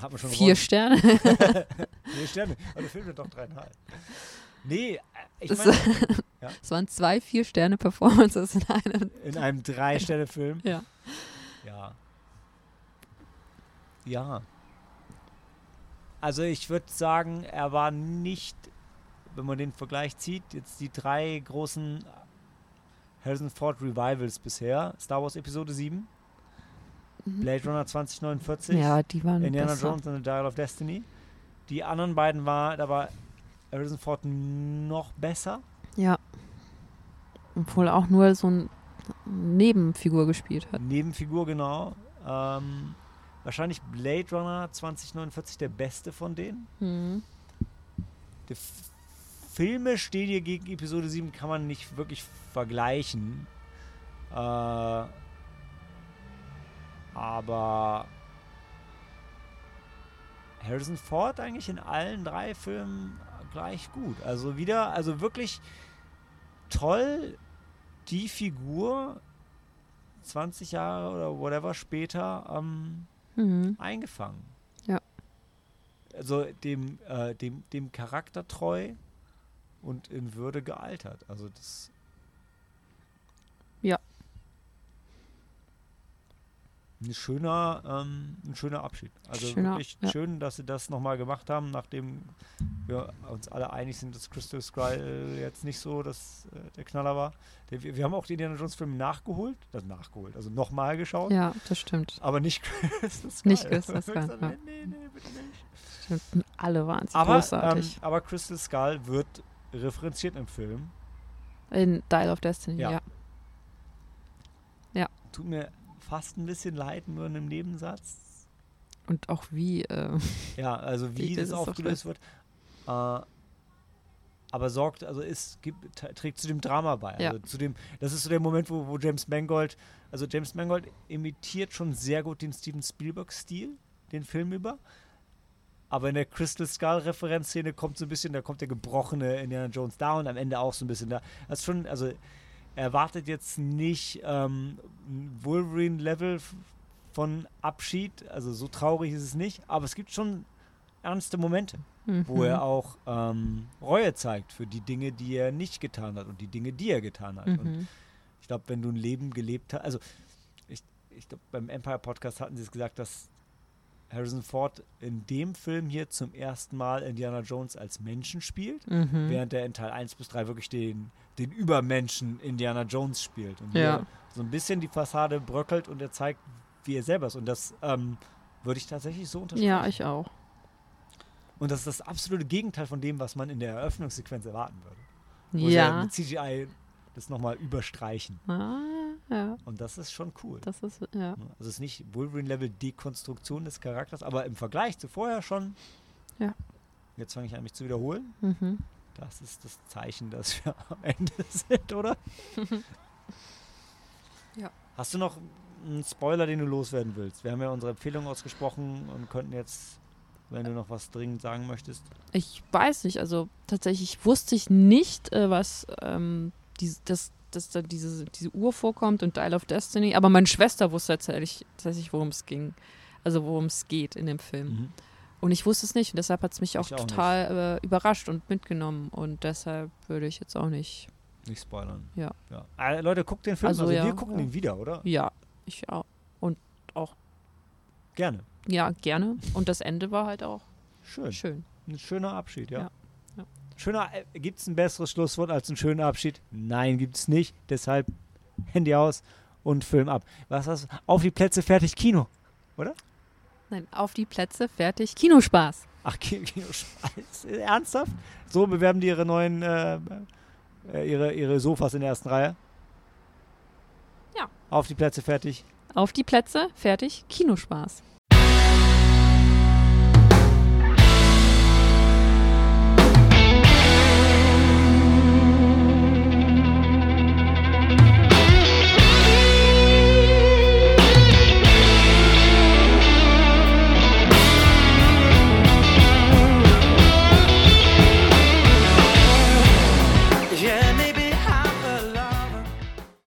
Hat man schon vier gewonnen. Sterne. Vier Sterne. Aber der Film doch dreieinhalb. Nee, äh, ich Das- meine, Es waren zwei Vier-Sterne-Performances in einem. in einem Drei-Sterne-Film. Ja. Ja. Ja. Also ich würde sagen, er war nicht, wenn man den Vergleich zieht, jetzt die drei großen Harrison Ford Revivals bisher. Star Wars Episode 7, Blade Runner 2049, Mhm. Ja, die waren Indiana besser. Jones and the Dial of Destiny. Die anderen beiden war, da war Harrison Ford noch besser. Ja. Obwohl er auch nur so eine Nebenfigur gespielt hat. Nebenfigur, genau. Ähm, wahrscheinlich Blade Runner 2049 der beste von denen. Mhm. Der Filme stehen hier gegen Episode 7, kann man nicht wirklich vergleichen. Äh, aber Harrison Ford eigentlich in allen drei Filmen gleich gut. Also wieder, also wirklich toll die Figur 20 Jahre oder whatever später ähm, Mhm. eingefangen. Ja. Also dem, äh, dem, dem Charakter treu und in Würde gealtert. Also das. Ja. Ein schöner, ähm, ein schöner Abschied. Also Schöner, wirklich ja. schön, dass sie das nochmal gemacht haben, nachdem wir uns alle einig sind, dass Crystal Skull jetzt nicht so das, äh, der Knaller war. Wir, wir haben auch die Indiana Jones Filme nachgeholt, das nachgeholt, also nochmal geschaut. Ja, das stimmt. Aber nicht Crystal Skull. Nicht Crystal Skull, gesagt, ja. Nee, nee, bitte nicht. stimmt. Alle waren Aber, ähm, großartig. aber Crystal Skull wird referenziert im Film. In Dial of Destiny, Ja. ja. Tut mir fast ein bisschen leid, nur in einem Nebensatz. Und auch wie. Äh, Ja, also wie das aufgelöst wird. Äh, aber sorgt, also ist, gibt, trägt zu dem Drama bei. Ja. Also zu dem, das ist so der Moment, wo, wo James Mangold, also James Mangold imitiert schon sehr gut den Steven Spielberg-Stil, den Film über. Aber in der Crystal Skull-Referenzszene kommt so ein bisschen, da kommt der gebrochene Indiana Jones da und am Ende auch so ein bisschen da. Das ist schon, also er erwartet jetzt nicht ähm, ein Wolverine-Level von Abschied, also so traurig ist es nicht, aber es gibt schon ernste Momente, wo mhm. er auch ähm, Reue zeigt für die Dinge, die er nicht getan hat und die Dinge, die er getan hat. Und Mhm. ich glaube, wenn du ein Leben gelebt hast, also ich, ich glaube, beim Empire Podcast hatten sie es gesagt, dass Harrison Ford in dem Film hier zum ersten Mal Indiana Jones als Menschen spielt, Mhm. während er in Teil 1 bis 3 wirklich den, den Übermenschen Indiana Jones spielt. Und Ja. so ein bisschen die Fassade bröckelt und er zeigt, wie er selber ist. Und das ähm, würde ich tatsächlich so unterstreichen. Ja, ich auch. Und das ist das absolute Gegenteil von dem, was man in der Eröffnungssequenz erwarten würde. Wo sie Ja. mit CGI das nochmal überstreichen. Ah, ja, Und das ist schon cool. das ist, ja. Also es ist nicht Wolverine-Level Dekonstruktion des Charakters, aber im Vergleich zu vorher schon. Ja. Jetzt fange ich an, mich zu wiederholen. Mhm. Das ist das Zeichen, dass wir am Ende sind, oder? Ja. Hast du noch einen Spoiler, den du loswerden willst? Wir haben ja unsere Empfehlung ausgesprochen und könnten jetzt, wenn du noch was dringend sagen möchtest. Ich weiß nicht, also tatsächlich wusste ich nicht, äh, was ähm, die, das, dass da diese, diese Uhr vorkommt und Dial of Destiny, aber meine Schwester wusste tatsächlich, tatsächlich worum es ging. Also worum es geht in dem Film. Und ich wusste es nicht und deshalb hat es mich auch auch total äh, überrascht und mitgenommen. Und deshalb würde ich jetzt auch nicht. Nicht spoilern. Ja. ja. Äh, Leute, guckt den Film. Also Also, ja, wir gucken ja. ihn wieder, oder? Ja, ich auch. Gerne. Ja, gerne. Und das Ende war halt auch Schön. schön. Ein schöner Abschied, ja. Schöner, äh, gibt es ein besseres Schlusswort als ein schöner Abschied? Nein, gibt es nicht. Deshalb Handy aus und Film ab. Was hast du? Auf die Plätze, fertig, Kino. Nein, auf die Plätze, fertig, Kinospaß. Ach, Ki- Kino, Scheiß. Ernsthaft? So bewerben die ihre neuen, äh, äh, ihre, ihre Sofas in der ersten Reihe? Ja. Auf die Plätze, fertig. Auf die Plätze, fertig, Kinospaß.